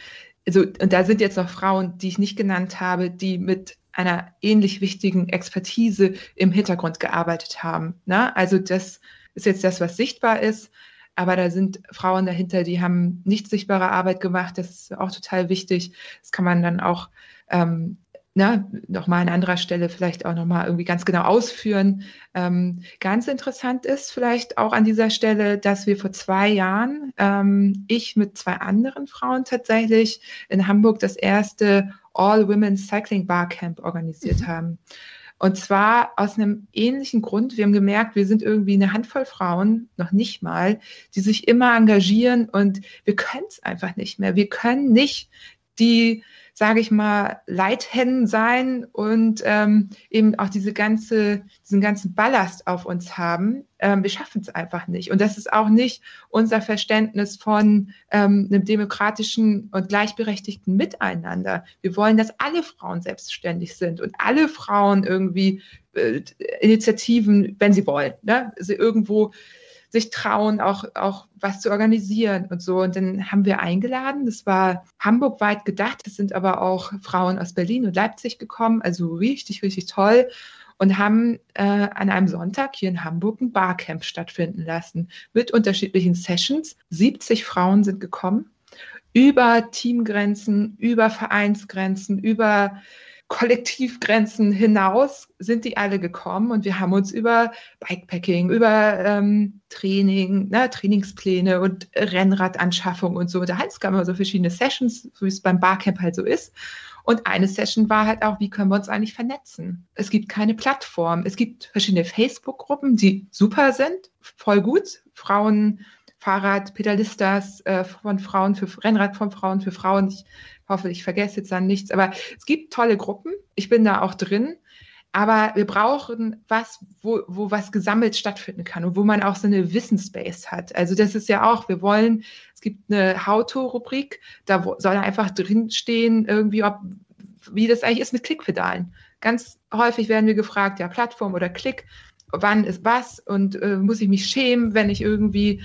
also, und da sind jetzt noch Frauen, die ich nicht genannt habe, die mit einer ähnlich wichtigen Expertise im Hintergrund gearbeitet haben. Ne? Also das ist jetzt das, was sichtbar ist, aber da sind Frauen dahinter, die haben nicht sichtbare Arbeit gemacht. Das ist auch total wichtig. Das kann man dann auch ähm, ne, nochmal an anderer Stelle vielleicht auch nochmal irgendwie ganz genau ausführen. Ähm, ganz interessant ist vielleicht auch an dieser Stelle, dass wir vor zwei Jahren, ähm, ich mit zwei anderen Frauen tatsächlich in Hamburg das erste All Women's Cycling Barcamp organisiert mhm. haben. Und zwar aus einem ähnlichen Grund. Wir haben gemerkt, wir sind irgendwie eine Handvoll Frauen, noch nicht mal, die sich immer engagieren und wir können es einfach nicht mehr. Wir können nicht die sage ich mal, Leithennen sein und ähm, eben auch diese ganze, diesen ganzen Ballast auf uns haben. Ähm, wir schaffen es einfach nicht. Und das ist auch nicht unser Verständnis von ähm, einem demokratischen und gleichberechtigten Miteinander. Wir wollen, dass alle Frauen selbstständig sind und alle Frauen irgendwie äh, Initiativen, wenn sie wollen, ne, sie irgendwo sich trauen, auch, auch was zu organisieren und so. Und dann haben wir eingeladen. Das war Hamburg weit gedacht. Es sind aber auch Frauen aus Berlin und Leipzig gekommen. Also richtig, richtig toll. Und haben äh, an einem Sonntag hier in Hamburg ein Barcamp stattfinden lassen mit unterschiedlichen Sessions. 70 Frauen sind gekommen über Teamgrenzen, über Vereinsgrenzen, über Kollektivgrenzen hinaus sind die alle gekommen und wir haben uns über Bikepacking, über ähm, Training, ne, Trainingspläne und Rennradanschaffung und so unterhalten. Es gab immer so verschiedene Sessions, wie es beim Barcamp halt so ist. Und eine Session war halt auch, wie können wir uns eigentlich vernetzen? Es gibt keine Plattform. Es gibt verschiedene Facebook-Gruppen, die super sind, voll gut. Frauen, Fahrrad, Pedalistas äh, von Frauen für Rennrad von Frauen für Frauen. Ich hoffe, ich vergesse jetzt dann nichts. Aber es gibt tolle Gruppen. Ich bin da auch drin. Aber wir brauchen was, wo, wo was gesammelt stattfinden kann und wo man auch so eine Wissensbase hat. Also das ist ja auch, wir wollen, es gibt eine How-To-Rubrik, da soll einfach drinstehen, irgendwie, ob, wie das eigentlich ist mit Klickpedalen. Ganz häufig werden wir gefragt, ja, Plattform oder Klick, wann ist was und äh, muss ich mich schämen, wenn ich irgendwie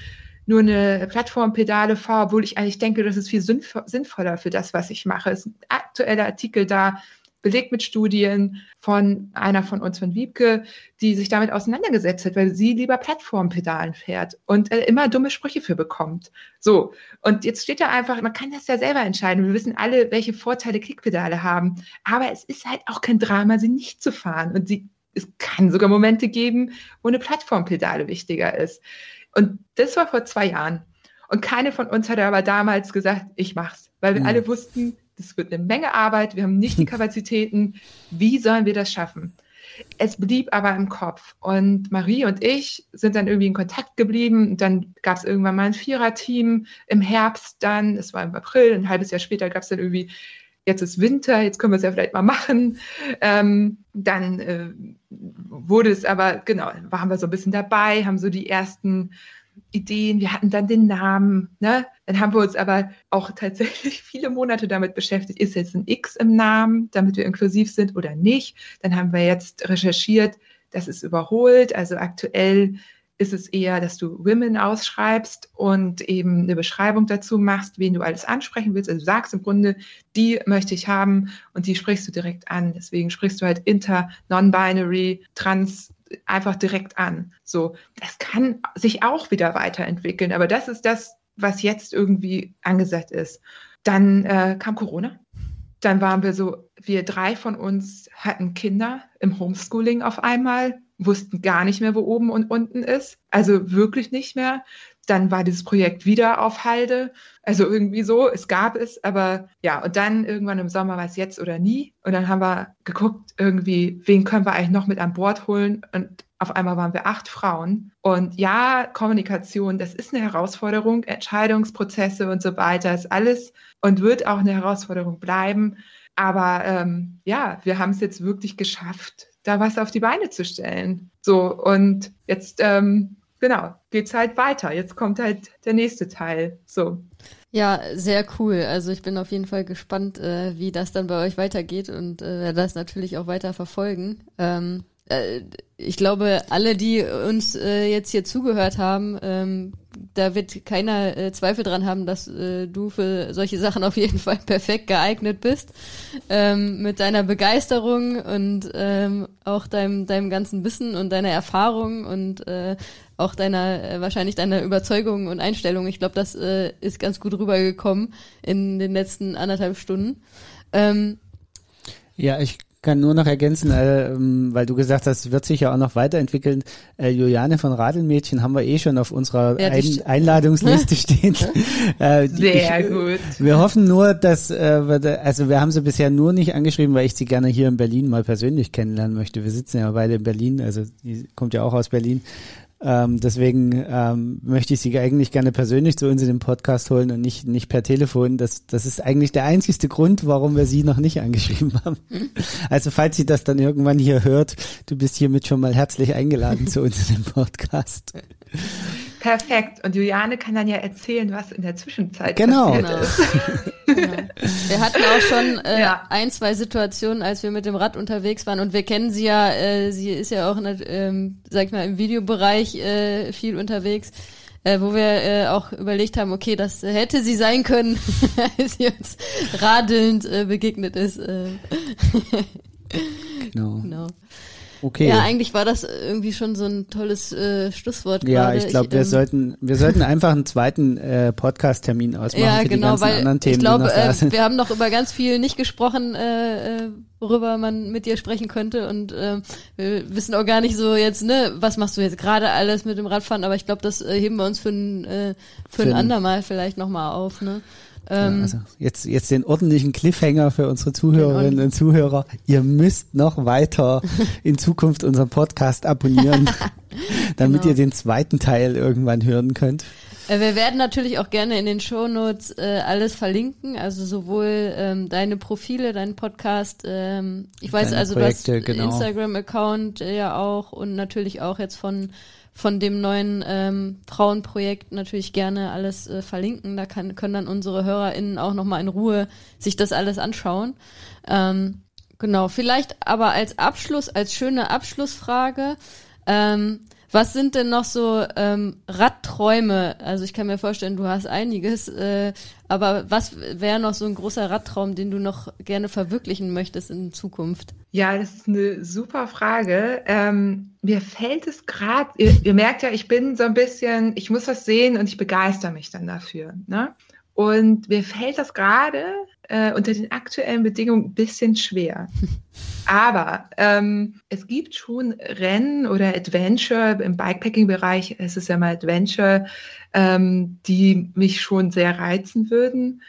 nur eine Plattformpedale fahre, obwohl ich eigentlich denke, das ist viel sinnvoller für das, was ich mache. Es ist ein aktueller Artikel da, belegt mit Studien von einer von uns, von Wiebke, die sich damit auseinandergesetzt hat, weil sie lieber Plattformpedalen fährt und äh, immer dumme Sprüche für bekommt. So, und jetzt steht da einfach, man kann das ja selber entscheiden. Wir wissen alle, welche Vorteile Klickpedale haben, aber es ist halt auch kein Drama, sie nicht zu fahren. Und sie, es kann sogar Momente geben, wo eine Plattformpedale wichtiger ist. Und das war vor zwei Jahren. Und keine von uns hat aber damals gesagt, ich mach's, weil wir mhm. alle wussten, das wird eine Menge Arbeit, wir haben nicht die Kapazitäten. Wie sollen wir das schaffen? Es blieb aber im Kopf. Und Marie und ich sind dann irgendwie in Kontakt geblieben. Und dann gab es irgendwann mal ein Viererteam im Herbst dann, es war im April, ein halbes Jahr später gab es dann irgendwie, jetzt ist Winter, jetzt können wir es ja vielleicht mal machen. Ähm, dann äh, wurde es aber, genau, waren wir so ein bisschen dabei, haben so die ersten Ideen, wir hatten dann den Namen, ne? Dann haben wir uns aber auch tatsächlich viele Monate damit beschäftigt, ist jetzt ein X im Namen, damit wir inklusiv sind oder nicht. Dann haben wir jetzt recherchiert, das ist überholt. Also aktuell ist es eher, dass du Women ausschreibst und eben eine Beschreibung dazu machst, wen du alles ansprechen willst. Also du sagst im Grunde, die möchte ich haben und die sprichst du direkt an. Deswegen sprichst du halt inter, non-binary, trans, einfach direkt an. So, das kann sich auch wieder weiterentwickeln, aber das ist das, was jetzt irgendwie angesagt ist. Dann äh, kam Corona. Dann waren wir so, wir drei von uns hatten Kinder im Homeschooling auf einmal, wussten gar nicht mehr, wo oben und unten ist. Also wirklich nicht mehr. Dann war dieses Projekt wieder auf Halde. Also irgendwie so, es gab es, aber ja, und dann irgendwann im Sommer war es jetzt oder nie. Und dann haben wir geguckt, irgendwie, wen können wir eigentlich noch mit an Bord holen? Und auf einmal waren wir acht Frauen. Und ja, Kommunikation, das ist eine Herausforderung, Entscheidungsprozesse und so weiter, ist alles und wird auch eine Herausforderung bleiben. Aber ähm, ja, wir haben es jetzt wirklich geschafft, da was auf die Beine zu stellen. So, und jetzt ähm, genau, geht's halt weiter. Jetzt kommt halt der nächste Teil. So. Ja, sehr cool. Also ich bin auf jeden Fall gespannt, äh, wie das dann bei euch weitergeht und äh, das natürlich auch weiter verfolgen. Ähm, äh, ich glaube, alle, die uns äh, jetzt hier zugehört haben, ähm, da wird keiner äh, Zweifel dran haben, dass äh, du für solche Sachen auf jeden Fall perfekt geeignet bist. Ähm, mit deiner Begeisterung und ähm, auch deinem, deinem ganzen Wissen und deiner Erfahrung und äh, auch deiner, äh, wahrscheinlich deiner Überzeugung und Einstellung. Ich glaube, das äh, ist ganz gut rübergekommen in den letzten anderthalb Stunden. Ähm, ja, ich kann nur noch ergänzen, äh, weil du gesagt hast, wird sich ja auch noch weiterentwickeln. Äh, Juliane von Radelmädchen haben wir eh schon auf unserer ja, Ein Einladungsliste stehen. äh, Sehr ich, gut. Wir hoffen nur, dass, äh, wir, also wir haben sie bisher nur nicht angeschrieben, weil ich sie gerne hier in Berlin mal persönlich kennenlernen möchte. Wir sitzen ja beide in Berlin, also die kommt ja auch aus Berlin. Ähm, deswegen ähm, möchte ich Sie eigentlich gerne persönlich zu uns in den Podcast holen und nicht, nicht per Telefon. Das, das ist eigentlich der einzigste Grund, warum wir Sie noch nicht angeschrieben haben. Mhm. Also falls Sie das dann irgendwann hier hört, du bist hiermit schon mal herzlich eingeladen zu uns in den Podcast. Perfekt. Und Juliane kann dann ja erzählen, was in der Zwischenzeit genau. passiert ist. genau. Wir hatten auch schon äh, ja. ein, zwei Situationen, als wir mit dem Rad unterwegs waren. Und wir kennen sie ja, äh, sie ist ja auch, in der, ähm, sag ich mal, im Videobereich äh, viel unterwegs. Äh, wo wir äh, auch überlegt haben, okay, das hätte sie sein können, als sie uns radelnd äh, begegnet ist. Äh. genau. genau. Okay. Ja, eigentlich war das irgendwie schon so ein tolles äh, Schlusswort. Ja, gerade. ich glaube, wir ähm, sollten wir sollten einfach einen zweiten äh, Podcast-Termin ausmachen ja, für genau, die ganzen weil anderen Themen. Ich glaube, äh, wir haben noch über ganz viel nicht gesprochen, äh, äh, worüber man mit dir sprechen könnte und äh, wir wissen auch gar nicht so jetzt, ne, was machst du jetzt gerade alles mit dem Radfahren, aber ich glaube, das äh, heben wir uns für ein, äh, für, für ein andermal vielleicht nochmal auf, ne? Ähm, ja, also jetzt, jetzt den ordentlichen Cliffhanger für unsere Zuhörerinnen und Zuhörer. Ihr müsst noch weiter in Zukunft unseren Podcast abonnieren, damit genau. ihr den zweiten Teil irgendwann hören könnt. Äh, wir werden natürlich auch gerne in den Shownotes äh, alles verlinken, also sowohl ähm, deine Profile, deinen Podcast. Ähm, ich weiß also, Projekte, du hast genau. Instagram-Account äh, ja auch und natürlich auch jetzt von von dem neuen ähm, Frauenprojekt natürlich gerne alles äh, verlinken. Da kann, können dann unsere HörerInnen auch nochmal in Ruhe sich das alles anschauen. Ähm, genau, vielleicht aber als Abschluss, als schöne Abschlussfrage, ähm, was sind denn noch so ähm, Radträume? Also ich kann mir vorstellen, du hast einiges, äh, aber was wäre noch so ein großer Radtraum, den du noch gerne verwirklichen möchtest in Zukunft? Ja, das ist eine super Frage. Ähm, mir fällt es gerade, ihr, ihr, merkt ja, ich bin so ein bisschen, ich muss was sehen und ich begeister mich dann dafür. Ne? Und mir fällt das gerade äh, unter den aktuellen Bedingungen ein bisschen schwer. Aber ähm, es gibt schon Rennen oder Adventure im Bikepacking-Bereich, es ist ja mal Adventure, ähm, die mich schon sehr reizen würden.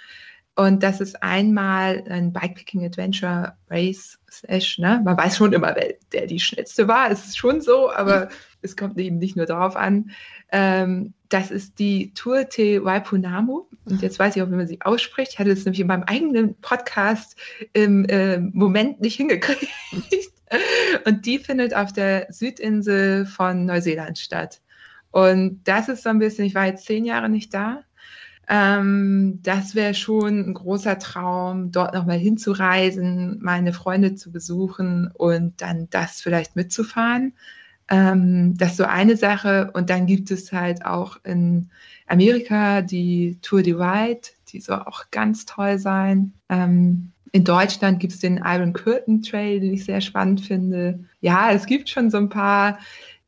Und das ist einmal ein Bikepacking Adventure Race Slash, ne? Man weiß schon immer, wer der die schnellste war. Es ist schon so, aber es kommt eben nicht nur darauf an. Ähm, das ist die Tour Te Waipunamu. Und jetzt weiß ich auch, wie man sie ausspricht. Ich hatte es nämlich in meinem eigenen Podcast im äh, Moment nicht hingekriegt. Und die findet auf der Südinsel von Neuseeland statt. Und das ist so ein bisschen, ich war jetzt zehn Jahre nicht da. Ähm, das wäre schon ein großer Traum, dort nochmal hinzureisen, meine Freunde zu besuchen und dann das vielleicht mitzufahren. Ähm, das ist so eine Sache. Und dann gibt es halt auch in Amerika die Tour Divide, die soll auch ganz toll sein. Ähm, in Deutschland gibt es den Iron Curtain Trail, den ich sehr spannend finde. Ja, es gibt schon so ein paar,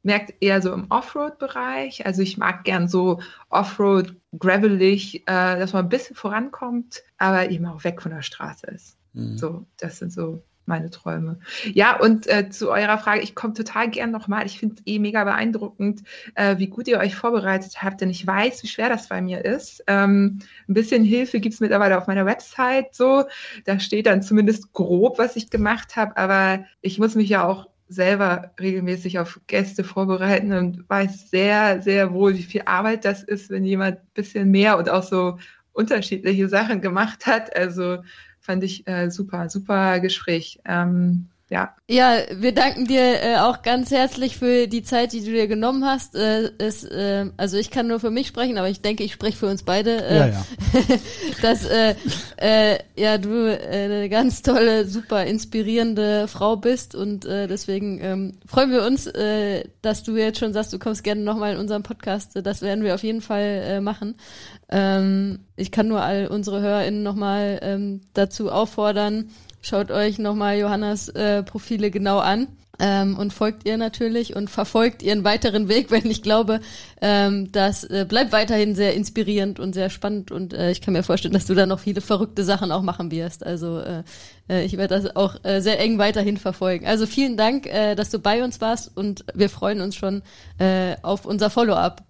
merkt eher so im Offroad-Bereich. Also ich mag gern so Offroad, gravelig, äh, dass man ein bisschen vorankommt, aber eben auch weg von der Straße ist. Mhm. So, das sind so meine Träume. Ja, und äh, zu eurer Frage, ich komme total gern nochmal. Ich finde es eh mega beeindruckend, äh, wie gut ihr euch vorbereitet habt, denn ich weiß, wie schwer das bei mir ist. Ähm, ein bisschen Hilfe gibt es mittlerweile auf meiner Website so. Da steht dann zumindest grob, was ich gemacht habe, aber ich muss mich ja auch selber regelmäßig auf Gäste vorbereiten und weiß sehr, sehr wohl, wie viel Arbeit das ist, wenn jemand ein bisschen mehr und auch so unterschiedliche Sachen gemacht hat. Also fand ich äh, super, super Gespräch. Ähm, ja. Ja, wir danken dir äh, auch ganz herzlich für die Zeit, die du dir genommen hast. Äh, es, äh, also ich kann nur für mich sprechen, aber ich denke, ich spreche für uns beide. Äh, ja, ja. dass äh, äh, ja du äh, eine ganz tolle, super inspirierende Frau bist und äh, deswegen ähm, freuen wir uns, äh, dass du jetzt schon sagst, du kommst gerne nochmal in unseren Podcast. Das werden wir auf jeden Fall äh, machen. Ähm, ich kann nur all unsere HörerInnen nochmal ähm, dazu auffordern, Schaut euch nochmal Johannas äh, Profile genau an. Ähm, und folgt ihr natürlich und verfolgt ihren weiteren Weg, wenn ich glaube, ähm, das äh, bleibt weiterhin sehr inspirierend und sehr spannend und äh, ich kann mir vorstellen, dass du da noch viele verrückte Sachen auch machen wirst. Also äh, äh ich werde das auch äh, sehr eng weiterhin verfolgen. Also vielen Dank, äh, dass du bei uns warst und wir freuen uns schon äh, auf unser Follow-up.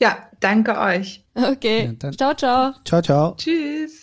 Ja, danke euch. Okay. Ja, ciao, ciao. Ciao, ciao. Tschüss.